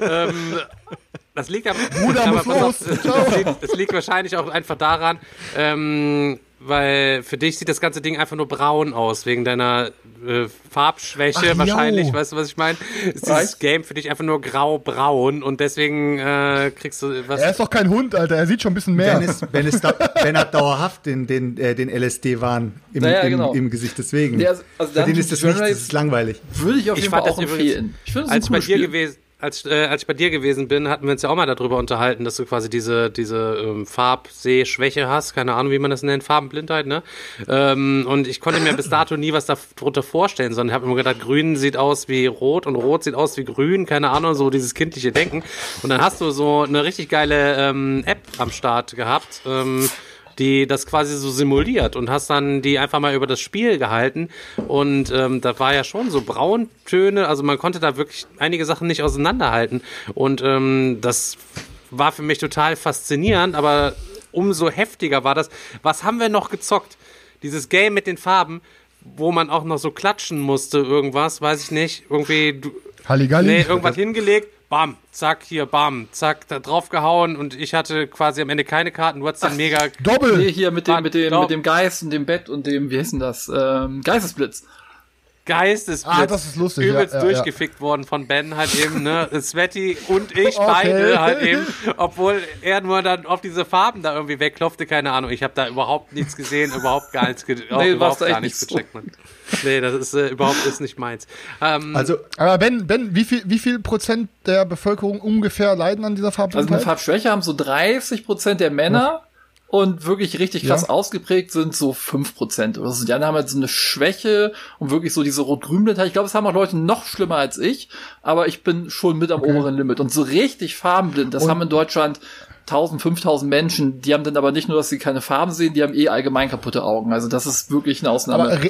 ähm, das liegt aber, Bruder aber muss auf, los. das, liegt, das liegt wahrscheinlich auch einfach daran, ähm, weil für dich sieht das ganze Ding einfach nur braun aus, wegen deiner äh, Farbschwäche Ach, wahrscheinlich, jau. weißt du, was ich meine? Ist Was? dieses Game für dich einfach nur grau-braun und deswegen äh, kriegst du was. er ist doch kein Hund, Alter. Er sieht schon ein bisschen mehr. Wenn es, wenn es da, Ben hat dauerhaft den, den, äh, den LSD-Wahn im, Naja, im, genau. im Gesicht, deswegen. Ja, also- also Für den ist das nicht, das ist langweilig. Würde ich auf Ich jeden Fall fand auch das empfehlen. übrigens, Ich finde als ein ich bei cooles dir Spiel. gewesen als, äh, als ich bei dir gewesen bin, hatten wir uns ja auch mal darüber unterhalten, dass du quasi diese, diese ähm, Farbsehschwäche hast, keine Ahnung, wie man das nennt, Farbenblindheit, ne? Ähm, und ich konnte mir bis dato nie was darunter vorstellen, sondern habe immer gedacht, grün sieht aus wie rot und rot sieht aus wie grün, keine Ahnung, so dieses kindliche Denken. Und dann hast du so eine richtig geile ähm, App am Start gehabt. Ähm, die das quasi so simuliert und hast dann die einfach mal über das Spiel gehalten und ähm, da war ja schon so Brauntöne, also man konnte da wirklich einige Sachen nicht auseinanderhalten und ähm, das war für mich total faszinierend, aber umso heftiger war das. Was haben wir noch gezockt? Dieses Game mit den Farben, wo man auch noch so klatschen musste, irgendwas, weiß ich nicht, irgendwie du, Halligalli. Nee, irgendwas hingelegt, bam, zack, hier, bam, zack, da drauf gehauen und ich hatte quasi am Ende keine Karten, du hattest dann mega Doppel. Nee, hier mit dem, mit dem, mit dem Geist und dem Bett und dem, wie heißt denn das? Ähm, Geistesblitz. Geistesblitz. Ah, das ist lustig, ja, Übelst ja, durchgefickt worden von Ben halt eben, ne? Sweaty und ich Okay. beide halt eben, obwohl er nur dann auf diese Farben da irgendwie wegklopfte, keine Ahnung. Ich habe da überhaupt nichts gesehen, überhaupt gar nichts, ge Nee, überhaupt gar echt nichts gecheckt, man. Nee, das ist äh, überhaupt ist nicht meins. Ähm, Also, Aber Ben, Ben, wie viel, wie viel Prozent der Bevölkerung ungefähr leiden an dieser Also eine? Farbschwäche haben so 30 Prozent der Männer und wirklich richtig krass Ja. ausgeprägt sind so 5 Prozent oder so. Die anderen haben halt so eine Schwäche und wirklich so diese Rot-Grün-Blindheit. Ich glaube, es haben auch Leute noch schlimmer als ich, aber ich bin schon mit am oberen Limit. Und so richtig farbenblind, das Und- haben in Deutschland 1000, 5000 Menschen, die haben dann aber nicht nur, dass sie keine Farben sehen, die haben eh allgemein kaputte Augen. Also das ist wirklich eine Ausnahme. Aber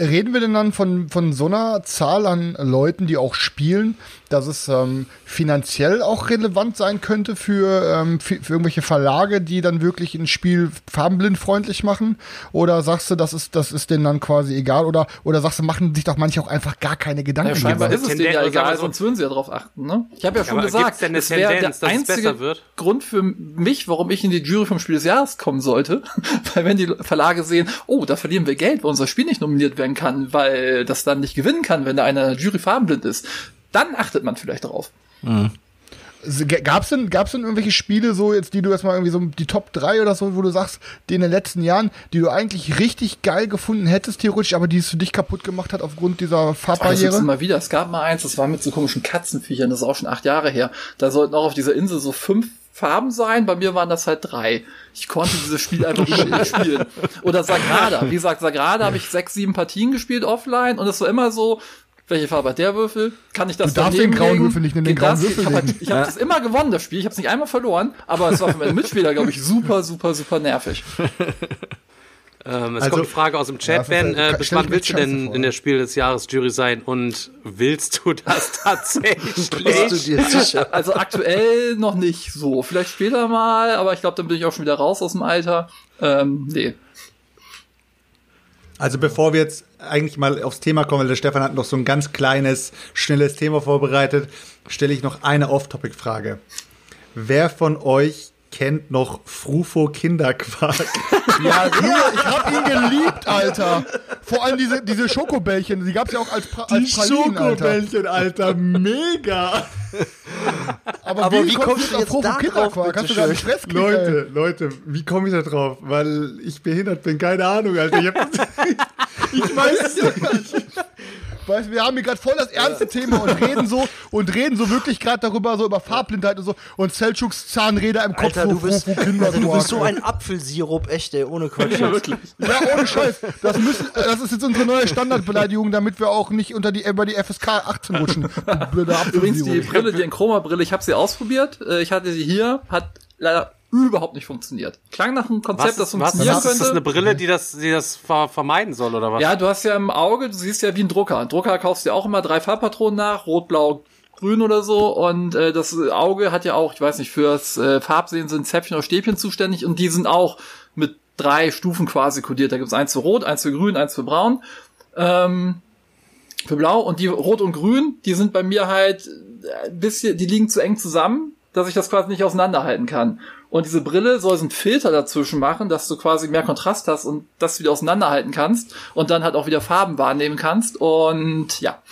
reden wir denn dann von, von so einer Zahl an Leuten, die auch spielen, dass es ähm, finanziell auch relevant sein könnte für, ähm, für, für irgendwelche Verlage, die dann wirklich ein Spiel farbenblindfreundlich machen? Oder sagst du, das ist, das ist denen dann quasi egal? Oder, oder sagst du, machen sich doch manche auch einfach gar keine Gedanken? Ja, scheinbar darüber? ist es denen ja Tendenz- egal, also- sonst würden sie ja drauf achten. Ne? Ich habe ja schon aber gesagt, denn es wäre der einzige besser wird? Grund für mich, warum ich in die Jury vom Spiel des Jahres kommen sollte. weil wenn die Verlage sehen, oh, da verlieren wir Geld, weil unser Spiel nicht nominiert werden kann, weil das dann nicht gewinnen kann, wenn da einer Jury farbenblind ist, dann achtet man vielleicht darauf. Gab es denn, gab's denn irgendwelche Spiele, so jetzt, die du erstmal irgendwie so die Top 3 oder so, wo du sagst, die in den letzten Jahren, die du eigentlich richtig geil gefunden hättest, theoretisch, aber die es für dich kaputt gemacht hat aufgrund dieser Farbbarriere? ist mal wieder. Es gab mal eins, das war mit so komischen Katzenviechern, das ist auch schon acht Jahre her. Da sollten auch auf dieser Insel so fünf Farben sein, bei mir waren das halt drei. Ich konnte dieses Spiel einfach nicht spielen. Oder Sagrada. Wie gesagt, Sagrada habe ich sechs, sieben Partien gespielt offline und es war immer so, welche Farbe hat der Würfel? Kann ich das Du darfst daneben den grauen legen? Würfel nicht in den Geht das? grauen Würfel Ich habe halt, ich hab das immer gewonnen, das Spiel. Ich habe es nicht einmal verloren, aber es war für meinen Mitspieler, glaube ich, super, super, super nervig. Ähm, es Also- kommt die Frage aus dem Ja, Chat, Ben. halt- Äh, bis wann willst du denn vor. in der Spiel des Jahres Jury sein und willst du das tatsächlich? Bist du dir sicher? Also aktuell noch nicht so. Vielleicht später mal, aber ich glaube, dann bin ich auch schon wieder raus aus dem Alter. Ähm, nee. Also bevor wir jetzt eigentlich mal aufs Thema kommen, weil der Stefan hat noch so ein ganz kleines, schnelles Thema vorbereitet, stelle ich noch eine Off-Topic-Frage. Wer von euch kennt noch Frufo Kinderquark? Ja, Junge, ich hab ihn geliebt, Alter. Vor allem diese, diese Schokobällchen, die gab's ja auch als, pra als Pralinen, Alter. Schokobällchen, Alter, mega! Aber, Aber wie kommst kommst du auf jetzt Frufo da Kinderquark? drauf, Hast du da bitteschön? Stresskrieg, ey? Leute, Leute, wie komme ich da drauf? Weil ich behindert bin, keine Ahnung, Alter. Ich, hab, ich weiß es nicht. Weißt du, wir haben hier gerade voll das ernste Thema und reden so und reden so wirklich gerade darüber, so über Farbblindheit und so und Seldschuks Zahnräder im Kopf, Alter, du bist, Frufo Alter, du bist so ein Apfelsirup, echt, ey, ohne Quatsch. Ja, wirklich. Ja, ohne Scheiß. Das, müssen, das ist jetzt unsere neue Standardbeleidigung, damit wir auch nicht unter die, über die FSK 18 rutschen. Blöde Übrigens, die Apfelsirup. Brille, die Chroma-Brille, ich habe sie ausprobiert. Äh, Ich hatte sie hier, hat leider überhaupt nicht funktioniert. Klang nach einem Konzept, Was, das ist, was, funktionieren was ist das eine könnte. Brille, die das, die das ver vermeiden soll oder was? Ja, du hast ja im Auge, du siehst ja wie ein Drucker. Ein Drucker kaufst dir auch immer drei Farbpatronen nach, rot, blau, grün oder so. Und äh, das Auge hat ja auch, ich weiß nicht, fürs äh, Farbsehen sind Zäpfchen oder Stäbchen zuständig und die sind auch mit drei Stufen quasi kodiert. Da gibt's eins für rot, eins für grün, eins für braun. Ähm, für blau und die rot und grün, die sind bei mir halt ein bisschen, die liegen zu eng zusammen, dass ich das quasi nicht auseinanderhalten kann. Und diese Brille soll so einen Filter dazwischen machen, dass du quasi mehr Kontrast hast und das wieder auseinanderhalten kannst und dann halt auch wieder Farben wahrnehmen kannst. Und ja,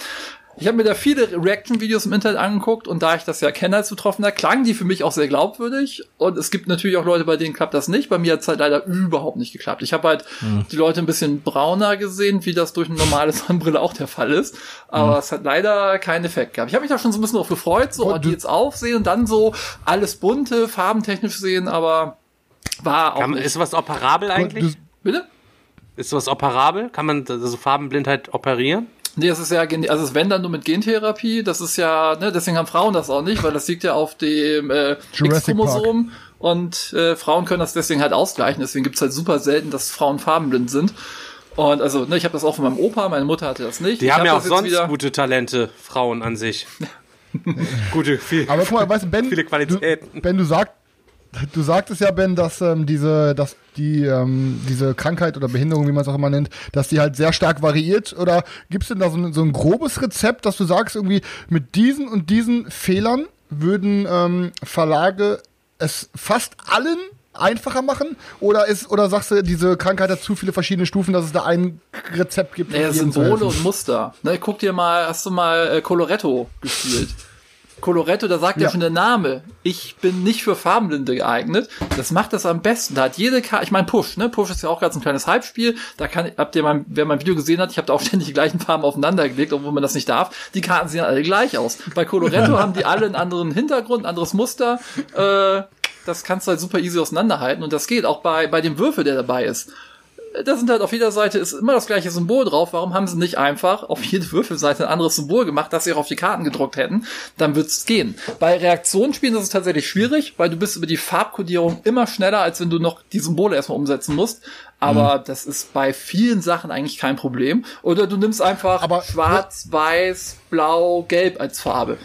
Ich habe mir da viele Reaction-Videos im Internet angeguckt und da ich das ja kenne als Betroffener, klangen die für mich auch sehr glaubwürdig. Und es gibt natürlich auch Leute, bei denen klappt das nicht. Bei mir hat es halt leider überhaupt nicht geklappt. Ich habe halt Hm. die Leute ein bisschen brauner gesehen, wie das durch eine normale Sonnenbrille auch der Fall ist. Aber Hm. es hat leider keinen Effekt gehabt. Ich habe mich da schon so ein bisschen drauf gefreut, so Gott, die jetzt aufsehen und dann so alles bunte, farbentechnisch sehen, aber war auch Kann, nicht. ist sowas operabel eigentlich? Bitte? Ist sowas operabel? Kann man also Farbenblindheit operieren? Nee, das ist ja, also es wenn dann nur mit Gentherapie, das ist ja, ne, deswegen haben Frauen das auch nicht, weil das liegt ja auf dem äh, X-Chromosom und äh, Frauen können das deswegen halt ausgleichen, deswegen gibt's halt super selten, dass Frauen farbenblind sind. Und also, ne, ich habe das auch von meinem Opa, meine Mutter hatte das nicht. Die ich haben hab ja auch sonst wieder- gute Talente, Frauen an sich. gute, viel, aber guck mal, weißt du, Ben, viele Qualitäten. Du, ben, du sagst, du sagtest ja, Ben, dass ähm, diese, dass die ähm, diese Krankheit oder Behinderung, wie man es auch immer nennt, dass die halt sehr stark variiert. Oder gibt's denn da so ein, so ein grobes Rezept, dass du sagst, irgendwie mit diesen und diesen Fehlern würden ähm, Verlage es fast allen einfacher machen? Oder ist, oder sagst du, diese Krankheit hat zu viele verschiedene Stufen, dass es da ein Rezept gibt? Naja, Symbole und Muster. Ne, guck dir mal, hast du mal äh, Coloretto gespielt? Coloretto, da sagt ja. Ja. schon der Name, ich bin nicht für Farbenblinde geeignet. Das macht das am besten. Da hat jede Karte, ich meine Push, ne? Push ist ja auch ganz ein kleines Hype-Spiel. Da kann, habt ihr mal, wer mein Video gesehen hat, ich habe da auch ständig die gleichen Farben aufeinander gelegt, obwohl man das nicht darf. Die Karten sehen alle gleich aus. Bei Coloretto haben die alle einen anderen Hintergrund, ein anderes Muster. Äh, das kannst du halt super easy auseinanderhalten und das geht auch bei, bei dem Würfel, der dabei ist da sind halt auf jeder Seite ist immer das gleiche Symbol drauf. Warum haben sie nicht einfach auf jede Würfelseite ein anderes Symbol gemacht, das sie auch auf die Karten gedruckt hätten? Dann wird's gehen. Bei Reaktionsspielen ist es tatsächlich schwierig, weil du bist über die Farbkodierung immer schneller, als wenn du noch die Symbole erstmal umsetzen musst. Aber das ist bei vielen Sachen eigentlich kein Problem. Oder du nimmst einfach Aber- schwarz, weiß, blau, gelb als Farbe.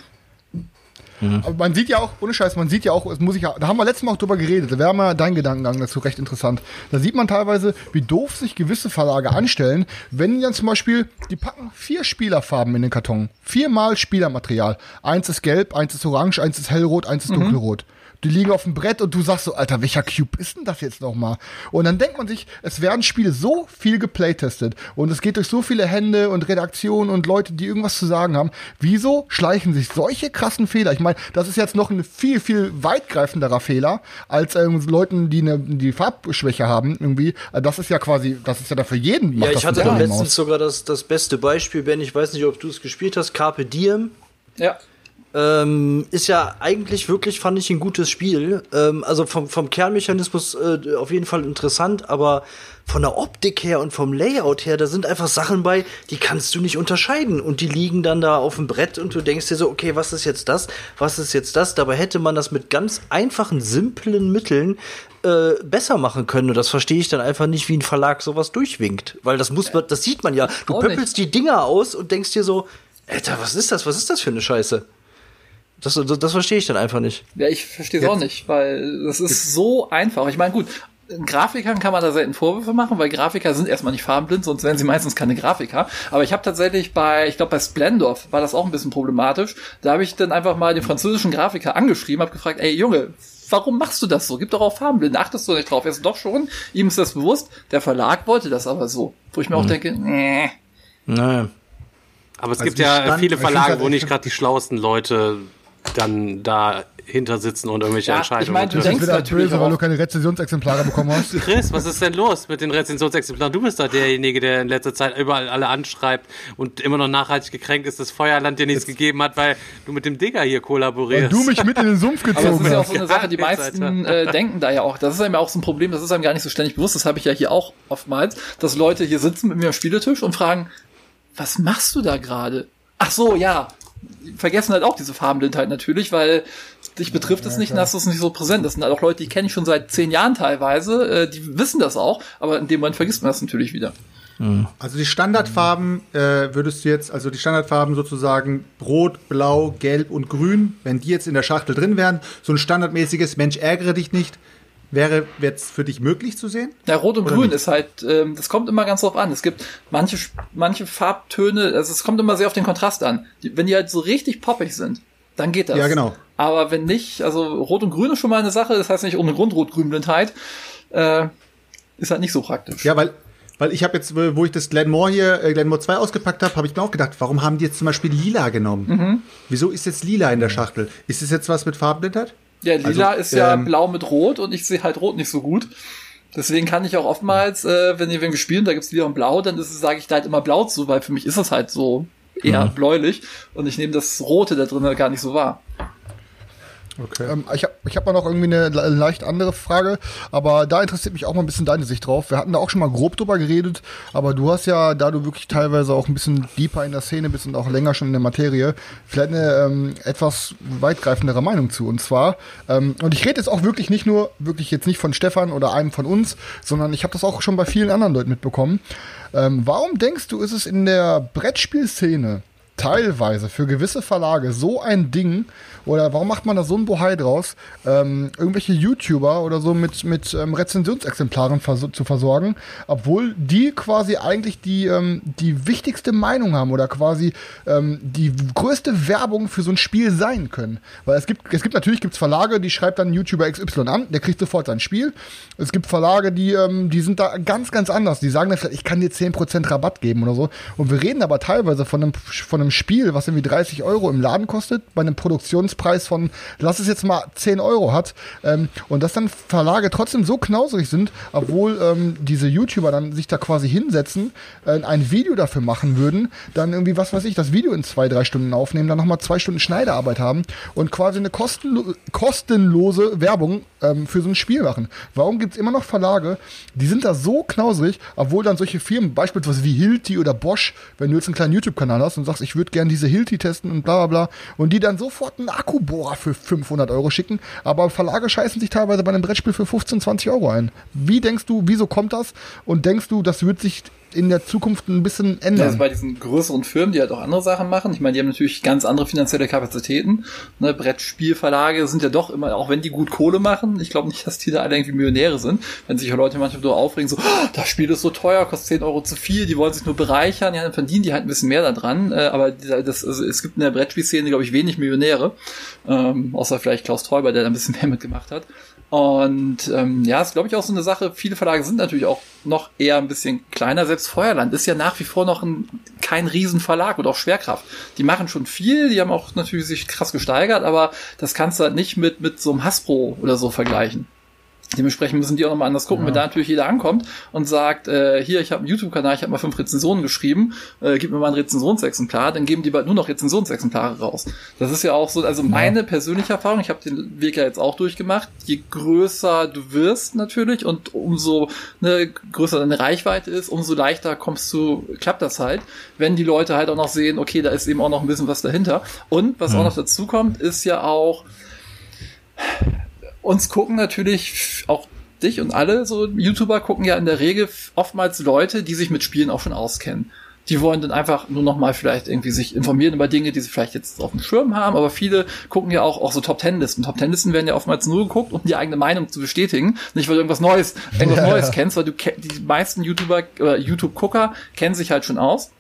Aber man sieht ja auch, ohne Scheiß, man sieht ja auch, es muss ich ja, da haben wir letztes Mal auch drüber geredet, da wäre mal dein Gedankengang dazu recht interessant. Da sieht man teilweise, wie doof sich gewisse Verlage anstellen, wenn die dann zum Beispiel, die packen vier Spielerfarben in den Karton. Viermal Spielermaterial. Eins ist gelb, eins ist orange, eins ist hellrot, eins ist dunkelrot. Die liegen auf dem Brett und du sagst so, Alter, welcher Cube ist denn das jetzt nochmal? Und dann denkt man sich, es werden Spiele so viel geplaytestet und es geht durch so viele Hände und Redaktionen und Leute, die irgendwas zu sagen haben. Wieso schleichen sich solche krassen Fehler? Ich meine, das ist jetzt noch ein viel, viel weitgreifenderer Fehler als ähm, Leuten, die eine die Farbschwäche haben irgendwie. Also Das ist ja quasi, das ist ja da für jeden. Ja, ich hatte letztens aus. sogar das, das beste Beispiel, Ben, ich weiß nicht, ob du es gespielt hast, Carpe Diem. Ja. Ähm, ist ja eigentlich wirklich, fand ich, ein gutes Spiel. Ähm, also vom, vom Kernmechanismus äh, auf jeden Fall interessant, aber von der Optik her und vom Layout her, da sind einfach Sachen bei, die kannst du nicht unterscheiden. Und die liegen dann da auf dem Brett und du denkst dir so, okay, was ist jetzt das? Was ist jetzt das? Dabei hätte man das mit ganz einfachen, simplen Mitteln äh, besser machen können. Und das verstehe ich dann einfach nicht, wie ein Verlag sowas durchwinkt. Weil das muss man, das sieht man ja. Du pöppelst die Dinger aus und denkst dir so, Alter, was ist das? Was ist das für eine Scheiße? Das, das, das verstehe ich dann einfach nicht. Ja, ich verstehe es auch nicht, weil das ist so einfach. Ich meine, gut, Grafikern kann man da selten Vorwürfe machen, weil Grafiker sind erstmal nicht farbenblind, sonst wären sie meistens keine Grafiker. Aber ich habe tatsächlich bei, ich glaube bei Splendor war das auch ein bisschen problematisch. Da habe ich dann einfach mal den französischen Grafiker angeschrieben, habe gefragt, ey Junge, warum machst du das so? Gib doch auf farbenblind, achtest du nicht drauf? Er ist doch schon, ihm ist das bewusst. Der Verlag wollte das aber so. Wo ich mir auch denke, nee. Naja. Aber es Also gibt ja Stand- viele Verlage, halt wo nicht gerade die schlauesten Leute dann dahinter sitzen und irgendwelche Ja, Entscheidungen ich meine, du denkst wieder natürlich böse, weil du keine Rezensionsexemplare bekommen hast. Chris, was ist denn los mit den Rezensionsexemplaren? Du bist doch derjenige, der in letzter Zeit überall alle anschreibt und immer noch nachhaltig gekränkt ist, dass Feuerland dir nichts gegeben hat, weil du mit dem Digger hier Weil kollaborierst. du mich mit in den Sumpf Aber das gezogen ist ja auch hast. so eine Sache, die meisten äh, denken da ja auch. Das ist einem ja auch so ein Problem, das ist einem gar nicht so ständig bewusst. Das habe ich ja hier auch oftmals, dass Leute hier sitzen mit mir am Spieletisch und fragen, was machst du da gerade? Ach so, ja. Vergessen halt auch diese Farbenblindheit natürlich, weil dich betrifft es nicht und hast es nicht so präsent. Das sind halt auch Leute, die kenne ich schon seit zehn Jahren teilweise, äh, die wissen das auch, aber in dem Moment vergisst man das natürlich wieder. Also die Standardfarben äh, würdest du jetzt, also die Standardfarben sozusagen Rot, Blau, Gelb und Grün, wenn die jetzt in der Schachtel drin wären, so ein standardmäßiges Mensch ärgere dich nicht, wäre jetzt für dich möglich zu sehen? Ja, Rot und Oder Grün nicht? ist halt, ähm, das kommt immer ganz drauf an. Es gibt manche, manche Farbtöne, also es kommt immer sehr auf den Kontrast an. Die, wenn die halt so richtig poppig sind, dann geht das. Ja, genau. Aber wenn nicht, also Rot und Grün ist schon mal eine Sache, das heißt nicht ohne Grund Rot-Grün-Blindheit, äh, ist halt nicht so praktisch. Ja, weil Weil ich habe jetzt, wo ich das Glenmore hier, äh, Glenmore 2 ausgepackt habe, habe ich mir auch gedacht, warum haben die jetzt zum Beispiel lila genommen? Mhm. Wieso ist jetzt lila in der Schachtel? Ist es jetzt was mit Farbblindheit? Ja, lila Also, ist ja ähm, blau mit rot und ich sehe halt rot nicht so gut. Deswegen kann ich auch oftmals, äh, wenn, wenn wir spielen, da gibt's lila und blau, dann ist es, sage ich da halt immer blau zu, weil für mich ist es halt so eher bläulich und ich nehme das Rote da drin gar nicht so wahr. Okay. Ähm, ich habe ich hab mal noch irgendwie eine le- leicht andere Frage, aber da interessiert mich auch mal ein bisschen deine Sicht drauf. Wir hatten da auch schon mal grob drüber geredet, aber du hast ja, da du wirklich teilweise auch ein bisschen deeper in der Szene bist und auch länger schon in der Materie, vielleicht eine ähm, etwas weitgreifendere Meinung zu. Und zwar, ähm, und ich rede jetzt auch wirklich nicht nur, wirklich jetzt nicht von Stefan oder einem von uns, sondern ich habe das auch schon bei vielen anderen Leuten mitbekommen. Ähm, warum denkst du, ist es in der Brettspielszene teilweise für gewisse Verlage so ein Ding oder warum macht man da so ein Bohai draus, ähm, irgendwelche YouTuber oder so mit, mit ähm, Rezensionsexemplaren vers zu versorgen, obwohl die quasi eigentlich die, ähm, die wichtigste Meinung haben oder quasi ähm, die größte Werbung für so ein Spiel sein können. Weil es gibt, es gibt natürlich gibt's Verlage, die schreibt dann YouTuber XY an, der kriegt sofort sein Spiel. Es gibt Verlage, die, ähm, die sind da ganz, ganz anders. Die sagen dann vielleicht, ich kann dir 10% Rabatt geben oder so. Und wir reden aber teilweise von einem, von einem Spiel, was irgendwie 30 Euro im Laden kostet, bei einem Produktionspreis von, lass es jetzt mal 10 Euro hat. Ähm, und dass dann Verlage trotzdem so knauserig sind, obwohl ähm, diese YouTuber dann sich da quasi hinsetzen, äh, ein Video dafür machen würden, dann irgendwie, was weiß ich, das Video in zwei, drei Stunden aufnehmen, dann nochmal zwei Stunden Schneiderarbeit haben und quasi eine kostenlo kostenlose Werbung ähm, für so ein Spiel machen. Warum gibt's immer noch Verlage, die sind da so knauserig, obwohl dann solche Firmen, beispielsweise wie Hilti oder Bosch, wenn du jetzt einen kleinen YouTube-Kanal hast und sagst, ich würde gerne diese Hilti testen und bla bla bla, und die dann sofort einen Akkubohrer für 500 Euro schicken, aber Verlage scheißen sich teilweise bei einem Brettspiel für 15, 20 Euro ein. Wie denkst du, wieso kommt das? Und denkst du, das wird sich in der Zukunft ein bisschen ändern? Also bei diesen größeren Firmen, die halt auch andere Sachen machen. Ich meine, die haben natürlich ganz andere finanzielle Kapazitäten. Ne, Brettspielverlage sind ja doch immer, auch wenn die gut Kohle machen, ich glaube nicht, dass die da alle irgendwie Millionäre sind. Wenn sich Leute manchmal so aufregen, so, oh, das Spiel ist so teuer, kostet 10 Euro zu viel, die wollen sich nur bereichern, ja, dann verdienen die halt ein bisschen mehr da dran. Äh, aber das, also, es gibt in der Brettspielszene, glaube ich, wenig Millionäre. Ähm, außer vielleicht Klaus Teuber, der da ein bisschen mehr mitgemacht hat. Und ähm, ja, ist glaube ich auch so eine Sache. Viele Verlage sind natürlich auch noch eher ein bisschen kleiner. Selbst Feuerland ist ja nach wie vor noch ein, kein Riesenverlag und auch Schwerkraft. Die machen schon viel, die haben auch natürlich sich krass gesteigert, aber das kannst du halt nicht mit mit so einem Hasbro oder so vergleichen. Dementsprechend müssen die auch nochmal anders gucken, wenn da natürlich jeder ankommt und sagt, äh, hier, ich habe einen YouTube-Kanal, ich habe mal fünf Rezensionen geschrieben, äh, gib mir mal ein Rezensionsexemplar, dann geben die bald nur noch Rezensionsexemplare raus. Das ist ja auch so, also meine persönliche Erfahrung, ich habe den Weg ja jetzt auch durchgemacht, je größer du wirst natürlich und umso ne, größer deine Reichweite ist, umso leichter kommst du, klappt das halt, wenn die Leute halt auch noch sehen, okay, da ist eben auch noch ein bisschen was dahinter. Und was auch noch dazu kommt, ist ja auch, uns gucken natürlich auch dich und alle so YouTuber gucken ja in der Regel oftmals Leute, die sich mit Spielen auch schon auskennen. Die wollen dann einfach nur noch mal vielleicht irgendwie sich informieren über Dinge, die sie vielleicht jetzt auf dem Schirm haben, aber viele gucken ja auch, auch so Top Ten Listen. Top Ten Listen werden ja oftmals nur geguckt, um die eigene Meinung zu bestätigen. Nicht, weil du irgendwas Neues, irgendwas Ja, Neues kennst, weil du die meisten YouTuber, oder YouTube-Gucker kennen sich halt schon aus.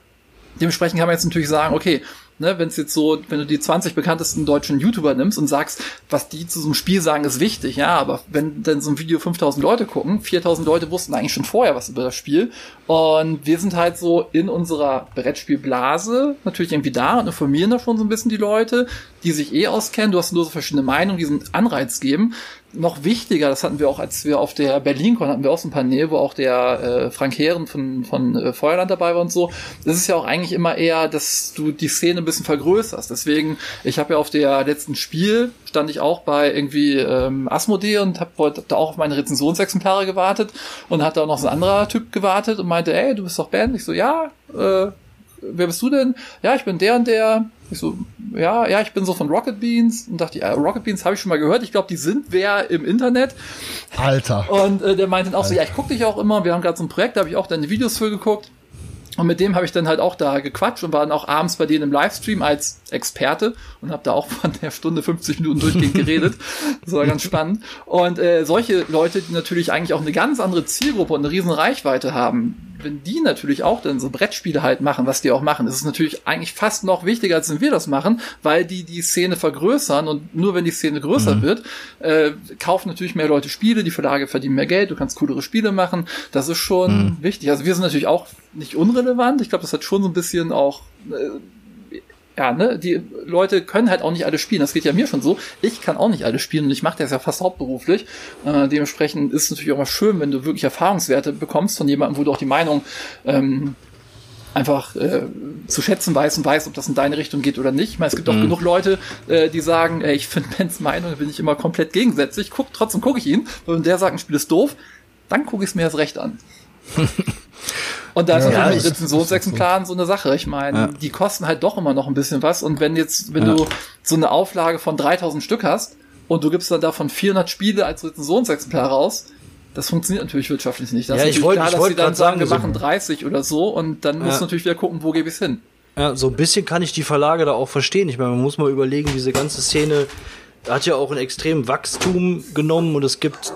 Dementsprechend kann man jetzt natürlich sagen, okay, ne, wenn es jetzt so, wenn du die 20 bekanntesten deutschen YouTuber nimmst und sagst, was die zu so einem Spiel sagen, ist wichtig, ja, aber wenn dann so ein Video 5000 Leute gucken, 4000 Leute wussten eigentlich schon vorher was über das Spiel und wir sind halt so in unserer Brettspielblase natürlich irgendwie da und informieren da schon so ein bisschen die Leute, die sich eh auskennen, du hast nur so verschiedene Meinungen, die so einen Anreiz geben. Noch wichtiger, das hatten wir auch, als wir auf der BerlinCon hatten wir auch so ein Panel, wo auch der äh, Frank Heeren von, von äh, Feuerland dabei war und so. Das ist ja auch eigentlich immer eher, dass du die Szene ein bisschen vergrößerst. Deswegen, ich habe ja auf der letzten Spiel, stand ich auch bei irgendwie ähm, Asmodee und hab, wollte da auch auf meine Rezensionsexemplare gewartet und hat da auch noch so ein anderer Typ gewartet und meinte, ey, du bist doch Ben? Ich so, ja, äh, wer bist du denn? Ja, ich bin der und der. Ich so, ja, ja, ich bin so von Rocket Beans und dachte, ja, Rocket Beans habe ich schon mal gehört. Ich glaube, die sind wer im Internet. Alter. Und äh, der meinte dann auch so, ja, ich gucke dich auch immer. Wir haben gerade so ein Projekt, da habe ich auch deine Videos für geguckt. Und mit dem habe ich dann halt auch da gequatscht und war dann auch abends bei denen im Livestream als Experte und habe da auch von der Stunde 50 Minuten durchgehend geredet. Das war ganz spannend. Und äh, solche Leute, die natürlich eigentlich auch eine ganz andere Zielgruppe und eine riesen Reichweite haben, wenn die natürlich auch dann so Brettspiele halt machen, was die auch machen, ist es natürlich eigentlich fast noch wichtiger, als wenn wir das machen, weil die die Szene vergrößern und nur wenn die Szene größer mhm. wird, äh, kaufen natürlich mehr Leute Spiele, die Verlage verdienen mehr Geld, du kannst coolere Spiele machen. Das ist schon mhm. wichtig. Also wir sind natürlich auch nicht unrelevant. Ich glaube, das hat schon so ein bisschen auch äh, ja, ne, die Leute können halt auch nicht alle spielen. Das geht ja mir schon so. Ich kann auch nicht alle spielen und ich mache das ja fast hauptberuflich. Äh, dementsprechend ist es natürlich auch mal schön, wenn du wirklich Erfahrungswerte bekommst von jemandem, wo du auch die Meinung ähm, einfach äh, zu schätzen weiß und weiß, ob das in deine Richtung geht oder nicht. Ich meine, es gibt auch mhm. genug Leute, äh, die sagen, ey, ich finde Bens Meinung, bin ich immer komplett gegensätzlich. Guck, trotzdem gucke ich ihn. Wenn der sagt, ein Spiel ist doof, dann gucke ich es mir erst recht an. Und da ist ja, natürlich mit Rezensionsexemplaren so eine Sache. Ich meine, ja. die kosten halt doch immer noch ein bisschen was. Und wenn jetzt, wenn ja. du so eine Auflage von 3000 Stück hast und du gibst dann davon 400 Spiele als Rezensionsexemplar raus, das funktioniert natürlich wirtschaftlich nicht. Das ja, ist ich wollte, klar, ich wollte dass dann sagen, wir so machen 30 oder so und dann ja. musst du natürlich wieder gucken, wo gebe ich es hin. Ja, so ein bisschen kann ich die Verlage da auch verstehen. Ich meine, man muss mal überlegen, diese ganze Szene hat ja auch ein extrem Wachstum genommen und es gibt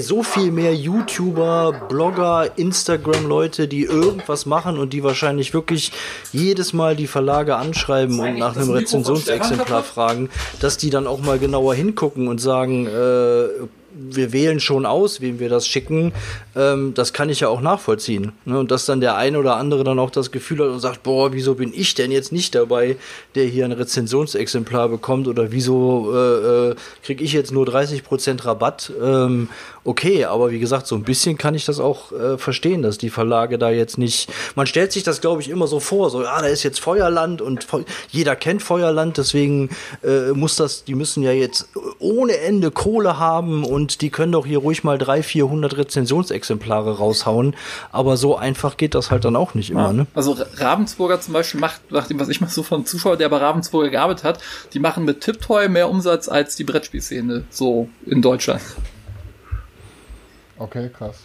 so viel mehr YouTuber, Blogger, Instagram-Leute, die irgendwas machen und die wahrscheinlich wirklich jedes Mal die Verlage anschreiben und nach einem Rezensionsexemplar fragen, dass die dann auch mal genauer hingucken und sagen, äh, wir wählen schon aus, wem wir das schicken, ähm, das kann ich ja auch nachvollziehen. Ne? Und dass dann der eine oder andere dann auch das Gefühl hat und sagt, boah, wieso bin ich denn jetzt nicht dabei, der hier ein Rezensionsexemplar bekommt oder wieso äh, äh, kriege ich jetzt nur 30% Rabatt? Ähm, okay, aber wie gesagt, so ein bisschen kann ich das auch äh, verstehen, dass die Verlage da jetzt nicht. Man stellt sich das, glaube ich, immer so vor, so, ja, da ist jetzt Feuerland und Fe jeder kennt Feuerland, deswegen äh, muss das, die müssen ja jetzt ohne Ende Kohle haben und die können doch hier ruhig mal 300, 400 Rezensionsexemplare raushauen. Aber so einfach geht das halt dann auch nicht immer, ja. ne? Also Ravensburger zum Beispiel macht, nach dem, was ich mal so von Zuschauer, der bei Ravensburger gearbeitet hat, die machen mit Tiptoy mehr Umsatz als die Brettspielszene so in Deutschland. Okay, krass.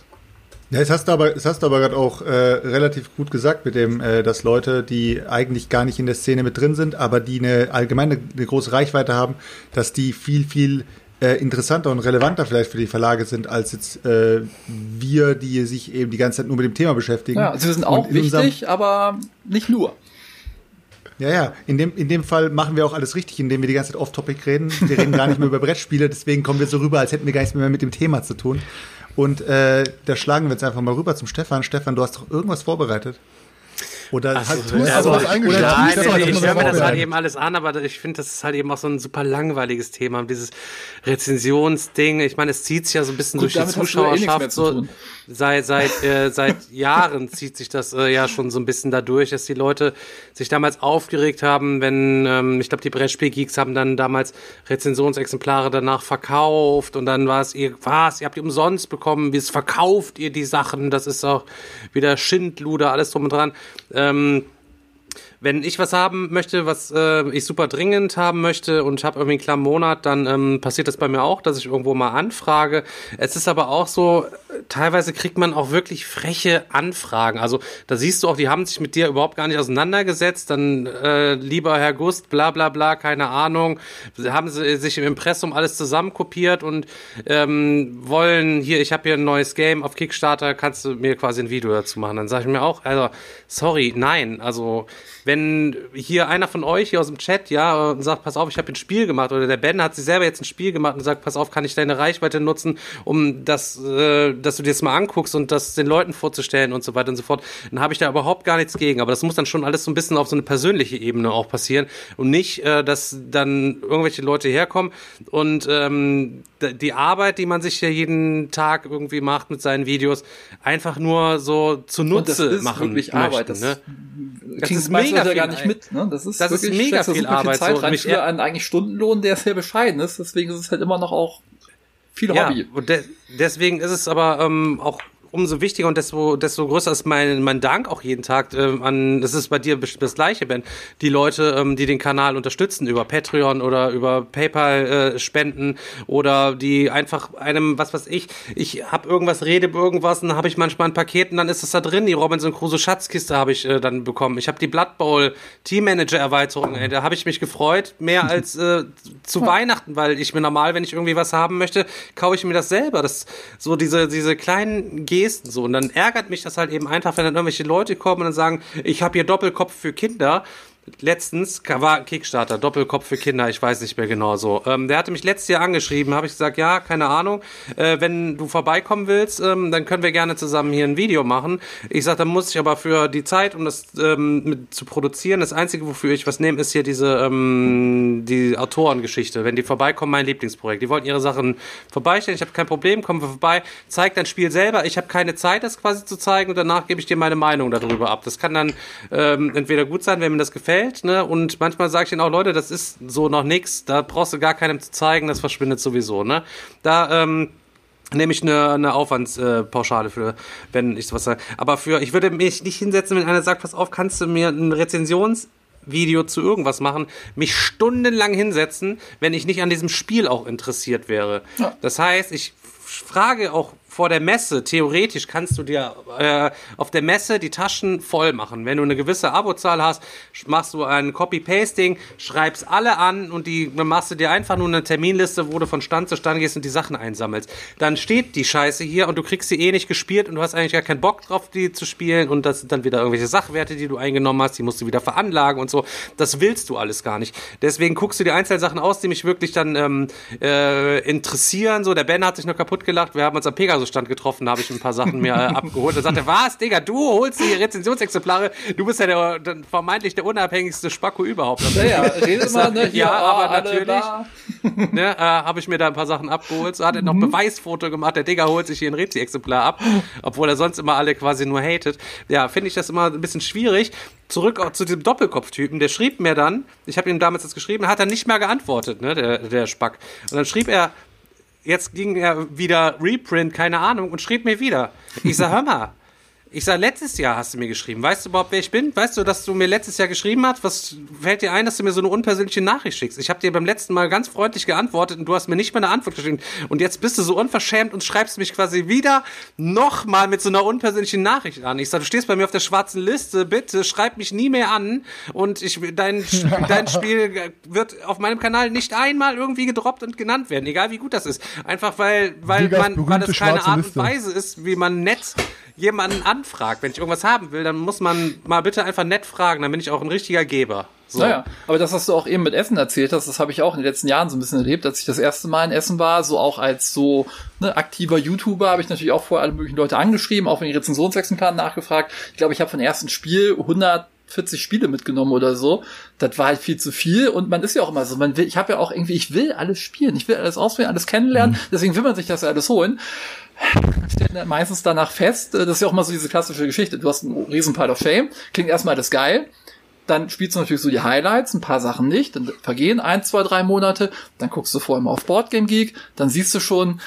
Ja, das hast du aber, das hast du aber gerade auch äh, relativ gut gesagt mit dem, äh, dass Leute, die eigentlich gar nicht in der Szene mit drin sind, aber die eine allgemeine eine große Reichweite haben, dass die viel viel äh, interessanter und relevanter vielleicht für die Verlage sind als jetzt äh, wir, die sich eben die ganze Zeit nur mit dem Thema beschäftigen. Ja, sie sind auch wichtig, aber nicht nur. Ja, ja. In dem, in dem Fall machen wir auch alles richtig, indem wir die ganze Zeit off-topic reden. Wir reden gar nicht mehr über Brettspiele, deswegen kommen wir so rüber, als hätten wir gar nichts mehr mit dem Thema zu tun. Und äh, da schlagen wir jetzt einfach mal rüber zum Stefan. Stefan, du hast doch irgendwas vorbereitet. Oder Ach, halt, tust also, was eingeschlagen. Ja, nee, nee, ich höre mir das halt eben alles an, aber ich finde, das ist halt eben auch so ein super langweiliges Thema. Dieses Rezensionsding. Ich meine, es zieht sich ja so ein bisschen Gut, durch die Zuschauerschaft. Eh so, seit seit äh, seit Jahren zieht sich das äh, ja schon so ein bisschen dadurch, dass die Leute sich damals aufgeregt haben, wenn ähm, ich glaube die Brettspielgeeks haben dann damals Rezensionsexemplare danach verkauft und dann war es ihr was, ihr habt die umsonst bekommen, wie es verkauft ihr die Sachen, das ist auch wieder Schindluder, alles drum und dran. Ähm, wenn ich was haben möchte, was äh, ich super dringend haben möchte und ich habe irgendwie einen klaren Monat, dann ähm, passiert das bei mir auch, dass ich irgendwo mal anfrage. Es ist aber auch so, teilweise kriegt man auch wirklich freche Anfragen. Also da siehst du auch, die haben sich mit dir überhaupt gar nicht auseinandergesetzt. Dann äh, lieber Herr Gust, bla bla bla, keine Ahnung. Haben sie sich im Impressum alles zusammenkopiert und ähm, wollen hier, ich habe hier ein neues Game auf Kickstarter, kannst du mir quasi ein Video dazu machen? Dann sage ich mir auch, also sorry, nein, also wenn hier einer von euch hier aus dem Chat, ja, und sagt, pass auf, ich habe ein Spiel gemacht, oder der Ben hat sich selber jetzt ein Spiel gemacht und sagt, pass auf, kann ich deine Reichweite nutzen, um das, äh, dass du dir das mal anguckst und das den Leuten vorzustellen und so weiter und so fort, dann habe ich da überhaupt gar nichts gegen. Aber das muss dann schon alles so ein bisschen auf so eine persönliche Ebene auch passieren und nicht, äh, dass dann irgendwelche Leute herkommen und ähm, die Arbeit, die man sich hier jeden Tag irgendwie macht mit seinen Videos, einfach nur so zunutze und das ist machen wirklich möchten, Arbeit. Das, ne? das ist mega viel gar nicht mit. Ne? Das ist, das ist mega viel Arbeit. Viel Zeit so, rein für einen eigentlich Stundenlohn, der sehr bescheiden ist. Deswegen ist es halt immer noch auch viel ja, Hobby. Und de deswegen ist es aber ähm, auch umso wichtiger und desto, desto größer ist mein, mein Dank auch jeden Tag ähm, an, das ist bei dir bestimmt das gleiche, Ben, die Leute, ähm, die den Kanal unterstützen über Patreon oder über PayPal äh, spenden oder die einfach einem, was weiß ich, ich habe irgendwas, rede über irgendwas und dann habe ich manchmal ein Paket und dann ist es da drin, die Robinson Crusoe Schatzkiste habe ich äh, dann bekommen. Ich habe die Blood Bowl Team Manager Erweiterung, ey, da habe ich mich gefreut, mehr als äh, zu Weihnachten, weil ich mir normal, wenn ich irgendwie was haben möchte, kaufe ich mir das selber. Das so diese diese kleinen G Gesten so. Und dann ärgert mich das halt eben einfach, wenn dann irgendwelche Leute kommen und dann sagen, ich habe hier Doppelkopf für Kinder letztens war Kickstarter, Doppelkopf für Kinder, ich weiß nicht mehr genau so. Ähm, der hatte mich letztes Jahr angeschrieben, habe ich gesagt, ja, keine Ahnung. Äh, wenn du vorbeikommen willst, ähm, dann können wir gerne zusammen hier ein Video machen. Ich sage, dann muss ich aber für die Zeit, um das ähm, mit zu produzieren, das Einzige, wofür ich was nehme, ist hier diese ähm, die Autorengeschichte. Wenn die vorbeikommen, mein Lieblingsprojekt. Die wollten ihre Sachen vorbeistellen, ich habe kein Problem, kommen wir vorbei, zeig dein Spiel selber. Ich habe keine Zeit, das quasi zu zeigen und danach gebe ich dir meine Meinung darüber ab. Das kann dann ähm, entweder gut sein, wenn mir das gefällt, gefällt, ne? Und manchmal sage ich ihnen auch, Leute, das ist so noch nichts, da brauchst du gar keinem zu zeigen, das verschwindet sowieso, ne? Da, ähm, nehme ich eine, eine Aufwandspauschale für, wenn ich sowas sage. Aber für, ich würde mich nicht hinsetzen, wenn einer sagt, pass auf, kannst du mir ein Rezensionsvideo zu irgendwas machen, mich stundenlang hinsetzen, wenn ich nicht an diesem Spiel auch interessiert wäre. Ja. Das heißt, ich frage auch vor der Messe, theoretisch kannst du dir äh, auf der Messe die Taschen voll machen. Wenn du eine gewisse Abozahl hast, machst du ein Copy-Pasting, schreibst alle an und die machst du dir einfach nur eine Terminliste, wo du von Stand zu Stand gehst und die Sachen einsammelst. Dann steht die Scheiße hier und du kriegst sie eh nicht gespielt und du hast eigentlich gar keinen Bock drauf, die zu spielen und das sind dann wieder irgendwelche Sachwerte, die du eingenommen hast, die musst du wieder veranlagen und so. Das willst du alles gar nicht. Deswegen guckst du die Einzelsachen aus, die mich wirklich dann ähm, äh, interessieren. So, der Ben hat sich noch kaputt gelacht. Wir haben uns am Pegasus Stand getroffen, habe ich ein paar Sachen mir äh, abgeholt und sagte, was, Digga, du holst die Rezensionsexemplare, du bist ja der, der vermeintlich der unabhängigste Spacko überhaupt. Ja, ja, redet mal, ne? Ja, aber natürlich ne, äh, habe ich mir da ein paar Sachen abgeholt. So hat er noch mhm. Beweisfoto gemacht, der Digga holt sich hier ein Rezi-Exemplar ab, obwohl er sonst immer alle quasi nur hatet. Ja, finde ich das immer ein bisschen schwierig. Zurück auch zu diesem Doppelkopftypen, der schrieb mir dann, ich habe ihm damals das geschrieben, hat er nicht mehr geantwortet, ne, der, der Spack. Und dann schrieb er, jetzt ging er wieder Reprint, keine Ahnung, und schrieb mir wieder. Ich sag, hör mal, ich sag, letztes Jahr hast du mir geschrieben. Weißt du überhaupt, wer ich bin? Weißt du, dass du mir letztes Jahr geschrieben hast? Was fällt dir ein, dass du mir so eine unpersönliche Nachricht schickst? Ich habe dir beim letzten Mal ganz freundlich geantwortet und du hast mir nicht mal eine Antwort geschrieben. Und jetzt bist du so unverschämt und schreibst mich quasi wieder nochmal mit so einer unpersönlichen Nachricht an. Ich sag, du stehst bei mir auf der schwarzen Liste, bitte schreib mich nie mehr an. Und ich, dein, dein Spiel wird auf meinem Kanal nicht einmal irgendwie gedroppt und genannt werden, egal wie gut das ist. Einfach weil, weil man, weil es keine Art und Weise ist, wie man nett jemanden anfragt. Wenn ich irgendwas haben will, dann muss man mal bitte einfach nett fragen, dann bin ich auch ein richtiger Geber. So. Naja, aber das, was du auch eben mit Essen erzählt hast, das habe ich auch in den letzten Jahren so ein bisschen erlebt, als ich das erste Mal in Essen war, so auch als so ne, aktiver YouTuber habe ich natürlich auch vorher alle möglichen Leute angeschrieben, auch wegen Rezensionsexemplaren nachgefragt. Ich glaube, ich habe von ersten Spiel 100 40 Spiele mitgenommen oder so. Das war halt viel zu viel und man ist ja auch immer so, man will, ich habe ja auch irgendwie, ich will alles spielen, ich will alles ausprobieren, alles kennenlernen, mhm. deswegen will man sich das ja alles holen stellt meistens danach fest, äh, das ist ja auch mal so diese klassische Geschichte. Du hast einen riesen Pile of Shame, klingt erstmal das geil, dann spielst du natürlich so die Highlights, ein paar Sachen nicht, dann vergehen ein, zwei, drei Monate, dann guckst du vorher mal auf Boardgame Geek, dann siehst du schon,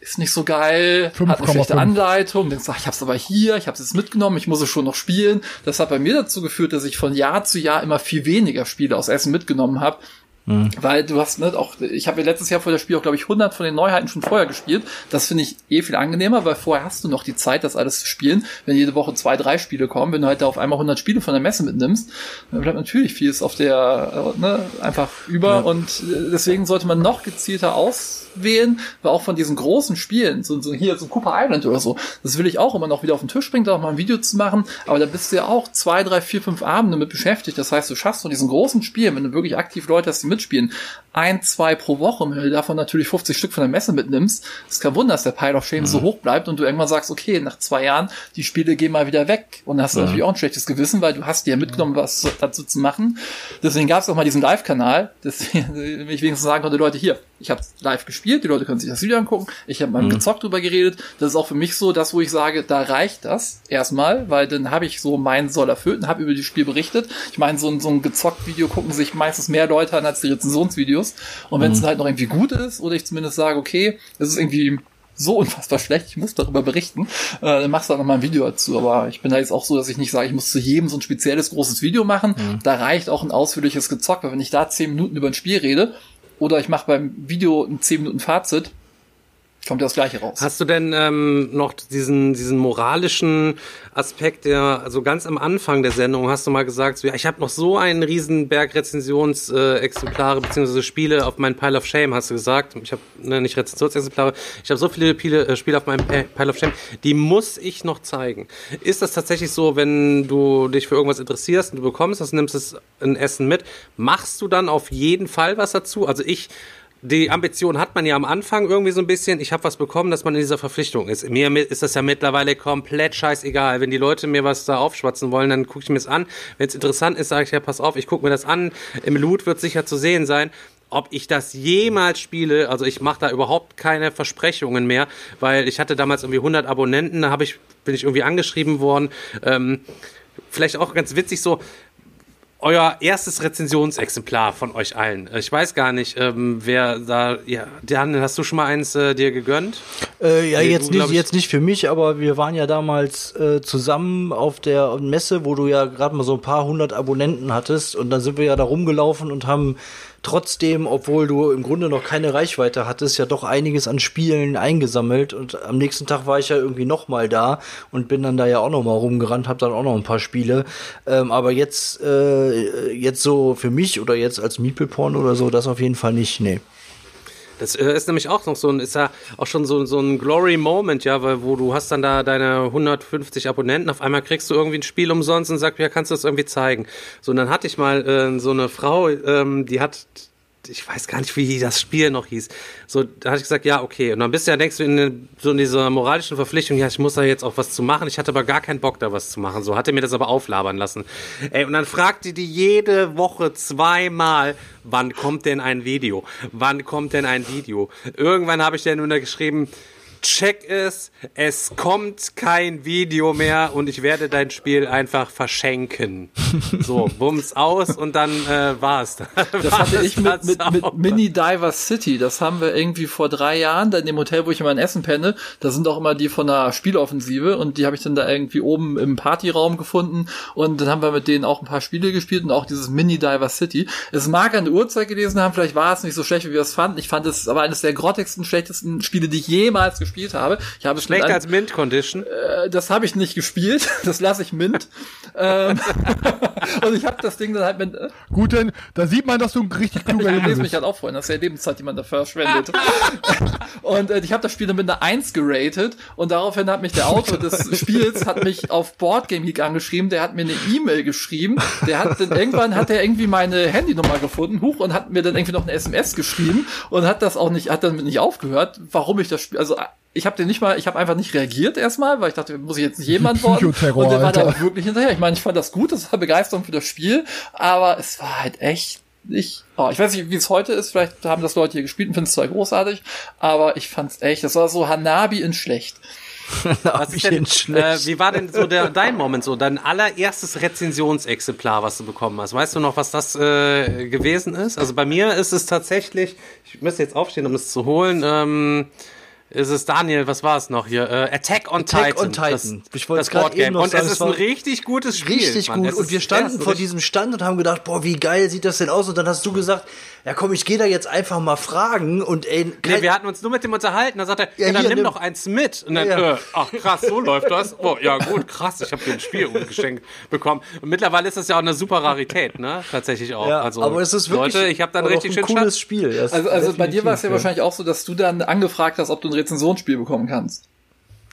ist nicht so geil, 5, hat eine schlechte 5. Anleitung, denkst, ach, ich hab's aber hier, ich hab's jetzt mitgenommen, ich muss es schon noch spielen. Das hat bei mir dazu geführt, dass ich von Jahr zu Jahr immer viel weniger Spiele aus Essen mitgenommen habe, Mhm. Weil du hast ne, auch, ich habe ja letztes Jahr vor der Spiel auch, glaube ich, 100 von den Neuheiten schon vorher gespielt. Das finde ich eh viel angenehmer, weil vorher hast du noch die Zeit, das alles zu spielen. Wenn jede Woche zwei, drei Spiele kommen, wenn du halt da auf einmal 100 Spiele von der Messe mitnimmst, dann bleibt natürlich vieles auf der, äh, ne, einfach über. Ja. Und äh, deswegen sollte man noch gezielter auswählen, weil auch von diesen großen Spielen, so, so hier so Cooper Island oder so, das will ich auch immer noch wieder auf den Tisch bringen, da auch mal ein Video zu machen. Aber da bist du ja auch zwei, drei, vier, fünf Abende mit beschäftigt. Das heißt, du schaffst von diesen großen Spielen, wenn du wirklich aktiv Leute hast, die mitspielen, ein, zwei pro Woche, wenn du davon natürlich 50 Stück von der Messe mitnimmst, ist kein Wunder, dass der Pile of Shame mhm. so hoch bleibt und du irgendwann sagst, okay, nach zwei Jahren, die Spiele gehen mal wieder weg. Und dann hast du mhm. natürlich auch ein schlechtes Gewissen, weil du hast dir ja mitgenommen, was dazu zu machen. Deswegen gab es auch mal diesen Live-Kanal, deswegen ich wenigstens sagen konnte, Leute, hier, ich habe live gespielt, die Leute können sich das Video angucken, ich habe mal mhm. gezockt drüber geredet. Das ist auch für mich so das, wo ich sage, da reicht das erstmal, weil dann habe ich so meinen Soll erfüllt und habe über das Spiel berichtet. Ich meine, so ein, so ein gezockt Video gucken sich meistens mehr Leute an als die Rezensionsvideos. Und wenn es mhm. halt noch irgendwie gut ist, oder ich zumindest sage, okay, es ist irgendwie so unfassbar schlecht, ich muss darüber berichten, äh, dann machst du da nochmal ein Video dazu. Aber ich bin da jetzt auch so, dass ich nicht sage, ich muss zu jedem so ein spezielles großes Video machen. Mhm. Da reicht auch ein ausführliches Gezockt, weil wenn ich da zehn Minuten über ein Spiel rede, oder ich mache beim Video ein 10 Minuten Fazit, kommt das Gleiche raus. Hast du denn ähm, noch diesen, diesen moralischen Aspekt, der also ganz am Anfang der Sendung hast du mal gesagt, so, ja, ich habe noch so einen riesen Berg Rezensionsexemplare äh, beziehungsweise Spiele auf meinen Pile of Shame, hast du gesagt. Ich habe ne, nicht Rezensionsexemplare, ich habe so viele Pile, äh, Spiele auf meinem Pile of Shame, die muss ich noch zeigen. Ist das tatsächlich so, wenn du dich für irgendwas interessierst und du bekommst das, nimmst es ein Essen mit, machst du dann auf jeden Fall was dazu? Also ich die Ambition hat man ja am Anfang irgendwie so ein bisschen, ich habe was bekommen, dass man in dieser Verpflichtung ist. Mir ist das ja mittlerweile komplett scheißegal. Wenn die Leute mir was da aufschwatzen wollen, dann gucke ich mir es an. Wenn es interessant ist, sage ich, ja, pass auf, ich gucke mir das an. Im Loot wird sicher zu sehen sein. Ob ich das jemals spiele, also ich mache da überhaupt keine Versprechungen mehr, weil ich hatte damals irgendwie 100 Abonnenten, da hab ich, bin ich irgendwie angeschrieben worden. Ähm, vielleicht auch ganz witzig so, euer erstes Rezensionsexemplar von euch allen. Ich weiß gar nicht, ähm, wer da. Ja, Dan, hast du schon mal eins äh, dir gegönnt? Äh, ja, nee, jetzt, du, nicht, jetzt nicht für mich, aber wir waren ja damals äh, zusammen auf der Messe, wo du ja gerade mal so ein paar hundert Abonnenten hattest und dann sind wir ja da rumgelaufen und haben trotzdem, obwohl du im Grunde noch keine Reichweite hattest, ja doch einiges an Spielen eingesammelt und am nächsten Tag war ich ja irgendwie noch mal da und bin dann da ja auch noch mal rumgerannt, hab dann auch noch ein paar Spiele. Ähm, aber jetzt, äh, jetzt so für mich oder jetzt als Meeple Porn oder so, das auf jeden Fall nicht, nee. Das äh, ist nämlich auch noch so ein, ist ja auch schon so, so ein Glory Moment, ja, weil wo du hast dann da deine 150 Abonnenten, auf einmal kriegst du irgendwie ein Spiel umsonst und sagst, ja, kannst du das irgendwie zeigen. So, und dann hatte ich mal äh, so eine Frau, ähm, die hat ich weiß gar nicht, wie das Spiel noch hieß. So, da hatte ich gesagt, ja, okay. Und dann bist du ja, denkst du, in, so in dieser moralischen Verpflichtung, ja, ich muss da jetzt auch was zu machen. Ich hatte aber gar keinen Bock, da was zu machen. So, hatte mir das aber auflabern lassen. Ey, und dann fragte die jede Woche zweimal, wann kommt denn ein Video? Wann kommt denn ein Video? Irgendwann habe ich dann nur geschrieben, check es, es kommt kein Video mehr und ich werde dein Spiel einfach verschenken. So, bums aus und dann äh, war's. Das hatte ich mit, mit, mit Mini Diver City. Das haben wir irgendwie vor drei Jahren, da in dem Hotel, wo ich immer in Essen penne. Da sind auch immer die von der Spieloffensive und die habe ich dann da irgendwie oben im Partyraum gefunden und dann haben wir mit denen auch ein paar Spiele gespielt und auch dieses Mini Diver City. Es mag an der Uhrzeit gelesen haben, vielleicht war es nicht so schlecht, wie wir es fanden. Ich fand es aber eines der grottigsten, schlechtesten Spiele, die ich jemals gespielt gespielt habe. Ich habe Schlechter als Mint Condition. Äh, das habe ich nicht gespielt. Das lasse ich Mint. ähm, und ich habe das Ding dann halt mit. Äh, Gut, denn da sieht man, dass du ein richtig kluger Junge bist. mich halt auch freuen. Das ist ja Lebenszeit, die man dafür verschwendet. und äh, ich habe das Spiel dann mit einer 1 geratet und daraufhin hat mich der Autor des Spiels hat mich auf Boardgame Geek angeschrieben. Der hat mir eine E-Mail geschrieben. Der hat dann irgendwann hat er irgendwie meine Handynummer gefunden, huch und hat mir dann irgendwie noch eine SMS geschrieben und hat das auch nicht, hat dann nicht aufgehört, warum ich das Spiel, also ich habe den nicht mal, ich habe einfach nicht reagiert erstmal, weil ich dachte, muss ich jetzt nicht jemand worden. Und der war da auch wirklich hinterher. Ich meine, ich fand das gut, das war Begeisterung für das Spiel, aber es war halt echt nicht. Oh, ich weiß nicht, wie es heute ist. Vielleicht haben das Leute hier gespielt und finden es zwar großartig, aber ich fand's echt. Das war so Hanabi in schlecht. was ist denn, äh, wie war denn so der, dein Moment so, dein allererstes Rezensionsexemplar, was du bekommen hast? Weißt du noch, was das äh, gewesen ist? Also bei mir ist es tatsächlich, ich müsste jetzt aufstehen, um es zu holen. Ähm, ist es Daniel, was war es noch hier? Äh, Attack on Attack Titan. On Titan. Das, ich wollte das Boardgame. Und sagen, es ist ein richtig gutes Spiel. Richtig Mann. gut. Und wir standen vor diesem Stand und haben gedacht, boah, wie geil sieht das denn aus? Und dann hast du gesagt, ja komm, ich gehe da jetzt einfach mal fragen und ey, nee, wir hatten uns nur mit dem unterhalten, da sagt er, ja, ja dann hier, nimm, doch eins mit. Und dann, ja. äh, ach krass, so läuft das. Oh, ja gut, krass, ich habe dir ein Spiel geschenkt bekommen. Und mittlerweile ist das ja auch eine super Rarität, ne? Tatsächlich auch. Ja, also, aber es ist wirklich Leute, ich habe dann richtig ein cooles Spiel. Das also, also bei dir war es ja, wahrscheinlich auch so, dass du dann angefragt hast, ob du ein Rezensionsspiel bekommen kannst.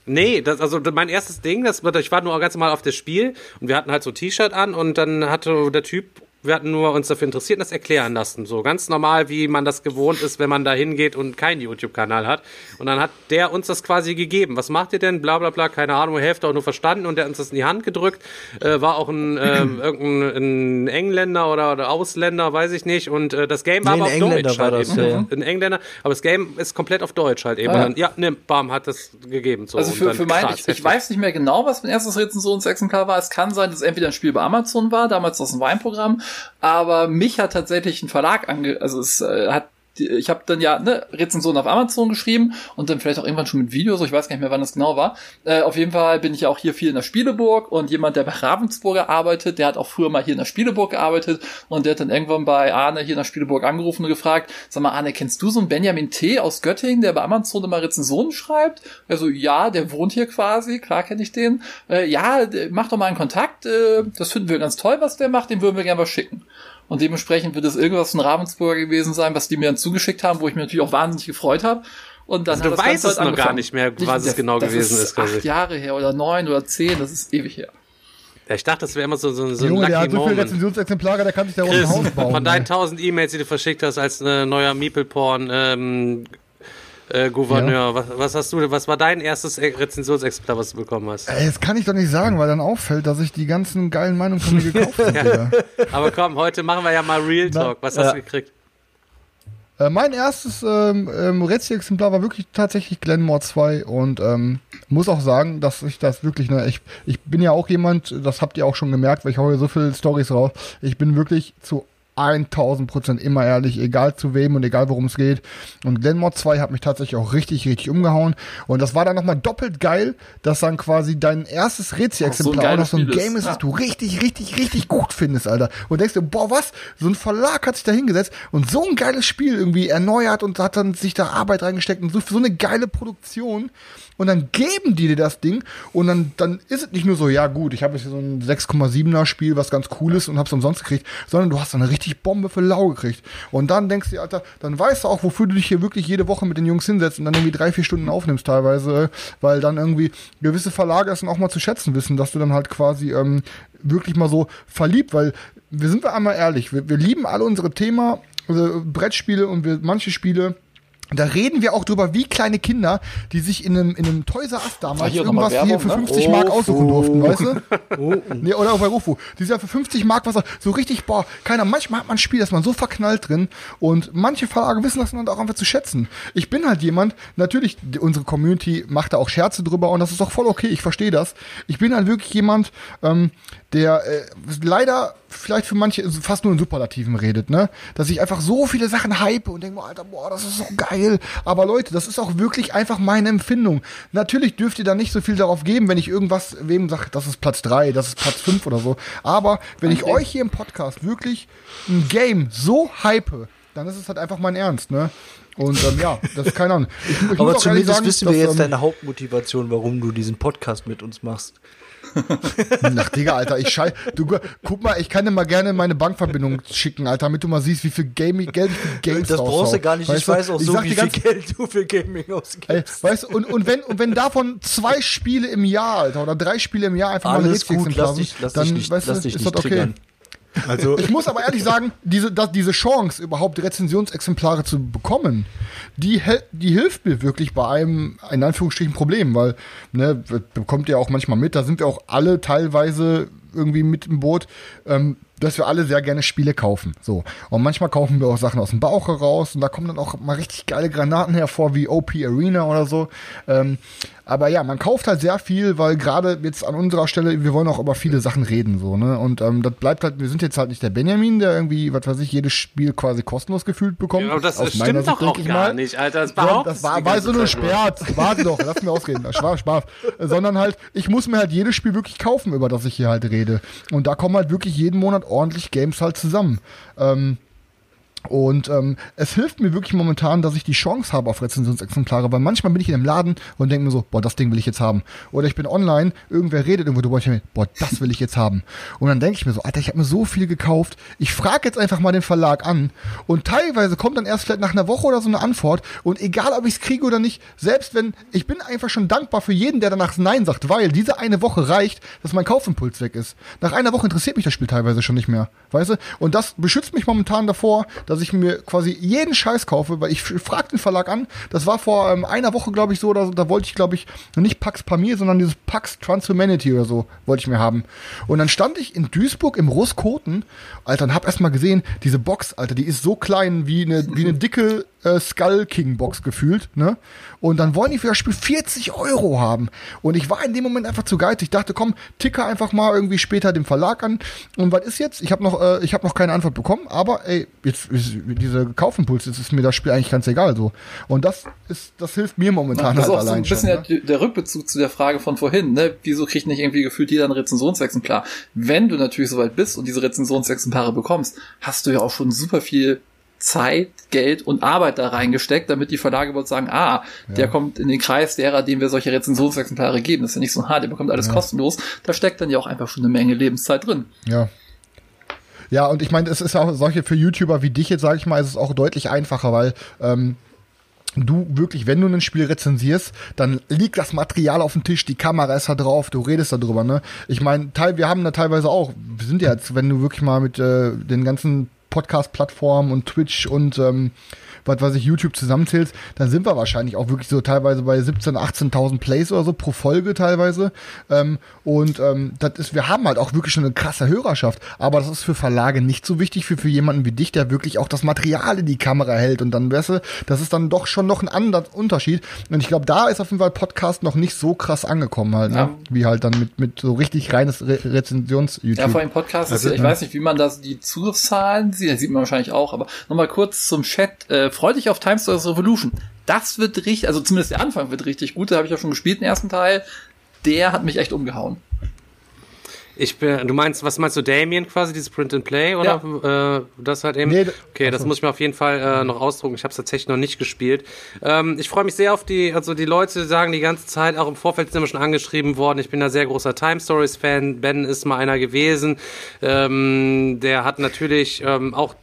Nee, das, also mein erstes Ding, das, ich war nur ganz normal auf das Spiel und wir hatten halt so T-Shirt an und dann hatte der Typ wir hatten nur uns dafür interessiert und das erklären lassen. So ganz normal, wie man das gewohnt ist, wenn man da hingeht und keinen YouTube-Kanal hat. Und dann hat der uns das quasi gegeben. Was macht ihr denn? Bla bla bla, keine Ahnung, Hälfte auch nur verstanden und der hat uns das in die Hand gedrückt. Äh, war auch ein, äh, irgendein ein Engländer oder, oder Ausländer, weiß ich nicht. Und äh, das Game war nee, aber auf Engländer Deutsch halt das, eben. Ja. Ein Engländer, aber das Game ist komplett auf Deutsch halt eben. Ah. Dann, ja, nimm, bam, hat das gegeben. So. Also für, für mein, ich, ich, weiß nicht mehr genau, was mein erstes Rezensionsexemplar war. Es kann sein, dass es entweder ein Spiel bei Amazon war, damals aus dem Weinprogramm aber mich hat tatsächlich ein Verlag ange, also es äh, hat ich habe dann ja ne, Rezensionen auf Amazon geschrieben und dann vielleicht auch irgendwann schon mit Videos, ich weiß gar nicht mehr, wann das genau war. Äh, auf jeden Fall bin ich ja auch hier viel in der Spieleburg und jemand, der bei Ravensburger arbeitet, der hat auch früher mal hier in der Spieleburg gearbeitet und der hat dann irgendwann bei Arne hier in der Spieleburg angerufen und gefragt, sag mal Arne, kennst du so einen Benjamin T. aus Göttingen, der bei Amazon immer Rezensionen schreibt? Also ja, der wohnt hier quasi, klar kenne ich den. Äh, ja, mach doch mal einen Kontakt, äh, das finden wir ganz toll, was der macht, den würden wir gerne was schicken. Und dementsprechend wird es irgendwas von Ravensburger gewesen sein, was die mir dann zugeschickt haben, wo ich mich natürlich auch wahnsinnig gefreut habe. Und dann Also hat du das weißt es halt noch gar nicht mehr, was das, es genau das gewesen ist. ist, quasi. Acht Jahre her oder neun oder zehn, das ist ewig her. Ja, ich dachte, das wäre immer so, so, so ein Junge, der hat so viele. Rezensionsexemplare, der kann sich da auch ein Haus bauen. von deinen. 1000 E-Mails, die du verschickt hast als äh, neuer Meeple-Porn, ähm, äh, Gouverneur, was, was hast du, was war dein erstes Rezensionsexemplar, was du bekommen hast? Ey, das kann ich doch nicht sagen, weil dann auffällt, dass ich die ganzen geilen Meinungen von mir gekauft habe. Digga. Aber komm, heute machen wir ja mal Real Talk. Was hast Ja. du gekriegt? Äh, mein erstes ähm, ähm, Rätsel-Exemplar war wirklich tatsächlich Glenmore 2 und ähm, muss auch sagen, dass ich das wirklich, ne, ich, ich bin ja auch jemand, das habt ihr auch schon gemerkt, weil ich hau hier so viele Stories raus, ich bin wirklich zu 1000 Prozent immer ehrlich, egal zu wem und egal worum es geht. Und Glenmore 2 hat mich tatsächlich auch richtig, richtig umgehauen. Und das war dann nochmal doppelt geil, dass dann quasi dein erstes Rätsel-Exemplar auch, geiles noch so ein. Game ist, Ja. was du richtig, richtig, richtig gut findest, Alter. Und denkst du, boah, was? So ein Verlag hat sich da hingesetzt und so ein geiles Spiel irgendwie erneuert und hat dann sich da Arbeit reingesteckt und so, so eine geile Produktion. Und dann geben die dir das Ding und dann, dann ist es nicht nur so, ja gut, ich habe jetzt so ein 6,7er Spiel, was ganz cool ist und hab's umsonst gekriegt, sondern du hast dann eine richtig Bombe für lau gekriegt. Und dann denkst du, dir, Alter, dann weißt du auch, wofür du dich hier wirklich jede Woche mit den Jungs hinsetzt und dann irgendwie drei, vier Stunden aufnimmst teilweise, weil dann irgendwie gewisse Verlage es dann auch mal zu schätzen wissen, dass du dann halt quasi ähm, wirklich mal so verliebt, weil wir sind wir einmal ehrlich, wir, wir lieben alle unsere Thema, also Brettspiele und wir manche Spiele da reden wir auch drüber, wie kleine Kinder, die sich in einem, in einem Toys R Us damals hier irgendwas hier Werbung, für ne? 50 Mark Ofu. aussuchen durften, weißt du? Nee, oder auch bei Rufu. Die sind ja für 50 Mark was so richtig, boah, keiner, manchmal hat man ein Spiel, das man so verknallt drin und manche Verlage wissen das dann auch einfach zu schätzen. Ich bin halt jemand, natürlich, unsere Community macht da auch Scherze drüber und das ist auch voll okay, ich verstehe das. Ich bin halt wirklich jemand, ähm, der äh, leider vielleicht für manche fast nur in Superlativen redet, ne? Dass ich einfach so viele Sachen hype und denke, Alter, boah, das ist so geil. Aber Leute, das ist auch wirklich einfach meine Empfindung. Natürlich dürft ihr da nicht so viel darauf geben, wenn ich irgendwas wem sage, das ist Platz drei, das ist Platz fünf oder so. Aber wenn ich euch hier im Podcast wirklich ein Game so hype, dann ist es halt einfach mein Ernst, ne? Und ähm, ja, das ist keine Ahnung. Ich, ich Aber zumindest sagen, wissen wir dass, jetzt ähm, deine Hauptmotivation, warum du diesen Podcast mit uns machst. Ach, Digga, Alter, ich schei. Du, guck mal, ich kann dir mal gerne meine Bankverbindung schicken, Alter, damit du mal siehst, wie viel Gaming, Geld ich für Games Das brauchst du gar nicht. Weißt ich weiß auch so, sag wie viel Geld du für Gaming ausgibst. weißt du, und, und, wenn, und wenn davon zwei Spiele im Jahr, Alter, oder drei Spiele im Jahr einfach mal ein Alles gut, lass sind, dich, lass dann, dich nicht, weißt du, lass dich ist nicht das okay. triggern. Also, Ich muss aber ehrlich sagen, diese, das, diese Chance, überhaupt Rezensionsexemplare zu bekommen, die, die hilft mir wirklich bei einem, in Anführungsstrichen, Problem, weil, ne, bekommt ihr auch manchmal mit, da sind wir auch alle teilweise irgendwie mit im Boot, ähm, dass wir alle sehr gerne Spiele kaufen. So. Und manchmal kaufen wir auch Sachen aus dem Bauch heraus und da kommen dann auch mal richtig geile Granaten hervor, wie OP Arena oder so. Ähm, aber ja, man kauft halt sehr viel, weil gerade jetzt an unserer Stelle, wir wollen auch über viele Sachen reden, so, ne? Und ähm, das bleibt halt, wir sind jetzt halt nicht der Benjamin, der irgendwie, was weiß ich, jedes Spiel quasi kostenlos gefühlt bekommt. Aber das Aus stimmt Sicht, doch auch gar mal. nicht, Alter. Das Ja, das war, war so nur. Sperrt. Warte doch, lass mir ausreden. Spaß. Äh, Sondern halt, ich muss mir halt jedes Spiel wirklich kaufen, über das ich hier halt rede. Und da kommen halt wirklich jeden Monat ordentlich Games halt zusammen. Ähm, und ähm, es hilft mir wirklich momentan, dass ich die Chance habe auf Rezensionsexemplare, weil manchmal bin ich in einem Laden und denke mir so, boah, das Ding will ich jetzt haben. Oder ich bin online, irgendwer redet irgendwo drüber ich mir, boah, das will ich jetzt haben. Und dann denke ich mir so, Alter, ich habe mir so viel gekauft, ich frage jetzt einfach mal den Verlag an und teilweise kommt dann erst vielleicht nach einer Woche oder so eine Antwort und egal, ob ich es kriege oder nicht, selbst wenn, ich bin einfach schon dankbar für jeden, der danach Nein sagt, weil diese eine Woche reicht, dass mein Kaufimpuls weg ist. Nach einer Woche interessiert mich das Spiel teilweise schon nicht mehr, weißt du? Und das beschützt mich momentan davor, dass ich mir quasi jeden Scheiß kaufe, weil ich frag den Verlag an, das war vor ähm, einer Woche, glaube ich, so, so, da wollte ich, glaube ich, nicht Pax Pamir, sondern dieses Pax Transhumanity oder so, wollte ich mir haben. Und dann stand ich in Duisburg im Ruskoten, Alter, und hab erst mal gesehen, diese Box, Alter, die ist so klein wie eine, wie eine dicke äh, Skull King Box gefühlt, ne? Und dann wollen die für das Spiel 40 Euro haben. Und ich war in dem Moment einfach zu geizig. Ich dachte, komm, ticker einfach mal irgendwie später dem Verlag an. Und was ist jetzt? Ich habe noch, äh, ich habe noch keine Antwort bekommen. Aber ey, jetzt ist diese Kaufimpuls, jetzt ist mir das Spiel eigentlich ganz egal so. Und das ist, das hilft mir momentan das ist halt auch so ein allein bisschen schon. der, der Rückbezug zu der Frage von vorhin, ne? Wieso kriegt nicht irgendwie gefühlt jeder ein Rezensionsexemplar? Wenn du natürlich soweit bist und diese Rezensionsexemplare bekommst, hast du ja auch schon super viel Zeit, Geld und Arbeit da reingesteckt, damit die Verlage wohl sagen, ah, der kommt in den Kreis derer, denen wir solche Rezensionsexemplare geben. Das ist ja nicht so, ah, der bekommt alles kostenlos. Da steckt dann ja auch einfach schon eine Menge Lebenszeit drin. Ja. Ja, und ich meine, es ist auch solche für YouTuber wie dich jetzt, sage ich mal, ist es auch deutlich einfacher, weil ähm, du wirklich, wenn du ein Spiel rezensierst, dann liegt das Material auf dem Tisch, die Kamera ist da drauf, du redest darüber, ne? Ich meine, teil, wir haben da teilweise auch, wir sind ja jetzt, wenn du wirklich mal mit äh, den ganzen Podcast-Plattformen und Twitch und ähm, was weiß ich, YouTube zusammenzählst, dann sind wir wahrscheinlich auch wirklich so teilweise bei 17.000, 18.000 Plays oder so pro Folge teilweise. Ähm, und ähm, das ist, wir haben halt auch wirklich schon eine krasse Hörerschaft. Aber das ist für Verlage nicht so wichtig, für, für jemanden wie dich, der wirklich auch das Material in die Kamera hält. Und dann, weißt du, das ist dann doch schon noch ein anderer Unterschied. Und ich glaube, da ist auf jeden Fall Podcast noch nicht so krass angekommen halt, ne? Ja. Wie halt dann mit, mit so richtig reines Re Rezensions-YouTube. Ja, vor allem Podcast ist ja, ich weiß nicht, wie man das, die Zugriffszahlen sieht, das sieht man wahrscheinlich auch, aber nochmal kurz zum Chat, äh, freu dich auf Time Stories Revolution. Das wird richtig, also zumindest der Anfang wird richtig gut, da habe ich ja schon gespielt, den ersten Teil. Der hat mich echt umgehauen. Ich bin, du meinst, was meinst du, Damien quasi, dieses Print and Play oder äh, das halt eben? Nee, okay, das muss ich mir auf jeden Fall äh, noch ausdrucken. Ich habe es tatsächlich noch nicht gespielt. Ähm, ich freue mich sehr auf die, also die Leute sagen die ganze Zeit, auch im Vorfeld sind wir schon angeschrieben worden. Ich bin ein sehr großer Time Stories Fan. Ben ist mal einer gewesen. Ähm, der hat natürlich ähm, auch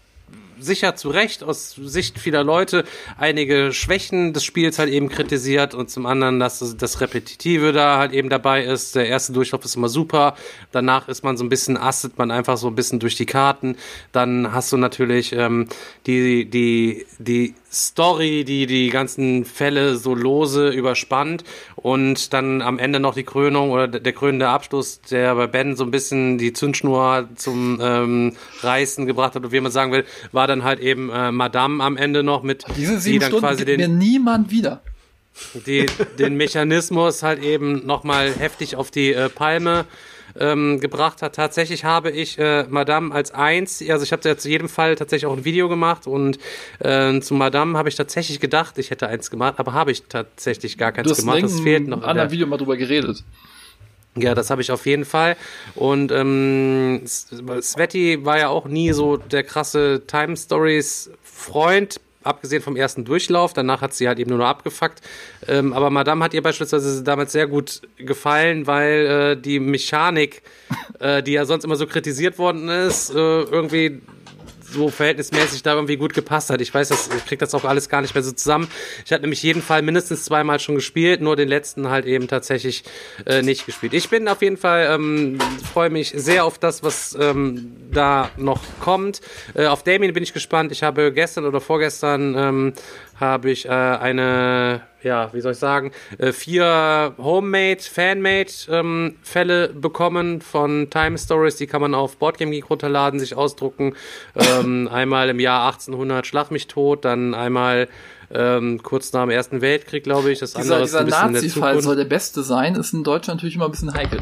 sicher zu Recht aus Sicht vieler Leute einige Schwächen des Spiels halt eben kritisiert und zum anderen, dass das, Repetitive da halt eben dabei ist. Der erste Durchlauf ist immer super, danach ist man so ein bisschen, astet man einfach so ein bisschen durch die Karten. Dann hast du natürlich ähm, die, die, die Story, die die ganzen Fälle so lose überspannt und dann am Ende noch die Krönung oder der, krönende Abschluss, der bei Ben so ein bisschen die Zündschnur zum ähm, Reißen gebracht hat, oder wie man sagen will, war dann halt eben äh, Madame am Ende noch mit, Diese die sieben dann Stunden quasi gibt mir den, niemand wieder. die, den Mechanismus halt eben nochmal heftig auf die äh, Palme ähm, gebracht hat. Tatsächlich habe ich äh, Madame als eins, also ich habe ja zu jedem Fall tatsächlich auch ein Video gemacht und äh, zu Madame habe ich tatsächlich gedacht, ich hätte eins gemacht, aber habe ich tatsächlich gar keins gemacht. Das fehlt noch. in anderen der- Video mal drüber geredet. ja, das habe ich auf jeden Fall. Und ähm, Sveti war ja auch nie so der krasse Time Stories Freund, abgesehen vom ersten Durchlauf. Danach hat sie halt eben nur noch abgefuckt. Ähm, aber Madame hat ihr beispielsweise damals sehr gut gefallen, weil äh, die Mechanik, äh, die ja sonst immer so kritisiert worden ist, äh, irgendwie so verhältnismäßig da irgendwie gut gepasst hat. Ich weiß, das, ich krieg das auch alles gar nicht mehr so zusammen. Ich hatte nämlich jeden Fall mindestens zweimal schon gespielt, nur den letzten halt eben tatsächlich äh, nicht gespielt. Ich bin auf jeden Fall, ähm, freue mich sehr auf das, was ähm, da noch kommt. Äh, auf Damien bin ich gespannt. Ich habe gestern oder vorgestern ähm, habe ich äh, eine, ja, wie soll ich sagen, äh, vier Homemade, Fanmade ähm, Fälle bekommen von Time Stories. Die kann man auf Boardgame Geek runterladen, sich ausdrucken. Ähm, einmal im Jahr 1800 Schlag mich tot, dann einmal ähm, kurz nach dem Ersten Weltkrieg, glaube ich. Das Dieser, andere ist dieser Nazi-Fall soll der beste sein, ist in Deutschland natürlich immer ein bisschen heikel.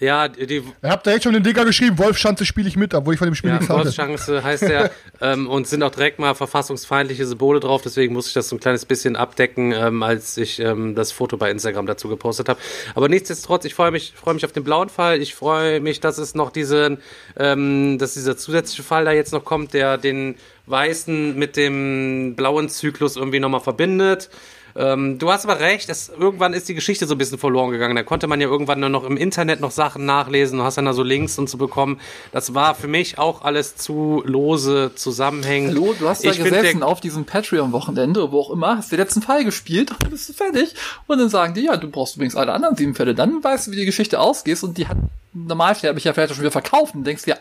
Ja, die, Ihr habt da jetzt schon den Digger geschrieben, Wolfschanze spiele ich mit, obwohl ich von dem Spiel ja, nichts hatte. Golfchance heißt der ähm, und sind auch direkt mal verfassungsfeindliche Symbole drauf, deswegen muss ich das so ein kleines bisschen abdecken, ähm, als ich ähm, das Foto bei Instagram dazu gepostet habe. Aber nichtsdestotrotz, ich freue mich, freue mich auf den blauen Fall. Ich freue mich, dass es noch diesen, ähm, dass dieser zusätzliche Fall da jetzt noch kommt, der den weißen mit dem blauen Zyklus irgendwie nochmal verbindet. Ähm, du hast aber recht, es, irgendwann ist die Geschichte so ein bisschen verloren gegangen. Da konnte man ja irgendwann nur noch im Internet noch Sachen nachlesen und hast dann da so Links und so bekommen. Das war für mich auch alles zu lose zusammenhängend. Hallo, du hast da ich gesessen auf diesem Patreon-Wochenende, wo auch immer, hast den letzten Fall gespielt und dann bist du fertig. Und dann sagen die, ja, du brauchst übrigens alle anderen sieben Fälle. Dann weißt du, wie die Geschichte ausgeht und die hat normalsterblich ja vielleicht schon wieder verkauft und denkst dir,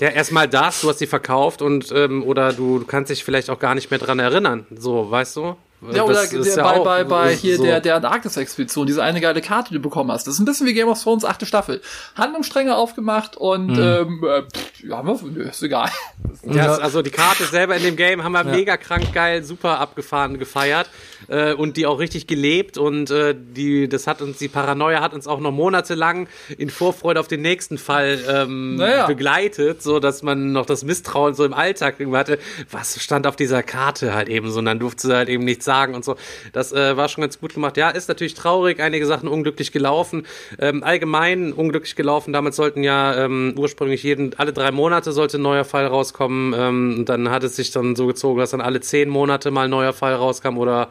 Ja, erstmal das, du hast sie verkauft und ähm, oder du, du kannst dich vielleicht auch gar nicht mehr dran erinnern. So, weißt du? Ja, oder Das ist der, ja bei, bei, bei hier so. der, der Antarktis-Expedition, diese eine geile Karte, die du bekommen hast. Das ist ein bisschen wie Game of Thrones, achte Staffel. Handlungsstränge aufgemacht und ähm, äh, pff, ja, nö, ist egal. Ja, also die Karte selber in dem Game haben wir mega krank geil, super abgefahren gefeiert äh, und die auch richtig gelebt und äh, die, das hat uns, die Paranoia hat uns auch noch monatelang in Vorfreude auf den nächsten Fall ähm, Naja. begleitet, so dass man noch das Misstrauen so im Alltag hatte, was stand auf dieser Karte halt eben so und dann durfte sie halt eben nichts sagen und so. Das äh, war schon ganz gut gemacht. Ja, ist natürlich traurig, einige Sachen unglücklich gelaufen, ähm, allgemein unglücklich gelaufen. Damals sollten ja ähm, ursprünglich jeden, alle drei Monate sollte ein neuer Fall rauskommen. Ähm, und dann hat es sich dann so gezogen, dass dann alle zehn Monate mal ein neuer Fall rauskam oder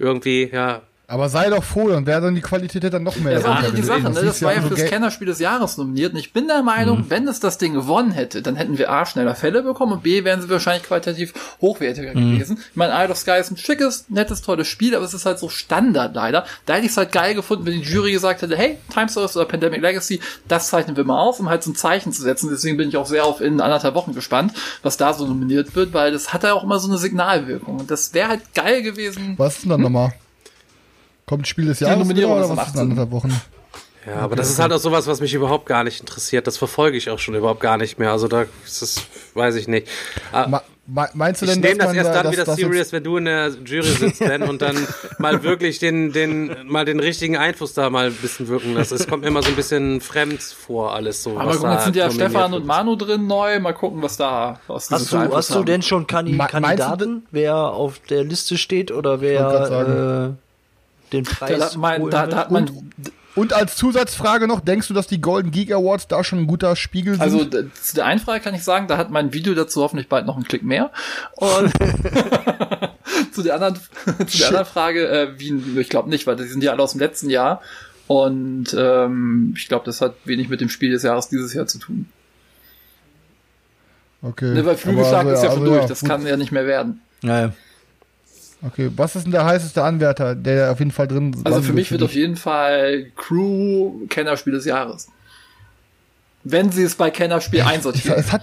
irgendwie, ja, Aber sei doch froh, dann wäre dann die Qualität dann noch mehr. Das war runter ja die. Sache, ne? Das war ja so fürs Kennerspiel des Jahres nominiert. Und ich bin der Meinung, wenn es das Ding gewonnen hätte, dann hätten wir A, schneller Fälle bekommen und B, wären sie wahrscheinlich qualitativ hochwertiger gewesen. Ich meine, Isle of Sky ist ein schickes, nettes, tolles Spiel, aber es ist halt so Standard leider. Da hätte ich es halt geil gefunden, wenn die Jury gesagt hätte, hey, Time Stories oder Pandemic Legacy, das zeichnen wir mal auf, um halt so ein Zeichen zu setzen. Deswegen bin ich auch sehr auf in anderthalb Wochen gespannt, was da so nominiert wird, weil das hat ja auch immer so eine Signalwirkung. Und das wäre halt geil gewesen. Was ist denn dann nochmal? Kommt Spiel des Jahres wieder, oder was ist in 18.. anderthalb Wochen? Ja, aber das ist halt auch sowas, was mich überhaupt gar nicht interessiert. Das verfolge ich auch schon überhaupt gar nicht mehr. Also da ist das, weiß ich nicht. Ah, Ma- me- Meinst du ich denn, nehme dass das man erst da, dann dass, wieder dass serious, jetzt, wenn du in der Jury sitzt, Ben, und dann mal wirklich den, den, mal den richtigen Einfluss da mal ein bisschen wirken lässt. Es kommt mir immer so ein bisschen fremd vor, alles so. Aber guck, da jetzt sind ja Stefan wird. und Manu drin neu. Mal gucken, was da aus Hast du, Einfluss hast du denn schon Kandi Kandidaten, wer auf der Liste steht oder wer den Preis Da, mein, da, da hat man, und als Zusatzfrage noch, denkst du, dass die Golden Geek Awards da schon ein guter Spiegel sind? also zu der einen Frage kann ich sagen, da hat mein Video dazu hoffentlich bald noch einen Klick mehr. Und zu der anderen, zu der anderen Frage, äh, wie, ich glaube nicht, weil die sind ja alle aus dem letzten Jahr. Und ähm, ich glaube, das hat wenig mit dem Spiel des Jahres dieses Jahr zu tun. okay. Ne, weil Flügelschlag Aber, ist ja schon also durch, das gut. kann ja nicht mehr werden. Naja. Okay, was ist denn der heißeste Anwärter, der auf jeden Fall drin Also landen für mich wird auf jeden Fall Crew Kennerspiel des Jahres. Wenn sie es bei Kennerspiel einsortieren. es hat.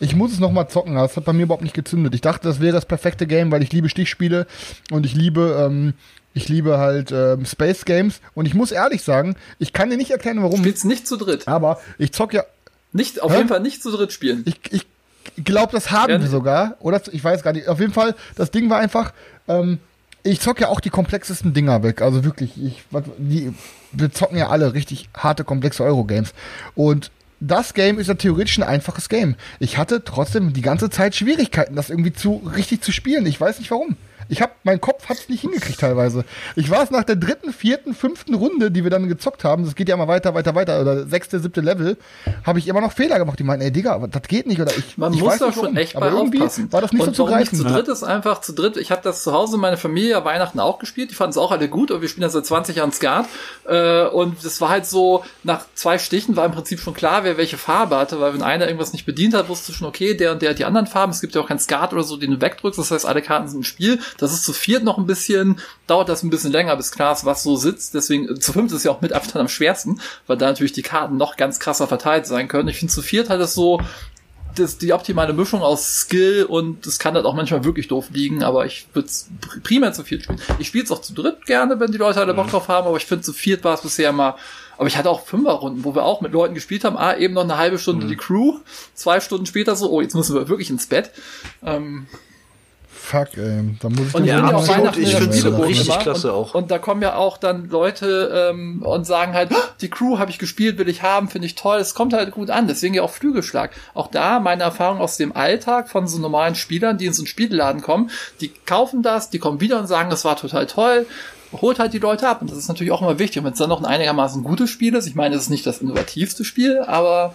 Ich muss es noch mal zocken, aber es hat bei mir überhaupt nicht gezündet. Ich dachte, das wäre das perfekte Game, weil ich liebe Stichspiele und ich liebe, ähm, ich liebe halt ähm, Space Games. Und ich muss ehrlich sagen, ich kann dir nicht erklären, warum. Spielt's nicht zu dritt. Aber ich zock ja. Nicht, auf Hä? jeden Fall nicht zu dritt spielen. Ich, ich glaube, das haben Ja, wir ne- sogar. Oder ich weiß gar nicht. Auf jeden Fall, das Ding war einfach. Ähm, ich zock ja auch die komplexesten Dinger weg. Also wirklich, ich, die, wir zocken ja alle richtig harte, komplexe Euro-Games. Und das Game ist ja theoretisch ein einfaches Game. Ich hatte trotzdem die ganze Zeit Schwierigkeiten, das irgendwie zu richtig zu spielen. Ich weiß nicht warum. Ich habe, mein Kopf hat's nicht hingekriegt teilweise. Ich war es nach der dritten, vierten, fünften Runde, die wir dann gezockt haben. Das geht ja immer weiter, weiter, weiter. Oder sechste, siebte Level, habe ich immer noch Fehler gemacht. Die meinten, ey Digga, aber das geht nicht. Oder ich, Man ich muss da schon warum. echt aber bei irgendwie aufpassen. war das nicht und so zu greifen. zu dritt ist einfach zu dritt. Ich habe das zu Hause meine Familie Weihnachten auch gespielt. Die fanden es auch alle gut, aber wir spielen ja seit 20 Jahren Skat. Äh, und das war halt so, nach zwei Stichen war im Prinzip schon klar, wer welche Farbe hatte, weil wenn einer irgendwas nicht bedient hat, wusste schon, okay, der und der hat die anderen Farben. Es gibt ja auch kein Skat oder so, den du wegdrückst. Das heißt, alle Karten sind im Spiel. Das ist zu viert noch ein bisschen, dauert das ein bisschen länger, bis klar ist, was so sitzt. Deswegen, äh, zu fünft ist ja auch mit Abstand am schwersten, weil da natürlich die Karten noch ganz krasser verteilt sein können. Ich finde, zu viert hat es so, das die optimale Mischung aus Skill und es kann halt auch manchmal wirklich doof liegen, aber ich würde es primär zu viert spielen. Ich spiele es auch zu dritt gerne, wenn die Leute alle Bock drauf haben, aber ich finde zu viert war es bisher immer. Aber ich hatte auch Fünferrunden, wo wir auch mit Leuten gespielt haben. Ah, eben noch eine halbe Stunde die Crew, zwei Stunden später so, oh, jetzt müssen wir wirklich ins Bett. Ähm, Fuck, ey. Da muss ich und ja, auch. Weihnachten Ich find's Spieleboot richtig klasse und, auch. Und da kommen ja auch dann Leute ähm, und sagen halt, "Oh, die Crew habe ich gespielt, will ich haben, finde ich toll. Es kommt halt gut an. Deswegen ja auch Flügelschlag. Auch da meine Erfahrung aus dem Alltag von so normalen Spielern, die in so einen Spielladen kommen, die kaufen das, die kommen wieder und sagen, das war total toll. Holt halt die Leute ab. Und das ist natürlich auch immer wichtig. Und wenn es dann noch ein einigermaßen gutes Spiel ist, ich meine, es ist nicht das innovativste Spiel, aber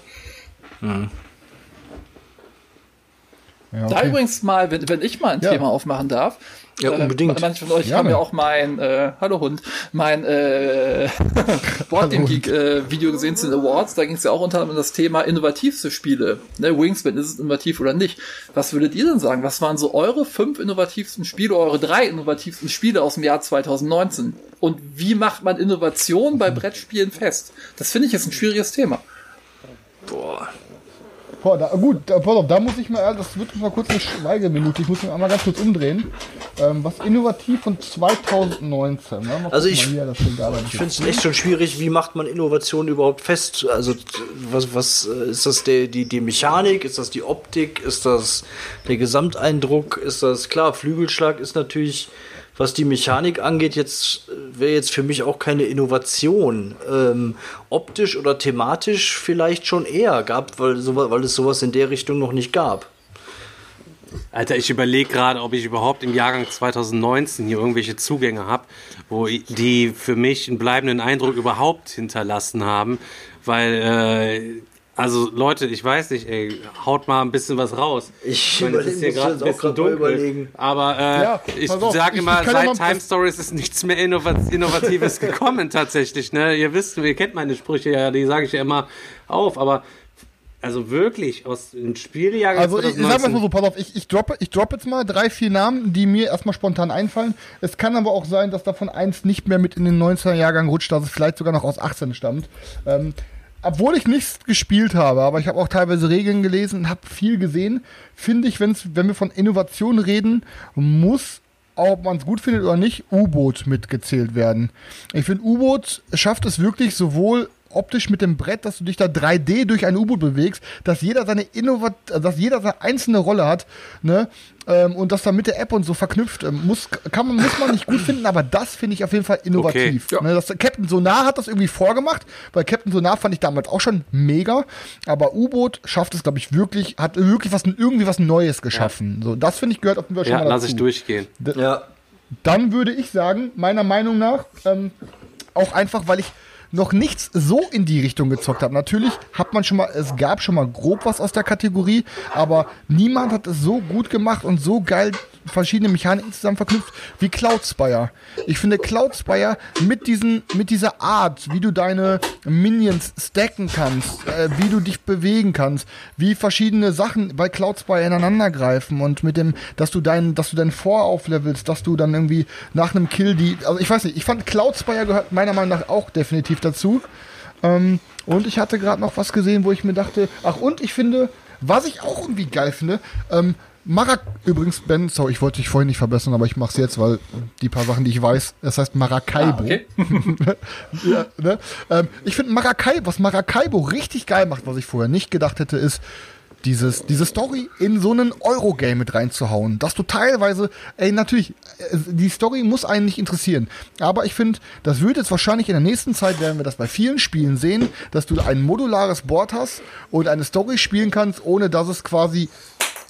Ja, Da okay. übrigens mal, wenn, wenn ich mal ein Ja. Thema aufmachen darf. Ja, unbedingt. Äh, manche von euch Gerne. haben ja auch mein, äh, hallo Hund, mein äh, Boardgame Geek äh, Video gesehen zu den Awards. Da ging es ja auch unter anderem um das Thema innovativste Spiele. Ne, Wingspan, ist es innovativ oder nicht? Was würdet ihr denn sagen? Was waren so eure fünf innovativsten Spiele, eure drei innovativsten Spiele aus dem Jahr 2019? Und wie macht man Innovation bei Brettspielen fest? Das finde ich ist ein schwieriges Thema. Boah. Boah, da, gut, da, pass auf, da muss ich mal, das wird mal kurz eine Schweigeminute, ich muss mich einmal ganz kurz umdrehen. Ähm, was innovativ von 2019. Ne? Also ich- hier, Ich finde es echt schon schwierig, wie macht man Innovation überhaupt fest? Also was, was äh, ist das der, die, die Mechanik, ist das die Optik, ist das der Gesamteindruck, ist das klar, Flügelschlag ist natürlich, was die Mechanik angeht, jetzt äh, wäre jetzt für mich auch keine Innovation. Ähm, optisch oder thematisch vielleicht schon eher gab, weil, weil es sowas in der Richtung noch nicht gab. Alter, ich überlege gerade, ob ich überhaupt im Jahrgang 2019 hier irgendwelche Zugänge habe, wo die für mich einen bleibenden Eindruck überhaupt hinterlassen haben. Weil, äh, also Leute, ich weiß nicht, ey, haut mal ein bisschen was raus. Ich meine, es ist hier überlege, gerade ein bisschen dunkel. überlegen. Aber äh, Ja, ich sage ich- immer, seit Time Stories ist nichts mehr Innovat Innovatives gekommen tatsächlich. Ne? Ihr wisst, ihr kennt meine Sprüche ja, die sage ich ja immer auf. Aber also wirklich, aus dem Spieljahrgang Also ich, ich sag mal 2019 so, pass auf, ich, ich, droppe, ich droppe jetzt mal drei, vier Namen, die mir erstmal spontan einfallen. Es kann aber auch sein, dass davon eins nicht mehr mit in den 19er Jahrgang rutscht, dass es vielleicht sogar noch aus 18 stammt. Ähm, obwohl ich nichts gespielt habe, aber ich habe auch teilweise Regeln gelesen und habe viel gesehen, finde ich, wenn's, wenn wir von Innovation reden, muss ob man es gut findet oder nicht, U-Boot mitgezählt werden. Ich finde, U-Boot schafft es wirklich sowohl optisch mit dem Brett, dass du dich da 3D durch ein U-Boot bewegst, dass jeder seine Innovat dass jeder seine einzelne Rolle hat, ne? Ähm, und das dann mit der App und so verknüpft. Ähm, muss, kann man, muss man nicht gut finden, aber das finde ich auf jeden Fall innovativ. Okay, ja. ne? das, Captain Sonar hat das irgendwie vorgemacht, weil Captain Sonar fand ich damals auch schon mega, aber U-Boot schafft es, glaube ich, wirklich, hat wirklich was, irgendwie was Neues geschaffen. So, das finde ich gehört auf jeden Fall schon ja, mal dazu. lass ich durchgehen. Ja. Dann würde ich sagen, meiner Meinung nach, ähm, auch einfach, weil ich noch nichts so in die Richtung gezockt habe. Natürlich hat man schon mal, es gab schon mal grob was aus der Kategorie, aber niemand hat es so gut gemacht und so geil verschiedene Mechaniken zusammen verknüpft wie Cloud Spire. Ich finde Cloud Spire mit diesen, mit dieser Art, wie du deine Minions stacken kannst, äh, wie du dich bewegen kannst, wie verschiedene Sachen bei Cloud Spire ineinander greifen und mit dem, dass du deinen, dass du deinen Vor auflevelst, dass du dann irgendwie nach einem Kill die, also ich weiß nicht, ich fand Cloud Spire gehört meiner Meinung nach auch definitiv dazu. Ähm, und ich hatte gerade noch was gesehen, wo ich mir dachte, ach und ich finde, was ich auch irgendwie geil finde, ähm, Marak, übrigens, Ben, sorry, ich wollte dich vorhin nicht verbessern, aber ich mach's jetzt, weil die paar Sachen, die ich weiß, das heißt Maracaibo. Ah, okay. ja, ne? ähm, ich finde Maracaibo, was Maracaibo richtig geil macht, was ich vorher nicht gedacht hätte, ist, dieses, diese Story in so einen Eurogame mit reinzuhauen. Dass du teilweise, ey, natürlich, äh, die Story muss einen nicht interessieren. Aber ich finde, das wird jetzt wahrscheinlich in der nächsten Zeit, werden wir das bei vielen Spielen sehen, dass du ein modulares Board hast und eine Story spielen kannst, ohne dass es quasi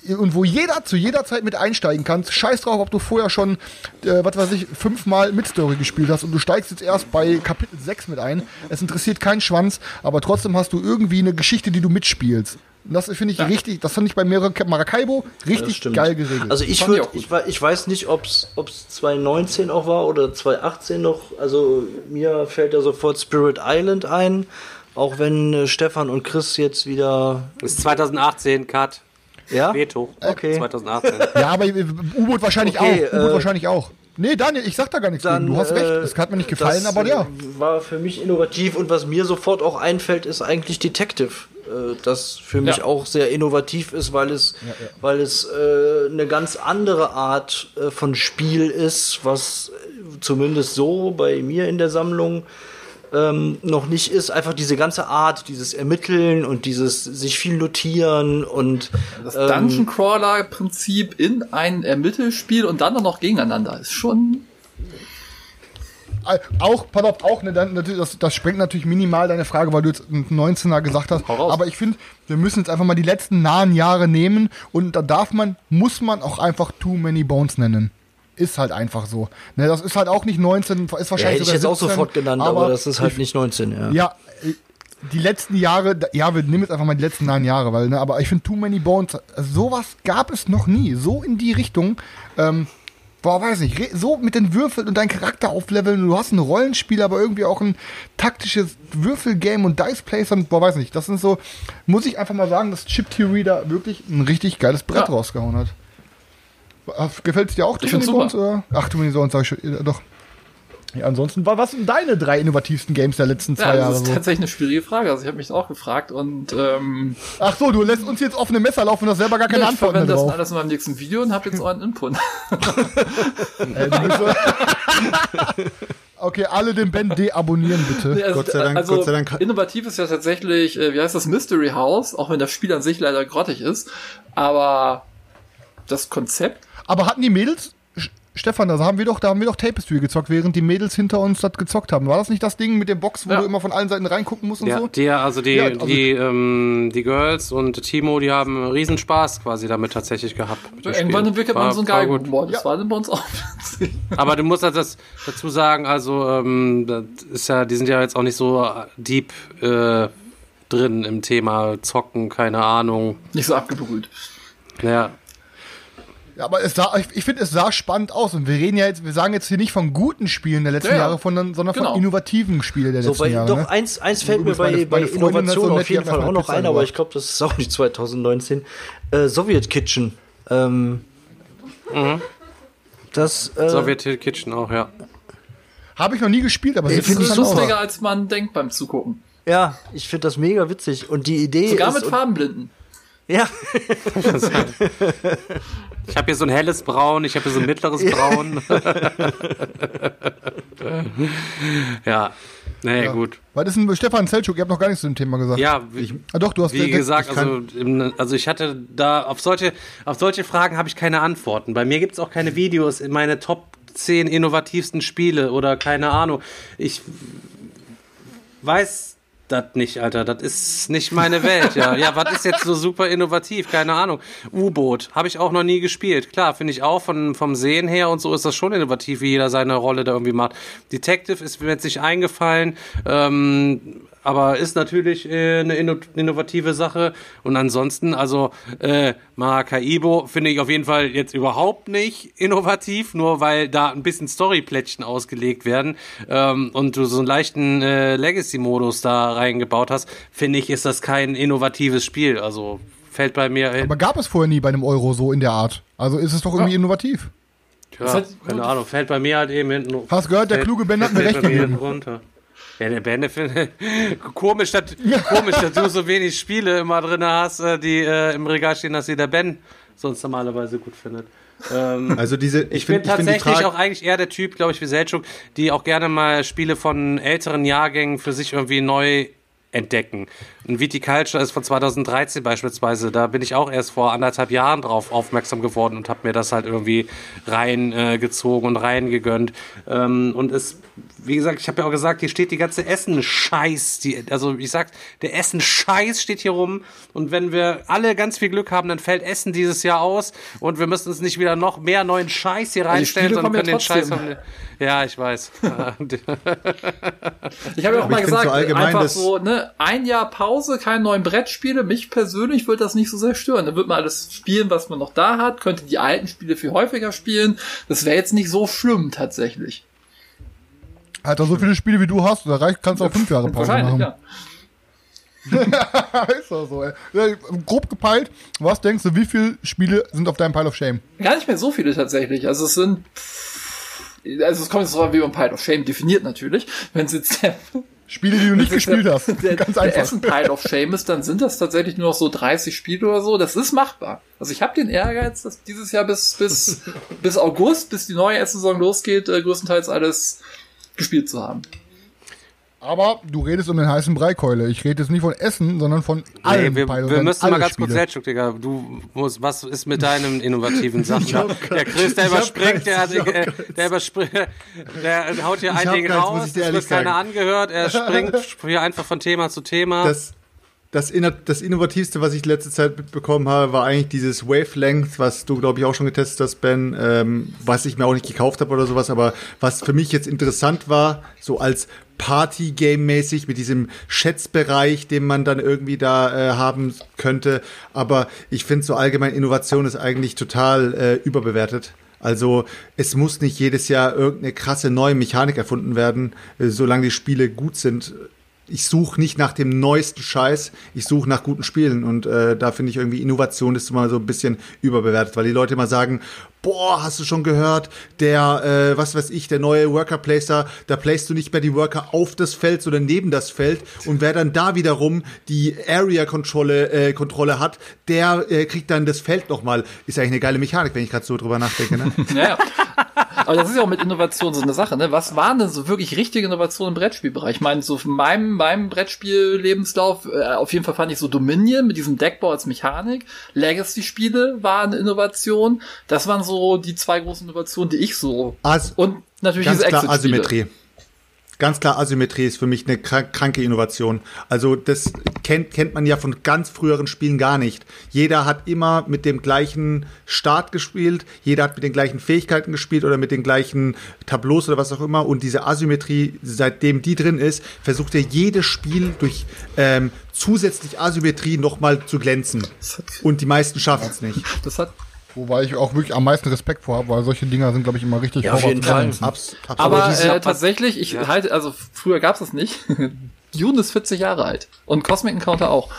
und wo jeder zu jeder Zeit mit einsteigen kannst. Scheiß drauf, ob du vorher schon, äh, was weiß ich, fünfmal mit Story gespielt hast und du steigst jetzt erst bei Kapitel 6 mit ein. Es interessiert keinen Schwanz, aber trotzdem hast du irgendwie eine Geschichte, die du mitspielst. Und das finde ich richtig, das fand ich bei Mar Maracaibo Das richtig stimmt. geil geregelt. Also ich würde, ich, ich weiß nicht, ob es 2019 auch war oder 2018 noch. Also mir fällt da sofort Spirit Island ein, auch wenn äh, Stefan und Chris jetzt wieder. Das ist 2018, Cut. Ja. Veto. Okay. 2018. ja, aber äh, U-Boot wahrscheinlich Okay, auch. U-Boot äh, wahrscheinlich auch. Nee, Daniel, ich sag da gar nichts gegen. Du hast äh, recht. Es hat mir nicht gefallen, das, aber ja. äh, War für mich innovativ und was mir sofort auch einfällt, ist eigentlich Detective. Äh, Das für mich Ja. auch sehr innovativ ist, weil es, weil es äh, eine ganz andere Art äh, von Spiel ist, was zumindest so bei mir in der Sammlung ähm, noch nicht ist. Einfach diese ganze Art, dieses Ermitteln und dieses sich viel notieren und Das ähm, Dungeon Crawler Prinzip in ein Ermittelspiel und dann auch noch gegeneinander ist schon Auch, pass auf, auch, ne, dann, natürlich, das, das sprengt natürlich minimal deine Frage, weil du jetzt einen 19er gesagt hast. Aber ich finde, wir müssen jetzt einfach mal die letzten nahen Jahre nehmen und da darf man, muss man auch einfach Too Many Bones nennen. Ist halt einfach so. Ne, das ist halt auch nicht 19, ist ja, wahrscheinlich hätte ich jetzt auch 17, sofort genannt, aber, das ist halt nicht 19, ja. Ja, äh, die letzten Jahre, ja, wir nehmen jetzt einfach mal die letzten neun Jahre, weil, ne, aber ich finde Too Many Bones, äh, sowas gab es noch nie. So in die Richtung, ähm, boah, weiß nicht, so mit den Würfeln und deinen Charakter aufleveln, du hast ein Rollenspiel, aber irgendwie auch ein taktisches Würfelgame und Dice Plays und, boah, weiß nicht, das sind so, muss ich einfach mal sagen, dass Chip Theory da wirklich ein richtig geiles Brett Ja. rausgehauen hat. Gefällt es dir auch, Many find's Bones? Oder? Ach, Too Many Bones, sag ich schon, äh, doch. Ja, ansonsten, wa- was sind deine drei innovativsten Games der letzten zwei Ja, Jahre das ist so? tatsächlich eine schwierige Frage. Also ich habe mich auch gefragt und ähm, Ach so, du lässt uns jetzt offene Messer laufen und hast selber gar keine ich Antworten verwende mehr das drauf. alles in meinem nächsten Video und habe jetzt euren Input. Ey, okay, alle den Ben deabonnieren bitte. Nee, also, Gott sei Dank- also Gott sei Dank- innovativ ist ja tatsächlich, äh, wie heißt das, Mystery House, auch wenn das Spiel an sich leider grottig ist. Aber das Konzept, Aber hatten die Mädels, Stefan, da haben wir doch, da haben wir doch Tapestry gezockt, während die Mädels hinter uns das gezockt haben. War das nicht das Ding mit der Box, wo Ja. du immer von allen Seiten reingucken musst und Ja, so? die, also die, Ja, also- die, ähm, die Girls und Timo, die haben Riesenspaß quasi damit tatsächlich gehabt. dem irgendwann entwickelt man so ein. Geigenboard. Das Ja. war dann bei uns auch. Aber du musst halt das dazu sagen, also ähm, das ist ja, die sind ja jetzt auch nicht so deep äh, drin im Thema Zocken, keine Ahnung. Nicht so abgebrüht. Ja, aber es sah, ich, ich finde, es sah spannend aus. Und wir reden ja jetzt, wir sagen jetzt hier nicht von guten Spielen der letzten Ja, ja. Jahre, sondern, sondern Genau. von innovativen Spielen der So, letzten bei, Jahre. doch, ne? eins, eins fällt mir Übrigens, meine- bei, bei meine so auf jeden Fall auch noch ein, aber ich glaube, das ist auch nicht 2019. Äh, Soviet Kitchen. Ähm, Das, äh, Soviet Kitchen auch, ja. Habe ich noch nie gespielt, aber Ich es Das find ist ich interessant aus. lustiger, als man denkt beim Zugucken. ja, ich finde das mega witzig. Und die Idee Sogar ist. mit Farbenblinden. Ja, Ich habe hier so ein helles Braun, ich habe hier so ein mittleres Braun. ja, naja, gut. Was ist denn Stefan Selchuk? Ihr habt noch gar nichts zu dem Thema gesagt. Ja, ich, Ah, doch, du hast wie gesagt, also, also ich hatte da auf solche, auf solche Fragen habe ich keine Antworten. Bei mir gibt es auch keine Videos in meine Top 10 innovativsten Spiele oder keine Ahnung. Ich weiß das nicht, Alter. Das ist nicht meine Welt, ja. Ja, was ist jetzt so super innovativ? Keine Ahnung. U-Boot habe ich auch noch nie gespielt. Klar, finde ich auch von, vom Sehen her und so ist das schon innovativ, wie jeder seine Rolle da irgendwie macht. Detective ist mir jetzt nicht eingefallen, ähm, aber ist natürlich äh, eine inno innovative Sache. Und ansonsten, also äh, Maracaibo finde ich auf jeden Fall jetzt überhaupt nicht innovativ, nur weil da ein bisschen Storyplättchen ausgelegt werden ähm, und du so einen leichten äh, Legacy-Modus da reingebaut hast, finde ich, ist das kein innovatives Spiel. Also fällt bei mir hin. Aber gab es vorher nie bei einem Euro so in der Art. Also ist es doch irgendwie innovativ. Ja, halt- keine Ahnung, fällt bei mir halt eben hinten. Hast gehört, der fällt- kluge Ben hat mir recht gegeben. runter. Ja, der Ben, findet komisch, dass, komisch, dass du so wenig Spiele immer drin hast, äh, die äh, im Regal stehen, dass sie der Ben sonst normalerweise gut findet. Ähm, Also diese, ich, ich bin ich tatsächlich Frage, auch eigentlich eher der Typ, glaube ich, wie Selchuk, die auch gerne mal Spiele von älteren Jahrgängen für sich irgendwie neu entdecken. Ein Viticulture ist von 2013 beispielsweise, da bin ich auch erst vor anderthalb Jahren drauf aufmerksam geworden und habe mir das halt irgendwie reingezogen äh, und reingegönnt. Ähm, und es, wie gesagt, ich habe ja auch gesagt, hier steht die ganze Essen-Scheiß, die, also ich sag, der Essen-Scheiß steht hier rum und wenn wir alle ganz viel Glück haben, dann fällt Essen dieses Jahr aus und wir müssen uns nicht wieder noch mehr neuen Scheiß hier reinstellen, sondern können ja den Scheiß trotzdem. haben. Ja, ich weiß. Ich habe ja auch mal gesagt, so einfach so, ne, ein Jahr Pause, keine neuen Brettspiele. Mich persönlich würde das nicht so sehr stören. Dann wird man alles spielen, was man noch da hat, könnte die alten Spiele viel häufiger spielen. Das wäre jetzt nicht so schlimm tatsächlich. Alter, so viele Spiele wie du hast, da reicht, kannst du auch fünf Jahre Pause machen. ja. ist doch so, ey. Grob gepeilt, was denkst du, wie viele Spiele sind auf deinem Pile of Shame? Gar nicht mehr so viele tatsächlich. Also es sind, also es kommt jetzt drauf, wie man Pile of Shame definiert natürlich. Wenn es jetzt der, Spiele, die du nicht wenn es gespielt der, hast. der, Ganz der einfach. Essen Pile of Shame ist, dann sind das tatsächlich nur noch so 30 Spiele oder so. Das ist machbar. Also ich habe den Ehrgeiz, dass dieses Jahr bis bis bis August, bis die neue Esssaison losgeht, äh, größtenteils alles gespielt zu haben. Aber du redest um den heißen Breikeule. Ich rede jetzt nicht von Essen, sondern von allen Nee, wir, wir müssen mal ganz kurz Spiele. Selchuk, Digga. Du musst, was ist mit deinen innovativen Sachen? da? der Chris, der überspringt, der, der, der überspringt, der haut hier ein Ding raus, es wird keiner sagen. angehört, er springt hier einfach von Thema zu Thema. das, das, das Innovativste, was ich letzte Zeit mitbekommen habe, war eigentlich dieses Wavelength, was du, glaube ich, auch schon getestet hast, Ben, ähm, was ich mir auch nicht gekauft habe oder sowas, aber was für mich jetzt interessant war, so als Party-Game-mäßig mit diesem Schätzbereich, den man dann irgendwie da äh, haben könnte. Aber ich finde so allgemein Innovation ist eigentlich total äh, überbewertet. Also es muss nicht jedes Jahr irgendeine krasse neue Mechanik erfunden werden, äh, solange die Spiele gut sind ich suche nicht nach dem neuesten Scheiß, ich suche nach guten Spielen und äh, da finde ich irgendwie Innovation ist immer so ein bisschen überbewertet, weil die Leute immer sagen, boah, hast du schon gehört, der, äh, was weiß ich, der neue Worker Placer, da playst du nicht mehr die Worker auf das Feld, sondern neben das Feld und wer dann da wiederum die Area Kontrolle äh, Kontrolle hat, der äh, kriegt dann das Feld nochmal. Ist eigentlich eine geile Mechanik, wenn ich gerade so drüber nachdenke. Ne? Ja, aber das ist ja auch mit Innovation so eine Sache, ne? Was waren denn so wirklich richtige Innovationen im Brettspielbereich? Ich meine, so von meinem, meinem Brettspiel-Lebenslauf, äh, auf jeden Fall fand ich so Dominion mit diesem Deckbau als Mechanik. Legacy-Spiele waren eine Innovation. Das waren so die zwei großen Innovationen, die ich so. As und natürlich diese Exit-Spiele. Asymmetrie. Ganz klar, Asymmetrie ist für mich eine krank- kranke Innovation. Also das kennt, kennt man ja von ganz früheren Spielen gar nicht. Jeder hat immer mit dem gleichen Start gespielt, jeder hat mit den gleichen Fähigkeiten gespielt oder mit den gleichen Tableaus oder was auch immer. Und diese Asymmetrie, seitdem die drin ist, versucht ja jedes Spiel durch ähm, zusätzlich Asymmetrie nochmal zu glänzen. Und die meisten schaffen es nicht. Das hat Wobei ich auch wirklich am meisten Respekt vor habe, weil solche Dinger sind, glaube ich, immer richtig Ja, auf jeden Fall. Abs absolut. Aber diese- äh, tatsächlich, ich halte, also früher gab's es nicht. Dune ist 40 Jahre alt. Und Cosmic Encounter auch.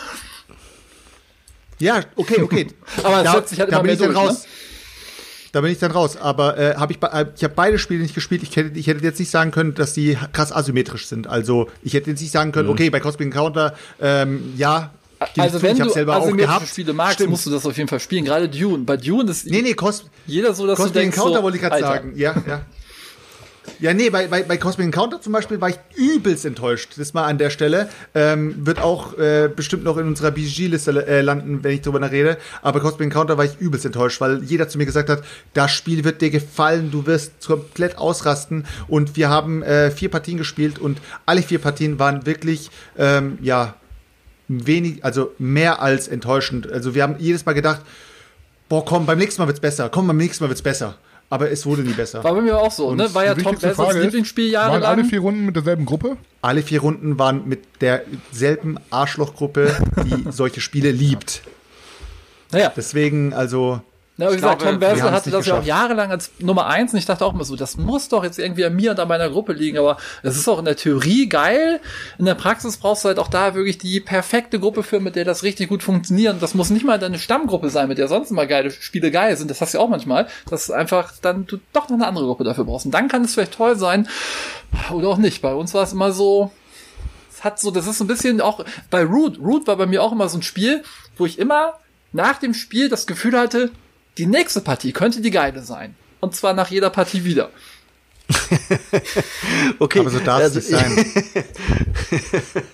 Ja, okay, okay. Aber da, setzt sich halt da immer bin ich dann durch, raus. Da bin ich dann raus. Aber äh, habe ich, äh, ich habe beide Spiele nicht gespielt. Ich hätte, ich hätte jetzt nicht sagen können, dass die krass asymmetrisch sind. Also ich hätte jetzt nicht sagen können, okay, bei Cosmic Encounter, ähm, ja. Ich Also wenn ich du selber auch asymmetrische gehabt. Spiele magst, Stimmt. musst du das auf jeden Fall spielen. Gerade Dune. Bei Dune ist Nee, nee, Cos jeder so, dass Cosmic du denkst, Encounter so, wollte ich gerade sagen. Ja, ja. Ja, nee, bei, bei, bei Cosmic Encounter zum Beispiel war ich übelst enttäuscht. Das mal an der Stelle. Ähm, wird auch äh, bestimmt noch in unserer BG-Liste äh, landen, wenn ich drüber rede. Aber bei Cosmic Encounter war ich übelst enttäuscht, weil jeder zu mir gesagt hat, das Spiel wird dir gefallen, du wirst komplett ausrasten. Und wir haben äh, vier Partien gespielt und alle vier Partien waren wirklich, ähm, ja, wenig, also mehr als enttäuschend. Also wir haben jedes Mal gedacht, boah, komm, beim nächsten Mal wird's besser. Komm, beim nächsten Mal wird's besser. Aber es wurde nie besser. War bei mir auch so, ne? War ja Tom ist, Lieblingsspiel Waren alle jahrelang. vier Runden mit derselben Gruppe? Alle vier Runden waren mit derselben Arschlochgruppe, die solche Spiele liebt. Naja, Deswegen, also, Na, wie gesagt, glaube, Tom haben's hatte das ja auch geschafft. jahrelang als Nummer eins und ich dachte auch immer so, das muss doch jetzt irgendwie an mir und an meiner Gruppe liegen, aber es ist auch in der Theorie geil. In der Praxis brauchst du halt auch da wirklich die perfekte Gruppe für, mit der das richtig gut funktioniert. Und das muss nicht mal deine Stammgruppe sein, mit der sonst immer geile Spiele geil sind. Das hast du ja auch manchmal, dass einfach dann du doch noch eine andere Gruppe dafür brauchst. Und dann kann es vielleicht toll sein oder auch nicht. Bei uns war es immer so, es hat so, das ist so ein bisschen auch bei Root. Root war bei mir auch immer so ein Spiel, wo ich immer nach dem Spiel das Gefühl hatte, die nächste Partie könnte die geile sein. Und zwar nach jeder Partie wieder. Okay. aber so darf es also, nicht sein.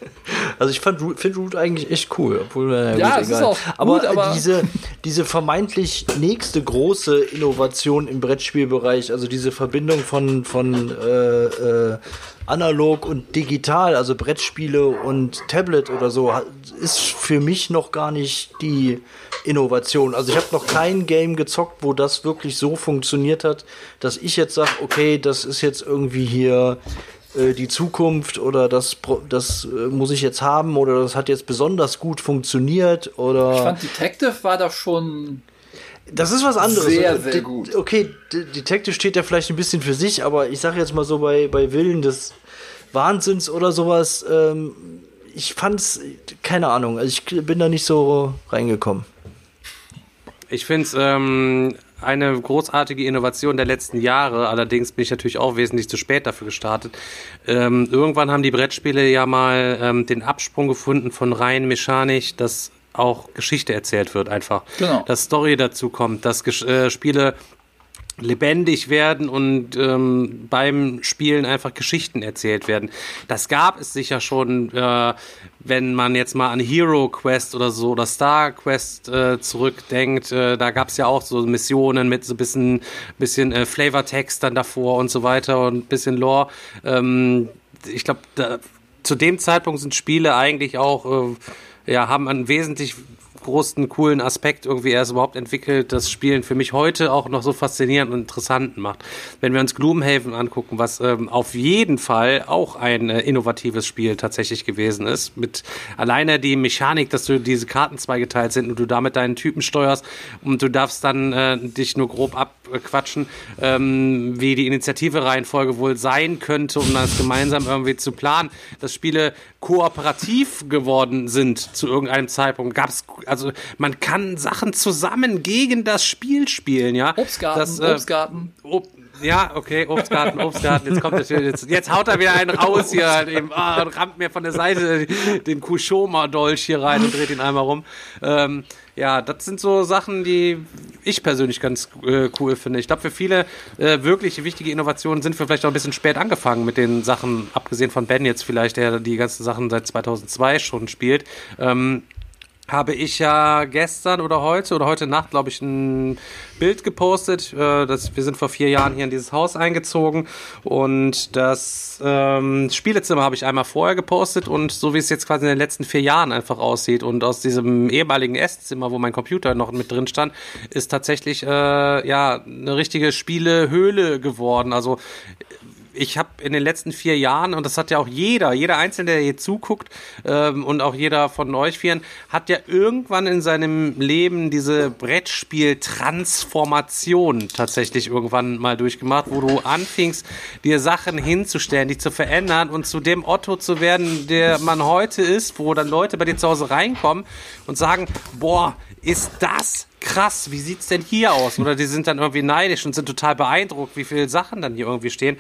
Also ich fand Root- find Root eigentlich echt cool, obwohl na Ja, gut, es ist egal. auch aber, gut, aber- diese diese vermeintlich nächste große Innovation im Brettspielbereich, also diese Verbindung von von äh, äh, analog und digital, also Brettspiele und Tablet oder so, ist für mich noch gar nicht die Innovation. Also ich habe noch kein Game gezockt, wo das wirklich so funktioniert hat, dass ich jetzt sage, okay, das ist jetzt irgendwie hier äh, die Zukunft oder das, das äh, muss ich jetzt haben oder das hat jetzt besonders gut funktioniert Ich oder fand Detective war da schon. Das ist was anderes. Sehr, sehr De- gut. Okay, De- Detective steht ja vielleicht ein bisschen für sich, aber ich sage jetzt mal so bei, bei Willen des Wahnsinns oder sowas, ähm, ich fand's, keine Ahnung, also ich bin da nicht so reingekommen. Ich finde es ähm, eine großartige Innovation der letzten Jahre. Allerdings bin ich natürlich auch wesentlich zu spät dafür gestartet. Ähm, irgendwann haben die Brettspiele ja mal ähm, den Absprung gefunden von rein Mechanik, dass auch Geschichte erzählt wird einfach. Genau. Dass Story dazu kommt, dass Gesch äh, Spiele lebendig werden und ähm, beim Spielen einfach Geschichten erzählt werden. Das gab es sicher schon, äh, wenn man jetzt mal an Hero Quest oder so oder Star Quest äh, zurückdenkt. Äh, da gab es ja auch so Missionen mit so ein bisschen, bisschen äh, Flavortext dann davor und so weiter und ein bisschen Lore. Ähm, ich glaube, zu dem Zeitpunkt sind Spiele eigentlich auch, äh, ja, haben einen wesentlich großen, coolen Aspekt irgendwie erst überhaupt entwickelt, das Spielen für mich heute auch noch so faszinierend und interessant macht. Wenn wir uns Gloomhaven angucken, was ähm, auf jeden Fall auch ein äh, innovatives Spiel tatsächlich gewesen ist, mit alleine die Mechanik, dass du diese Karten zweigeteilt sind und du damit deinen Typen steuerst und du darfst dann äh, dich nur grob abquatschen, ähm, wie die Initiative-Reihenfolge wohl sein könnte, um das gemeinsam irgendwie zu planen, dass Spiele kooperativ geworden sind zu irgendeinem Zeitpunkt. Gab's also man kann Sachen zusammen gegen das Spiel spielen, ja. Obstgarten, das, äh, Obstgarten. Ob, ja, okay, Obstgarten, Obstgarten. Jetzt kommt das wieder, jetzt, jetzt haut er wieder einen raus hier halt eben, ah, und rammt mir von der Seite den Kushoma-Dolch hier rein und dreht ihn einmal rum. Ähm, ja, das sind so Sachen, die ich persönlich ganz äh, cool finde. Ich glaube, für viele äh, wirklich wichtige Innovationen sind wir vielleicht auch ein bisschen spät angefangen mit den Sachen, abgesehen von Ben jetzt vielleicht, der die ganzen Sachen seit 2002 schon spielt. Ähm, habe ich ja gestern oder heute oder heute Nacht, glaube ich, ein Bild gepostet. Äh, dass wir sind vor vier Jahren hier in dieses Haus eingezogen und das ähm, Spielezimmer habe ich einmal vorher gepostet und so wie es jetzt quasi in den letzten vier Jahren einfach aussieht und aus diesem ehemaligen Esszimmer, wo mein Computer noch mit drin stand, ist tatsächlich äh, ja eine richtige Spielehöhle geworden. Also ich habe in den letzten vier Jahren, und das hat ja auch jeder, jeder Einzelne, der hier zuguckt ähm, und auch jeder von euch vieren, hat ja irgendwann in seinem Leben diese Brettspiel-Transformation tatsächlich irgendwann mal durchgemacht, wo du anfingst, dir Sachen hinzustellen, die zu verändern und zu dem Otto zu werden, der man heute ist, wo dann Leute bei dir zu Hause reinkommen und sagen, boah, ist das krass, wie sieht's denn hier aus? Oder die sind dann irgendwie neidisch und sind total beeindruckt, wie viele Sachen dann hier irgendwie stehen.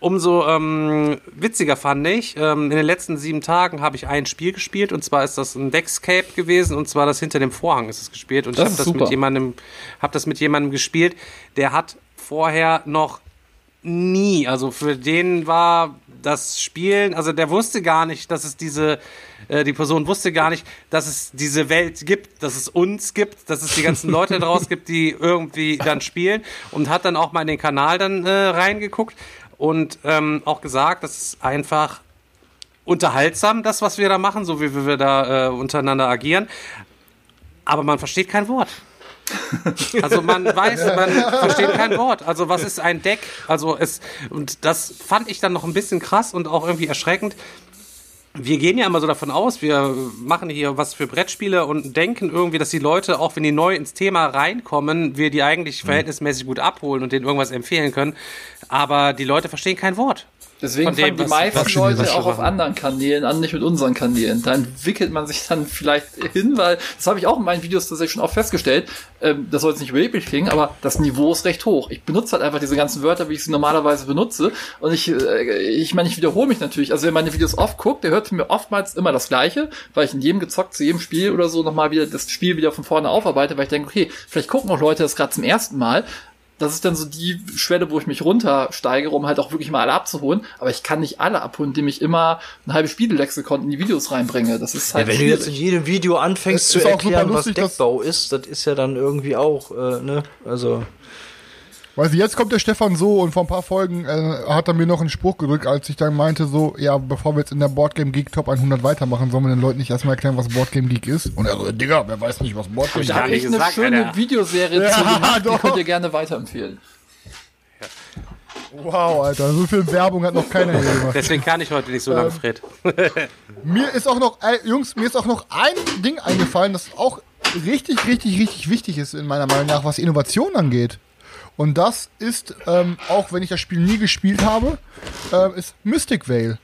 Umso ähm, witziger fand ich, ähm, in den letzten sieben Tagen habe ich ein Spiel gespielt und zwar ist das ein Deckscape gewesen und zwar das hinter dem Vorhang ist es gespielt und Das ich habe ist das super. mit jemandem, habe das mit jemandem gespielt, der hat vorher noch nie, also für den war das Spielen, also der wusste gar nicht, dass es diese, äh, die Person wusste gar nicht, dass es diese Welt gibt, dass es uns gibt, dass es die ganzen Leute daraus gibt, die irgendwie dann spielen und hat dann auch mal in den Kanal dann äh, reingeguckt und ähm, auch gesagt, das ist einfach unterhaltsam, das, was wir da machen, so wie wir da äh, untereinander agieren. Aber man versteht kein Wort. Also man weiß, man versteht kein Wort. Also was ist ein Deck? Also es und das fand ich dann noch ein bisschen krass und auch irgendwie erschreckend. Wir gehen ja immer so davon aus, wir machen hier was für Brettspiele und denken irgendwie, dass die Leute, auch wenn die neu ins Thema reinkommen, wir die eigentlich verhältnismäßig gut abholen und denen irgendwas empfehlen können. Aber die Leute verstehen kein Wort. Deswegen dem, fangen die meisten Leute auch auf anderen Kanälen an, nicht mit unseren Kanälen. Da entwickelt man sich dann vielleicht hin, weil das habe ich auch in meinen Videos tatsächlich schon oft festgestellt. Ähm, das soll jetzt nicht überheblich klingen, aber das Niveau ist recht hoch. Ich benutze halt einfach diese ganzen Wörter, wie ich sie normalerweise benutze. Und ich, äh, ich meine, ich wiederhole mich natürlich. Also wer meine Videos oft guckt, der hört mir oftmals immer das Gleiche, weil ich in jedem gezockt zu jedem Spiel oder so nochmal wieder das Spiel wieder von vorne aufarbeite, weil ich denke, okay, vielleicht gucken auch Leute das gerade zum ersten Mal das ist dann so die Schwelle, wo ich mich runtersteigere, um halt auch wirklich mal alle abzuholen. Aber ich kann nicht alle abholen, indem ich immer ein halbes Spiellexikon in die Videos reinbringe. Das ist halt Ja, wenn du jetzt in jedem Video anfängst zu ist auch super erklären, was lustig, dass- Deckbau ist, das ist ja dann irgendwie auch, äh, ne? Also. Weißt du, jetzt kommt der Stefan so und vor ein paar Folgen äh, hat er mir noch einen Spruch gedrückt, als ich dann meinte so, ja, bevor wir jetzt in der Boardgame Geek Top 100 weitermachen, sollen wir den Leuten nicht erstmal erklären, was Boardgame Geek ist? Und er so, Digga, wer weiß nicht, was Boardgame Geek gar Da ist? habe ich eine gesagt, schöne Alter. Videoserie Ja, zu gemacht, die doch. könnt ihr gerne weiterempfehlen. Wow, Alter, so viel Werbung hat noch keiner hier gemacht. Deswegen kann ich heute nicht so Ähm, lange, Fred. Mir ist auch noch, äh, Jungs, mir ist auch noch ein Ding eingefallen, das auch richtig, richtig, richtig wichtig ist in meiner Meinung nach, was Innovation angeht. Und das ist, ähm, auch wenn ich das Spiel nie gespielt habe, ähm, ist Mystic Vale.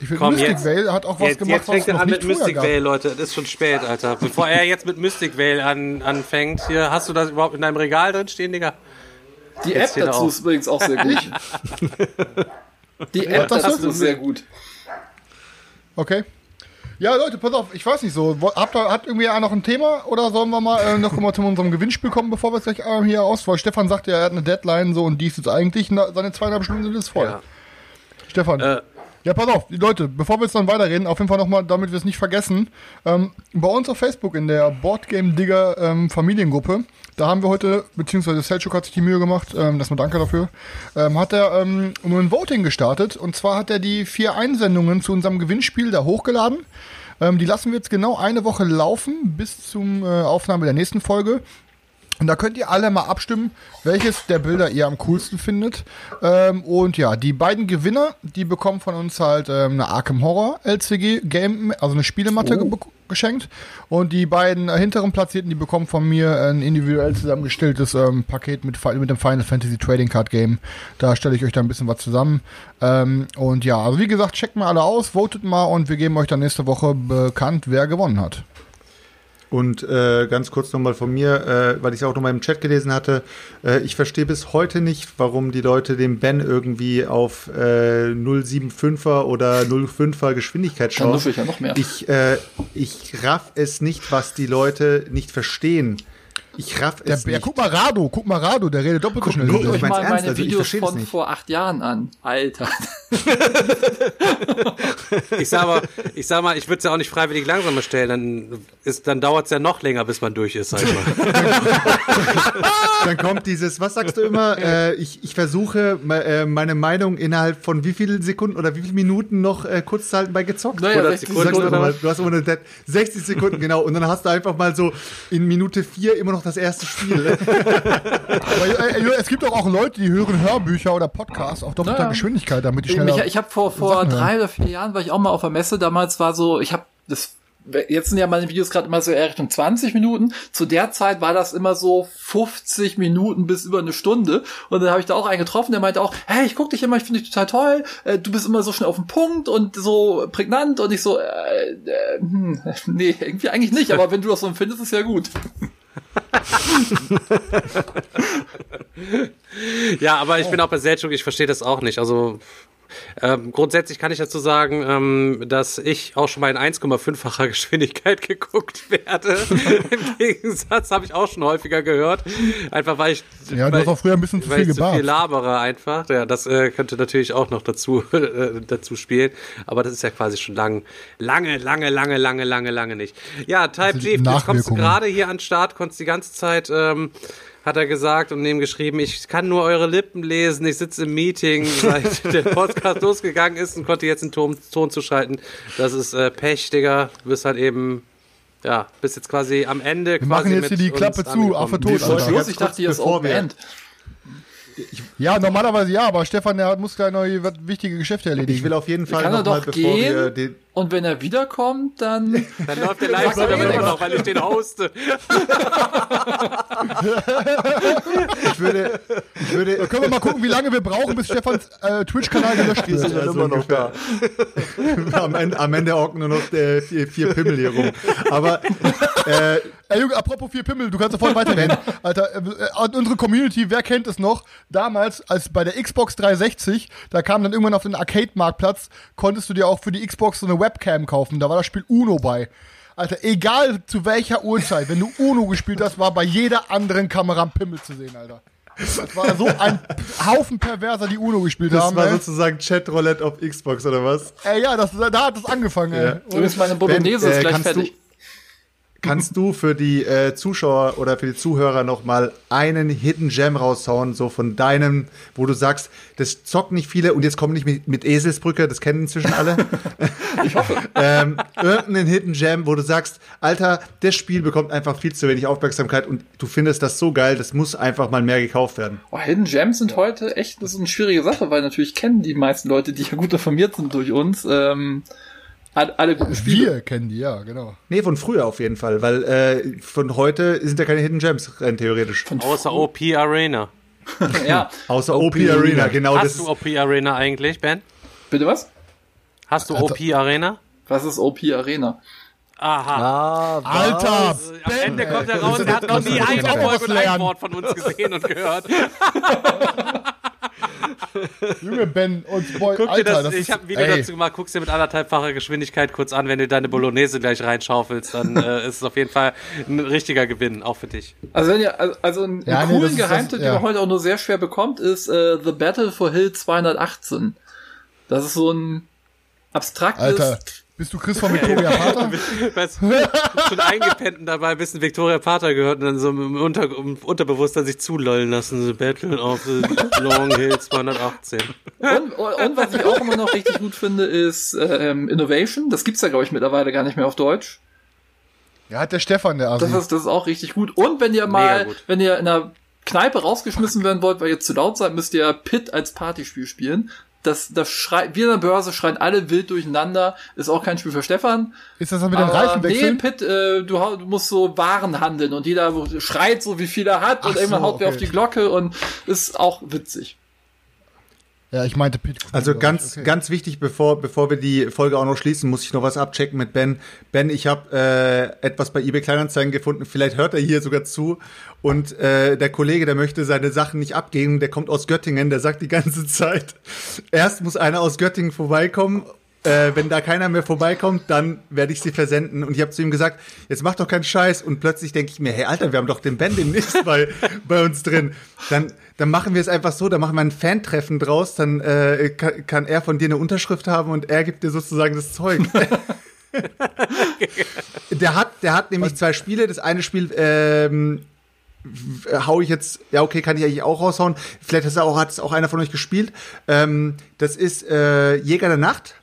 Ich finde, Mystic jetzt- Vale hat auch was Jetzt, gemacht, jetzt fängt was er noch an nicht mit Mystic gab. Vale, Leute. Das ist schon spät, Alter. Bevor er jetzt mit Mystic Vale an, anfängt, hier, hast du das überhaupt in deinem Regal drin stehen, Digga? Die Jetzt App dazu ist übrigens auch sehr gut. Die App dazu ist- ist sehr gut. Okay. Ja, Leute, pass auf, ich weiß nicht so. Habt ihr, hat irgendwie noch ein Thema oder sollen wir mal äh, noch mal zu unserem Gewinnspiel kommen, bevor wir es gleich äh, hier aus? Weil Stefan sagt ja, er hat eine Deadline so und die ist jetzt eigentlich, na, seine zweieinhalb Stunden sind jetzt voll. Ja. Stefan. Äh, Ja, pass auf, Leute, bevor wir jetzt dann weiterreden, auf jeden Fall nochmal, damit wir es nicht vergessen, ähm, bei uns auf Facebook in der Boardgame Digger ähm, Familiengruppe, da haben wir heute, beziehungsweise Selchuk hat sich die Mühe gemacht, ähm, erstmal danke dafür, ähm, hat er ähm, nur ein Voting gestartet und zwar hat er die vier Einsendungen zu unserem Gewinnspiel da hochgeladen. Ähm, die lassen wir jetzt genau eine Woche laufen bis zum äh, Aufnahme der nächsten Folge. Und da könnt ihr alle mal abstimmen, welches der Bilder ihr am coolsten findet. Ähm, und ja, die beiden Gewinner, die bekommen von uns halt ähm, eine Arkham Horror LCG Game, also eine Spielematte ge geschenkt. Und die beiden äh, hinteren Platzierten, die bekommen von mir ein individuell zusammengestelltes ähm, Paket mit, mit dem Final Fantasy Trading Card Game. Da stelle ich euch da ein bisschen was zusammen. Ähm, und ja, also wie gesagt, checkt mal alle aus, votet mal und wir geben euch dann nächste Woche bekannt, wer gewonnen hat. Und äh, ganz kurz nochmal von mir, äh, weil ich es auch nochmal im Chat gelesen hatte, äh, ich verstehe bis heute nicht, warum die Leute den Ben irgendwie auf äh, 075er oder 05er Geschwindigkeit Dann schauen. nuffel ich ja noch mehr. Ich, äh, ich raff es nicht, was die Leute nicht verstehen. Ich raff Der, es ja, nicht. guck mal, Rado, guck mal, Rado, der redet doppelt so schnell. du. ich euch mal ernst, meine also ich Videos von nicht. vor acht Jahren an. Alter. Ich sag mal, ich sag mal, ich würde es ja auch nicht freiwillig langsamer stellen, dann ist, dann dauert es ja noch länger, bis man durch ist, sag ich mal. Dann kommt dieses, was sagst du immer? Äh, ich, ich versuche äh, meine Meinung innerhalb von wie vielen Sekunden oder wie vielen Minuten noch äh, kurz zu halten bei gezockt? Naja, oder 60 du sagst Sekunden oder mal, du hast immer eine Dead- 60 Sekunden, genau. Und dann hast du einfach mal so in Minute 4 immer noch das erste Spiel. Aber, äh, äh, es gibt doch auch Leute, die hören Hörbücher oder Podcasts auf doppelter Naja. Geschwindigkeit, damit die Ich, schneller. ich habe vor, vor drei oder vier Jahren war ich auch mal auf der Messe. Damals war so, ich habe das. Jetzt sind ja meine Videos gerade immer so eher Richtung 20 Minuten. Zu der Zeit war das immer so 50 Minuten bis über eine Stunde. Und dann habe ich da auch einen getroffen, der meinte auch, hey, ich guck dich immer, ich finde dich total toll. Äh, du bist immer so schnell auf den Punkt und so prägnant. Und ich so, äh, äh, hm, nee, irgendwie eigentlich nicht. Aber wenn du das so empfindest, ist ja gut. Ja, aber ich bin auch bei Selchuk, ich verstehe das auch nicht. Also ähm, grundsätzlich kann ich dazu sagen, ähm, dass ich auch schon mal in 1,5-facher Geschwindigkeit geguckt werde. Im Gegensatz habe ich auch schon häufiger gehört. Einfach weil ich. Ja, du weil, hast auch früher ein bisschen zu viel ich zu viel labere einfach. Ja, das äh, könnte natürlich auch noch dazu, äh, dazu spielen. Aber das ist ja quasi schon lang, lange, lange, lange, lange, lange, lange nicht. Ja, Type G, jetzt kommst du gerade hier an den Start, konntest die ganze Zeit. Ähm, hat er gesagt und neben geschrieben, ich kann nur eure Lippen lesen, ich sitze im Meeting, seit der Podcast losgegangen ist und konnte jetzt einen Ton, Ton zuschalten. Das ist äh, Pech, Digga. Du bist halt eben, ja, bist jetzt quasi am Ende Wir machen jetzt mit hier die Klappe zu. Affe tot, Wir Alter. ganz ich dachte, hier ist Open wir- End. Ja, normalerweise ja, aber Stefan, der muss gleich noch wichtige Geschäfte erledigen. Ich will auf jeden Fall Kann noch mal, doch bevor wir gehen den, und wenn er wiederkommt, dann Dann läuft der live aber immer noch, weil ich den hoste. ich würde, ich würde, Da können wir mal gucken, wie lange wir brauchen, bis Stefans äh, Twitch-Kanal gelöscht wird. Ja, so ungefähr. am, Ende, am Ende hocken nur noch äh, vier, vier Pimmel hier rum. Aber äh, Ey, Junge, apropos vier Pimmel, du kannst sofort weiterreden. Alter, äh, äh, unsere Community, wer kennt es noch? Damals, als bei der Xbox 360, da kam dann irgendwann auf den Arcade-Marktplatz, konntest du dir auch für die Xbox so eine Webcam kaufen. Da war das Spiel Uno bei. Alter, egal zu welcher Uhrzeit, wenn du Uno gespielt hast, war bei jeder anderen Kamera ein Pimmel zu sehen, Alter. Das war so ein Haufen Perverser, die Uno gespielt das haben. war ey. sozusagen Chatroulette auf Xbox oder was? Ey, ja, das, da hat es angefangen, ey. Ja. übrigens meine Bolognese Ben, ist äh, gleich kannst du- fertig. Kannst du für die äh, Zuschauer oder für die Zuhörer noch mal einen Hidden Gem raushauen, so von deinem, wo du sagst, das zocken nicht viele und jetzt kommen nicht mit, mit Eselsbrücke, das kennen inzwischen alle. ich hoffe. ähm, irgendeinen Hidden Gem, wo du sagst, Alter, das Spiel bekommt einfach viel zu wenig Aufmerksamkeit und du findest das so geil, das muss einfach mal mehr gekauft werden. Oh, Hidden Gems sind heute echt, das ist eine schwierige Sache, weil natürlich kennen die meisten Leute, die ja gut informiert sind durch uns, ähm, alle, guten Spiele. Wir kennen die, ja, genau. Nee, von früher auf jeden Fall, weil äh, von heute sind ja keine Hidden Gems rein theoretisch. Außer OP Arena. Ja, Außer OP, Arena, genau das. Hast du OP Arena eigentlich, Ben? bitte was? Hast du OP Arena? Was ist OP Arena? Aha. Ah, Alter, Also, Am Ende kommt er raus, er hat noch nie was ein lernen. Wort von uns gesehen und gehört. Junge Ben und Boy, Guck dir Alter, das, das ich habe ein Video ey. dazu gemacht, guck's dir mit anderthalbfacher Geschwindigkeit kurz an, wenn du deine Bolognese gleich reinschaufelst, dann äh, ist es auf jeden Fall ein richtiger Gewinn, auch für dich. Also wenn ihr, also- also einen, Ja, nee, coolen Geheimtipp, ja. den man heute auch nur sehr schwer bekommt, ist äh, The Battle for Hill 218. Das ist so ein abstraktes Alter, Bist du Chris von Victoria Pater? Weißt du, schon eingepennt und dabei ein bisschen Victoria Pater gehört und dann so im, Unter, im Unterbewusstsein sich zulollen lassen. The Battle of the Long Hill 218. Und, und, was ich auch immer noch richtig gut finde, ist ähm, Innovation. Das gibt's ja, glaube ich, mittlerweile gar nicht mehr auf Deutsch. Ja, hat der Stefan, der Asi. Das ist, das ist auch richtig gut. Und wenn ihr mal, wenn ihr in einer Kneipe rausgeschmissen werden wollt, weil ihr zu laut seid, müsst ihr Pit als Partyspiel spielen. Das, das schreit, wie in der Börse schreien alle wild durcheinander. Ist auch kein Spiel für Stefan. Ist das das mit den Aber Reifen nee, wechseln? Pit, äh, du, du musst so Waren handeln und jeder schreit so, wie viel er hat und Ach irgendwann so, haut wer okay. auf die Glocke und ist auch witzig. Ja, ich meinte Pit. Also ganz, Okay. ganz wichtig, bevor, bevor wir die Folge auch noch schließen, muss ich noch was abchecken mit Ben. Ben, ich habe äh, etwas bei eBay Kleinanzeigen gefunden. Vielleicht hört er hier sogar zu. Und äh, der Kollege, der möchte seine Sachen nicht abgeben. Der kommt aus Göttingen. Der sagt die ganze Zeit: Erst muss einer aus Göttingen vorbeikommen. Äh, wenn da keiner mehr vorbeikommt, dann werde ich sie versenden. Und ich habe zu ihm gesagt, jetzt mach doch keinen Scheiß. Und plötzlich denke ich mir, hey Alter, wir haben doch den Ben demnächst bei, bei uns drin. Dann, dann machen wir es einfach so, dann machen wir ein Fan-Treffen draus, dann äh, kann, kann er von dir eine Unterschrift haben und er gibt dir sozusagen das Zeug. der hat, der hat nämlich zwei Spiele. Das eine Spiel ähm, hau ich jetzt, ja okay, kann ich eigentlich auch raushauen. Vielleicht hat es auch, hat es auch einer von euch gespielt. Ähm, das ist äh, Jäger der Nacht.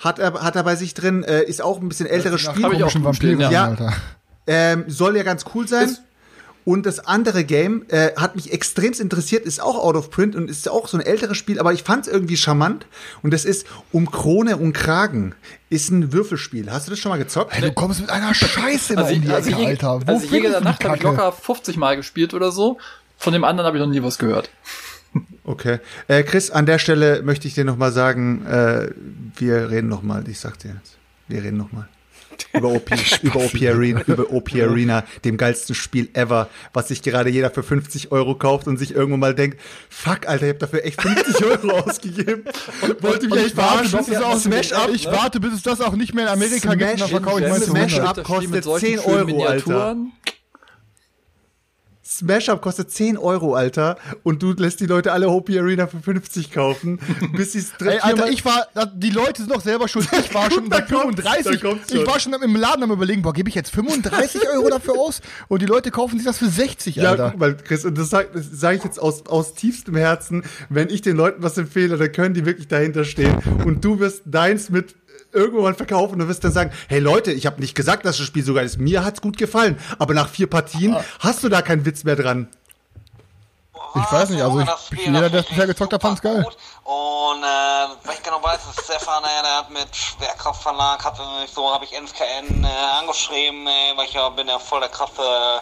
Hat er, hat er bei sich drin, äh, ist auch ein bisschen älteres Spiel. hab ich auch Komischen gespielt, Vampire, ja. Alter. Ähm, soll ja ganz cool sein. Ist- und das andere Game äh, hat mich extremst interessiert, ist auch out of print und ist auch so ein älteres Spiel, aber ich fand es irgendwie charmant. Und das ist Um Krone und Kragen. Ist ein Würfelspiel. Hast du das schon mal gezockt? Hey, du kommst mit einer Scheiße immer Also, um die also, Ecke, Alter. Wo also Jäger der Nacht habe ich locker 50 Mal gespielt oder so. Von dem anderen habe ich noch nie was gehört. Okay. Äh, Chris, an der Stelle möchte ich dir noch mal sagen, äh, wir reden noch mal, ich sag dir jetzt, wir reden noch mal. Über OP, über OP Arena, über OP Arena, dem geilsten Spiel ever, was sich gerade jeder für 50 Euro kauft und sich irgendwann mal denkt, fuck, Alter, ich hab dafür echt 50 Euro ausgegeben. Wollte mich Und echt ich warte, verarschen. bis es auch, Smash Up, ich warte, bis es das auch nicht mehr in Amerika gibt, und dann Smash verkaufe ich in meine Smash Smash Up kostet solchen 10 schönen Euro, Alter. Miniaturen. Smash Up kostet 10 Euro, Alter. Und du lässt die Leute alle Hopi Arena für 50 kaufen, bis sie es Alter, ich war, die Leute sind doch selber schuld. Ich war schon bei Da kommt's, 35. da kommt's ich war schon im Laden am überlegen, boah, gebe ich jetzt 35 Euro dafür aus? Und die Leute kaufen sich das für 60, Ja, Alter. guck mal, Chris, und das sage sag ich jetzt aus, aus tiefstem Herzen, wenn ich den Leuten was empfehle, dann können die wirklich dahinter stehen. Und du wirst deins mit irgendwann verkaufen und wirst dann sagen, hey Leute, ich habe nicht gesagt, dass das Spiel so geil ist. Mir hat's gut gefallen. Aber nach vier Partien hast du da keinen Witz mehr dran. Ich weiß nicht, also ich- Das Spiel, jeder, der es bisher gezockt hat, fand's geil. gut. Und äh, weil ich genau weiß, dass Stefan, äh, der hat mit Schwerkraftverlag, hat so, habe ich NSKN äh, angeschrieben, äh, weil ich ja bin ja voll der krasse,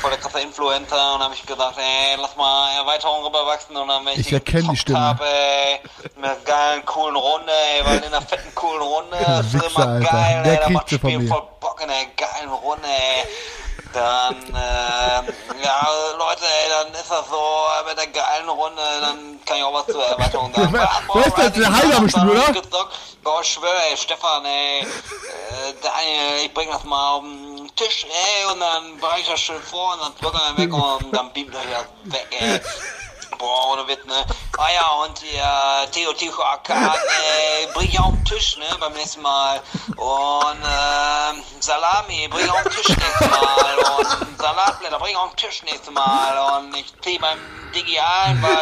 voll der krasse Influencer und habe ich gesagt, ey, lass mal Erweiterung rüberwachsen und dann wenn ich, Ich erkenn die Stimme. Hab, ey, mit einer geilen, coolen Runde, ey, weil in einer fetten, coolen Runde, das ist Wichser, immer Alter. geil, Der ey, da macht Spiel voll Bock in der geilen Runde, ey. Dann, ähm, ja, Leute, ey, dann ist das so, äh, mit der geilen Runde, dann kann ich auch was zur Erweiterung sagen. Wer ist das, der Heiler Spiel, oder? ich schwöre, ey, Stefan, ey, äh, Daniel, ich bring das mal auf den Tisch, ey, und dann bereite ich das schön vor und dann drücken wir weg und dann beamt euch das weg, ey. Boah, ohne Witz, ne? Ah ja, und ihr Theo Ticho Akan, äh, bring ich auf den Tisch, ne, beim nächsten Mal. Und, ähm, Salami, bring ich auf den Tisch nächstes Mal. Und Salatblätter, bring ich auf den Tisch nächstes Mal. Und ich zieh beim Digi ein, weil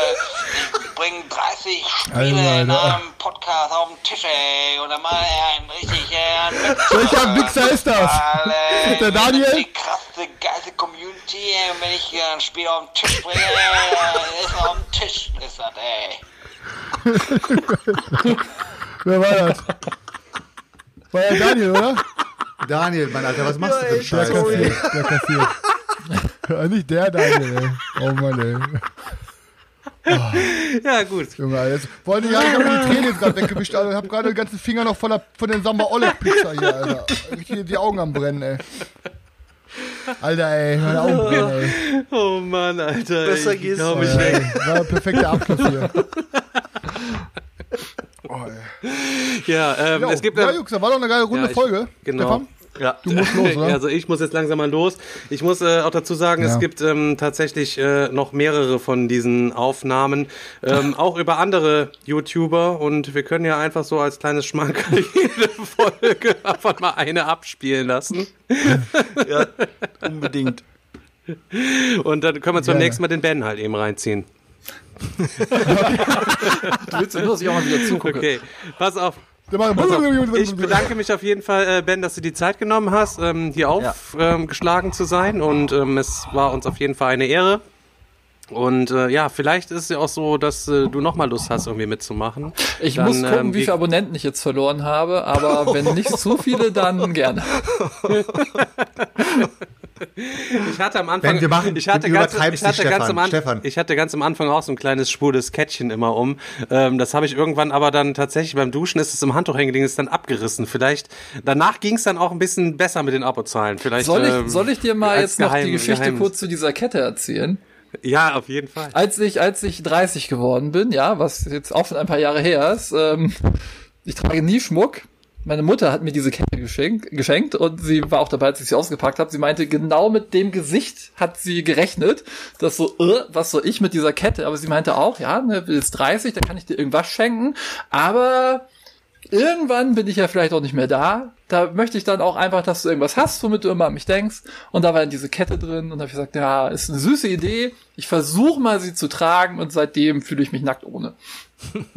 ich bring 30 Spiele Alter, in einem Podcast auf den Tisch, ey. Und dann mal ein richtig, äh, ein Welcher Wichser ist das? Weil, äh, der Daniel? Die krasse, geile Community, ey. Und wenn ich äh, ein Spiel auf den Tisch bringe, ist er auf dem Tisch, ist das, ey. Wer war das? War ja Daniel, oder? Daniel, mein Alter, was machst du für einen Der Scheiß? kassiert, der kassiert. Ja, nicht der Daniel, ey. Oh Mann, ey. Ja, gut. Junge, jetzt wollte ich, ja, ich habe mir die Tränen jetzt gerade weggewischt, Alter. Ich habe gerade den ganzen Finger noch voller von den Samba Oleg Pizza hier, Alter. Richtig die Augen am brennen, ey. Alter, ey, meine Augen brennen, ey. Oh Mann, Alter. Besser ich geht's glaub, ich. War ein perfekter Abschluss hier. Oh, ey. Ja, ähm, Jo, es gibt ja, ja, Jungs, da war doch eine geile runde Ja, ich- Folge. genau. Stefan? Ja. Du musst los, oder? Also ich muss jetzt langsam mal los. Ich muss äh, auch dazu sagen, Ja. es gibt ähm, tatsächlich äh, noch mehrere von diesen Aufnahmen, ähm, auch über andere YouTuber und wir können ja einfach so als kleines Schmankerl jede Folge davon mal eine abspielen lassen. ja, unbedingt. Und dann können wir zum Gerne. nächsten Mal den Ben halt eben reinziehen. Willst du nur, dass ich auch mal wieder zugucke? Okay, pass auf. Ich bedanke mich auf jeden Fall, äh, Ben, dass du die Zeit genommen hast, ähm, hier aufgeschlagen zu sein. Und ähm, es war uns auf jeden Fall eine Ehre. Und äh, ja, vielleicht ist es ja auch so, dass äh, du nochmal Lust hast, irgendwie mitzumachen. Ich Dann, muss gucken, ähm, wie wie- viele Abonnenten ich jetzt verloren habe, aber wenn nicht zu viele, dann gerne. Ich hatte am Anfang, Ben, wir machen- ich hatte ganz, übertreibst ich hatte nicht, ganz Stefan. am An- Stefan. ich hatte ganz am Anfang auch so ein kleines schwules Kettchen immer um. Ähm, das habe ich irgendwann aber dann tatsächlich beim Duschen ist es im Handtuch hängen gelegen, ist dann abgerissen. Vielleicht danach ging es dann auch ein bisschen besser mit den Abozahlen. Vielleicht Soll ähm, ich, soll ich dir mal jetzt noch die Geheim- Geschichte Geheimnis. kurz zu dieser Kette erzählen? Ja, auf jeden Fall. Als ich, als ich 30 geworden bin, ja, was jetzt auch schon ein paar Jahre her ist, ähm, ich trage nie Schmuck. Meine Mutter hat mir diese Kette geschenkt, geschenkt und sie war auch dabei, als ich sie ausgepackt habe. Sie meinte, genau mit dem Gesicht hat sie gerechnet, dass so, äh, was soll ich mit dieser Kette? Aber sie meinte auch, ja, ne, du bist 30, dann kann ich dir irgendwas schenken, aber irgendwann bin ich ja vielleicht auch nicht mehr da. Da möchte ich dann auch einfach, dass du irgendwas hast, womit du immer an mich denkst. Und da war dann diese Kette drin und da habe ich gesagt, ja, ist eine süße Idee. Ich versuche mal sie zu tragen und seitdem fühle ich mich nackt ohne.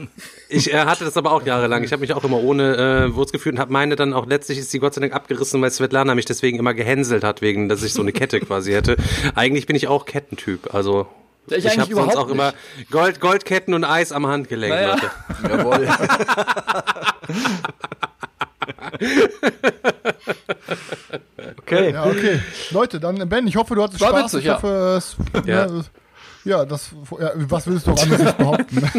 Ich äh, hatte das aber auch jahrelang. Ich habe mich auch immer ohne äh, Wurz gefühlt und habe meine dann auch letztlich ist die Gott sei Dank abgerissen, weil Svetlana mich deswegen immer gehänselt hat, wegen dass ich so eine Kette quasi hätte. Eigentlich bin ich auch Kettentyp. Also ich ich eigentlich habe sonst überhaupt auch immer Gold, Goldketten und Eis am Handgelenk, Naja. Leute. Jawohl. okay. Ja, okay. Leute, dann Ben, ich hoffe, du hattest War Spaß. witzig, ich ja. hoffe, es, Ja. ja. ja, das, ja, was willst du auch anderes nicht behaupten?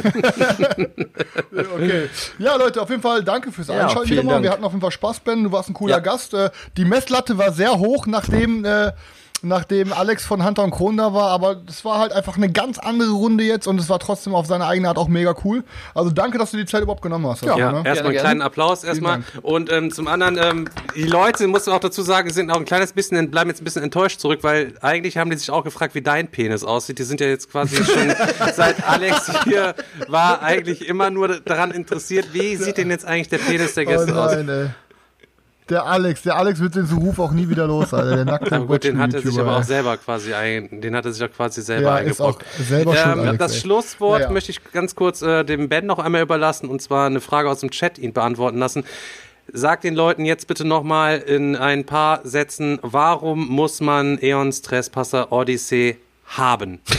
okay. Ja, Leute, auf jeden Fall danke fürs Ja, Einschalten. Dank. Wir hatten auf jeden Fall Spaß, Ben. Du warst ein cooler Ja. Gast. Äh, Die Messlatte war sehr hoch, nachdem, äh, nachdem Alex von Hunter und Kron da war, aber das war halt einfach eine ganz andere Runde jetzt und es war trotzdem auf seine eigene Art auch mega cool. Also danke, dass du die Zeit überhaupt genommen hast. Ja, dafür, ne? erstmal einen kleinen Applaus erstmal. Und ähm, zum anderen, ähm, die Leute, musst du auch dazu sagen, sind auch ein kleines bisschen, bleiben jetzt ein bisschen enttäuscht zurück, weil eigentlich haben die sich auch gefragt, wie dein Penis aussieht. Die sind ja jetzt quasi schon seit Alex hier war eigentlich immer nur daran interessiert, wie sieht denn jetzt eigentlich der Penis der Oh Gäste aus. nein, ey. Der Alex, der Alex wird den Ruf auch nie wieder los, Alter. Der nackte Aber gut, den hat er sich aber auch selber quasi ein, den hat er sich auch quasi selber Ja, ist auch eingebrockt. schuld, Ähm, Alex, das ey. Schlusswort Ja, ja. möchte ich ganz kurz äh, dem Ben noch einmal überlassen und zwar eine Frage aus dem Chat ihn beantworten lassen. Sag den Leuten jetzt bitte nochmal in ein paar Sätzen, warum muss man Eons Trespasser Odyssey haben?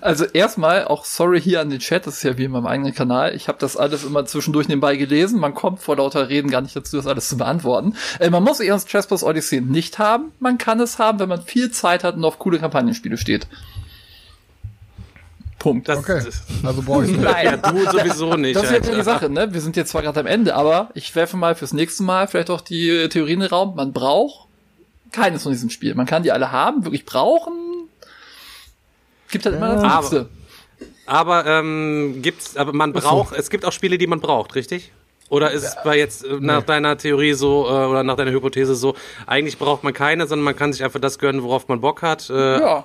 Also erstmal auch sorry hier an den Chat, das ist ja wie in meinem eigenen Kanal. Ich habe das alles immer zwischendurch nebenbei gelesen. Man kommt vor lauter Reden gar nicht dazu, das alles zu beantworten. Äh, man muss Eons Trespass Odyssey nicht haben. Man kann es haben, wenn man viel Zeit hat und auf coole Kampagnenspiele steht. Punkt. Das, Okay, das, also brauche ich nicht. ja, du sowieso nicht. Das ist jetzt ja die. Sache, ne? Wir sind jetzt zwar gerade am Ende, aber ich werfe mal fürs nächste Mal vielleicht auch die äh, Theorie in den Raum. Man braucht keines von diesen Spielen. Man kann die alle haben, wirklich brauchen. Gibt halt immer das Aber-. Aber ähm, gibt's, aber man braucht, es gibt auch Spiele, die man braucht, richtig? Oder ist es bei jetzt äh, nach deiner Theorie so äh, oder nach deiner Hypothese so, eigentlich braucht man keine, sondern man kann sich einfach das gönnen, worauf man Bock hat. Äh, Ja.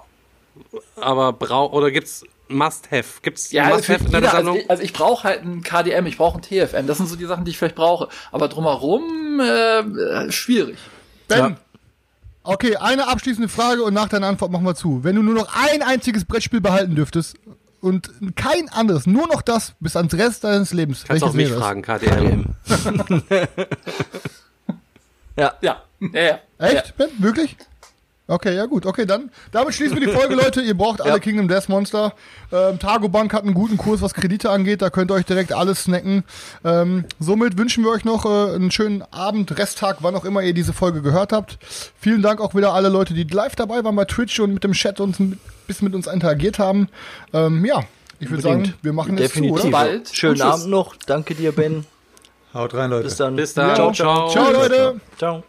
Aber braucht oder gibt's Must-Have? Gibt's Ja, also, Must-Have für in deiner jeder, also Sammlung? ich, also ich brauche halt ein KDM, ich brauche ein TFM. Das sind so die Sachen, die ich vielleicht brauche. Aber drumherum äh, schwierig. Ben. Okay, eine abschließende Frage und nach deiner Antwort machen wir zu. Wenn du nur noch ein einziges Brettspiel behalten dürftest und kein anderes, nur noch das bis ans Rest deines Lebens, Kannst auch mich fragen, KDM. Ja, ja, ja. Echt, Ben? Wirklich? Okay, ja gut. Okay, dann damit schließen wir die Folge, Leute. Ihr braucht alle Kingdom Death Monster. Ähm, Targo Bank hat einen guten Kurs, was Kredite angeht. Da könnt ihr euch direkt alles snacken. Ähm, somit wünschen wir euch noch äh, einen schönen Abend, Resttag, wann auch immer ihr diese Folge gehört habt. Vielen Dank auch wieder alle Leute, die live dabei waren bei Twitch und mit dem Chat und ein bisschen mit uns interagiert haben. Ähm, ja, ich würde sagen, wir machen jetzt zu, Definitiv. oder? Bald. Schönen. Abend noch. Danke dir, Ben. Haut rein, Leute. Bis dann. Bis dann. Ja. Ciao. Ciao, Leute. Ciao.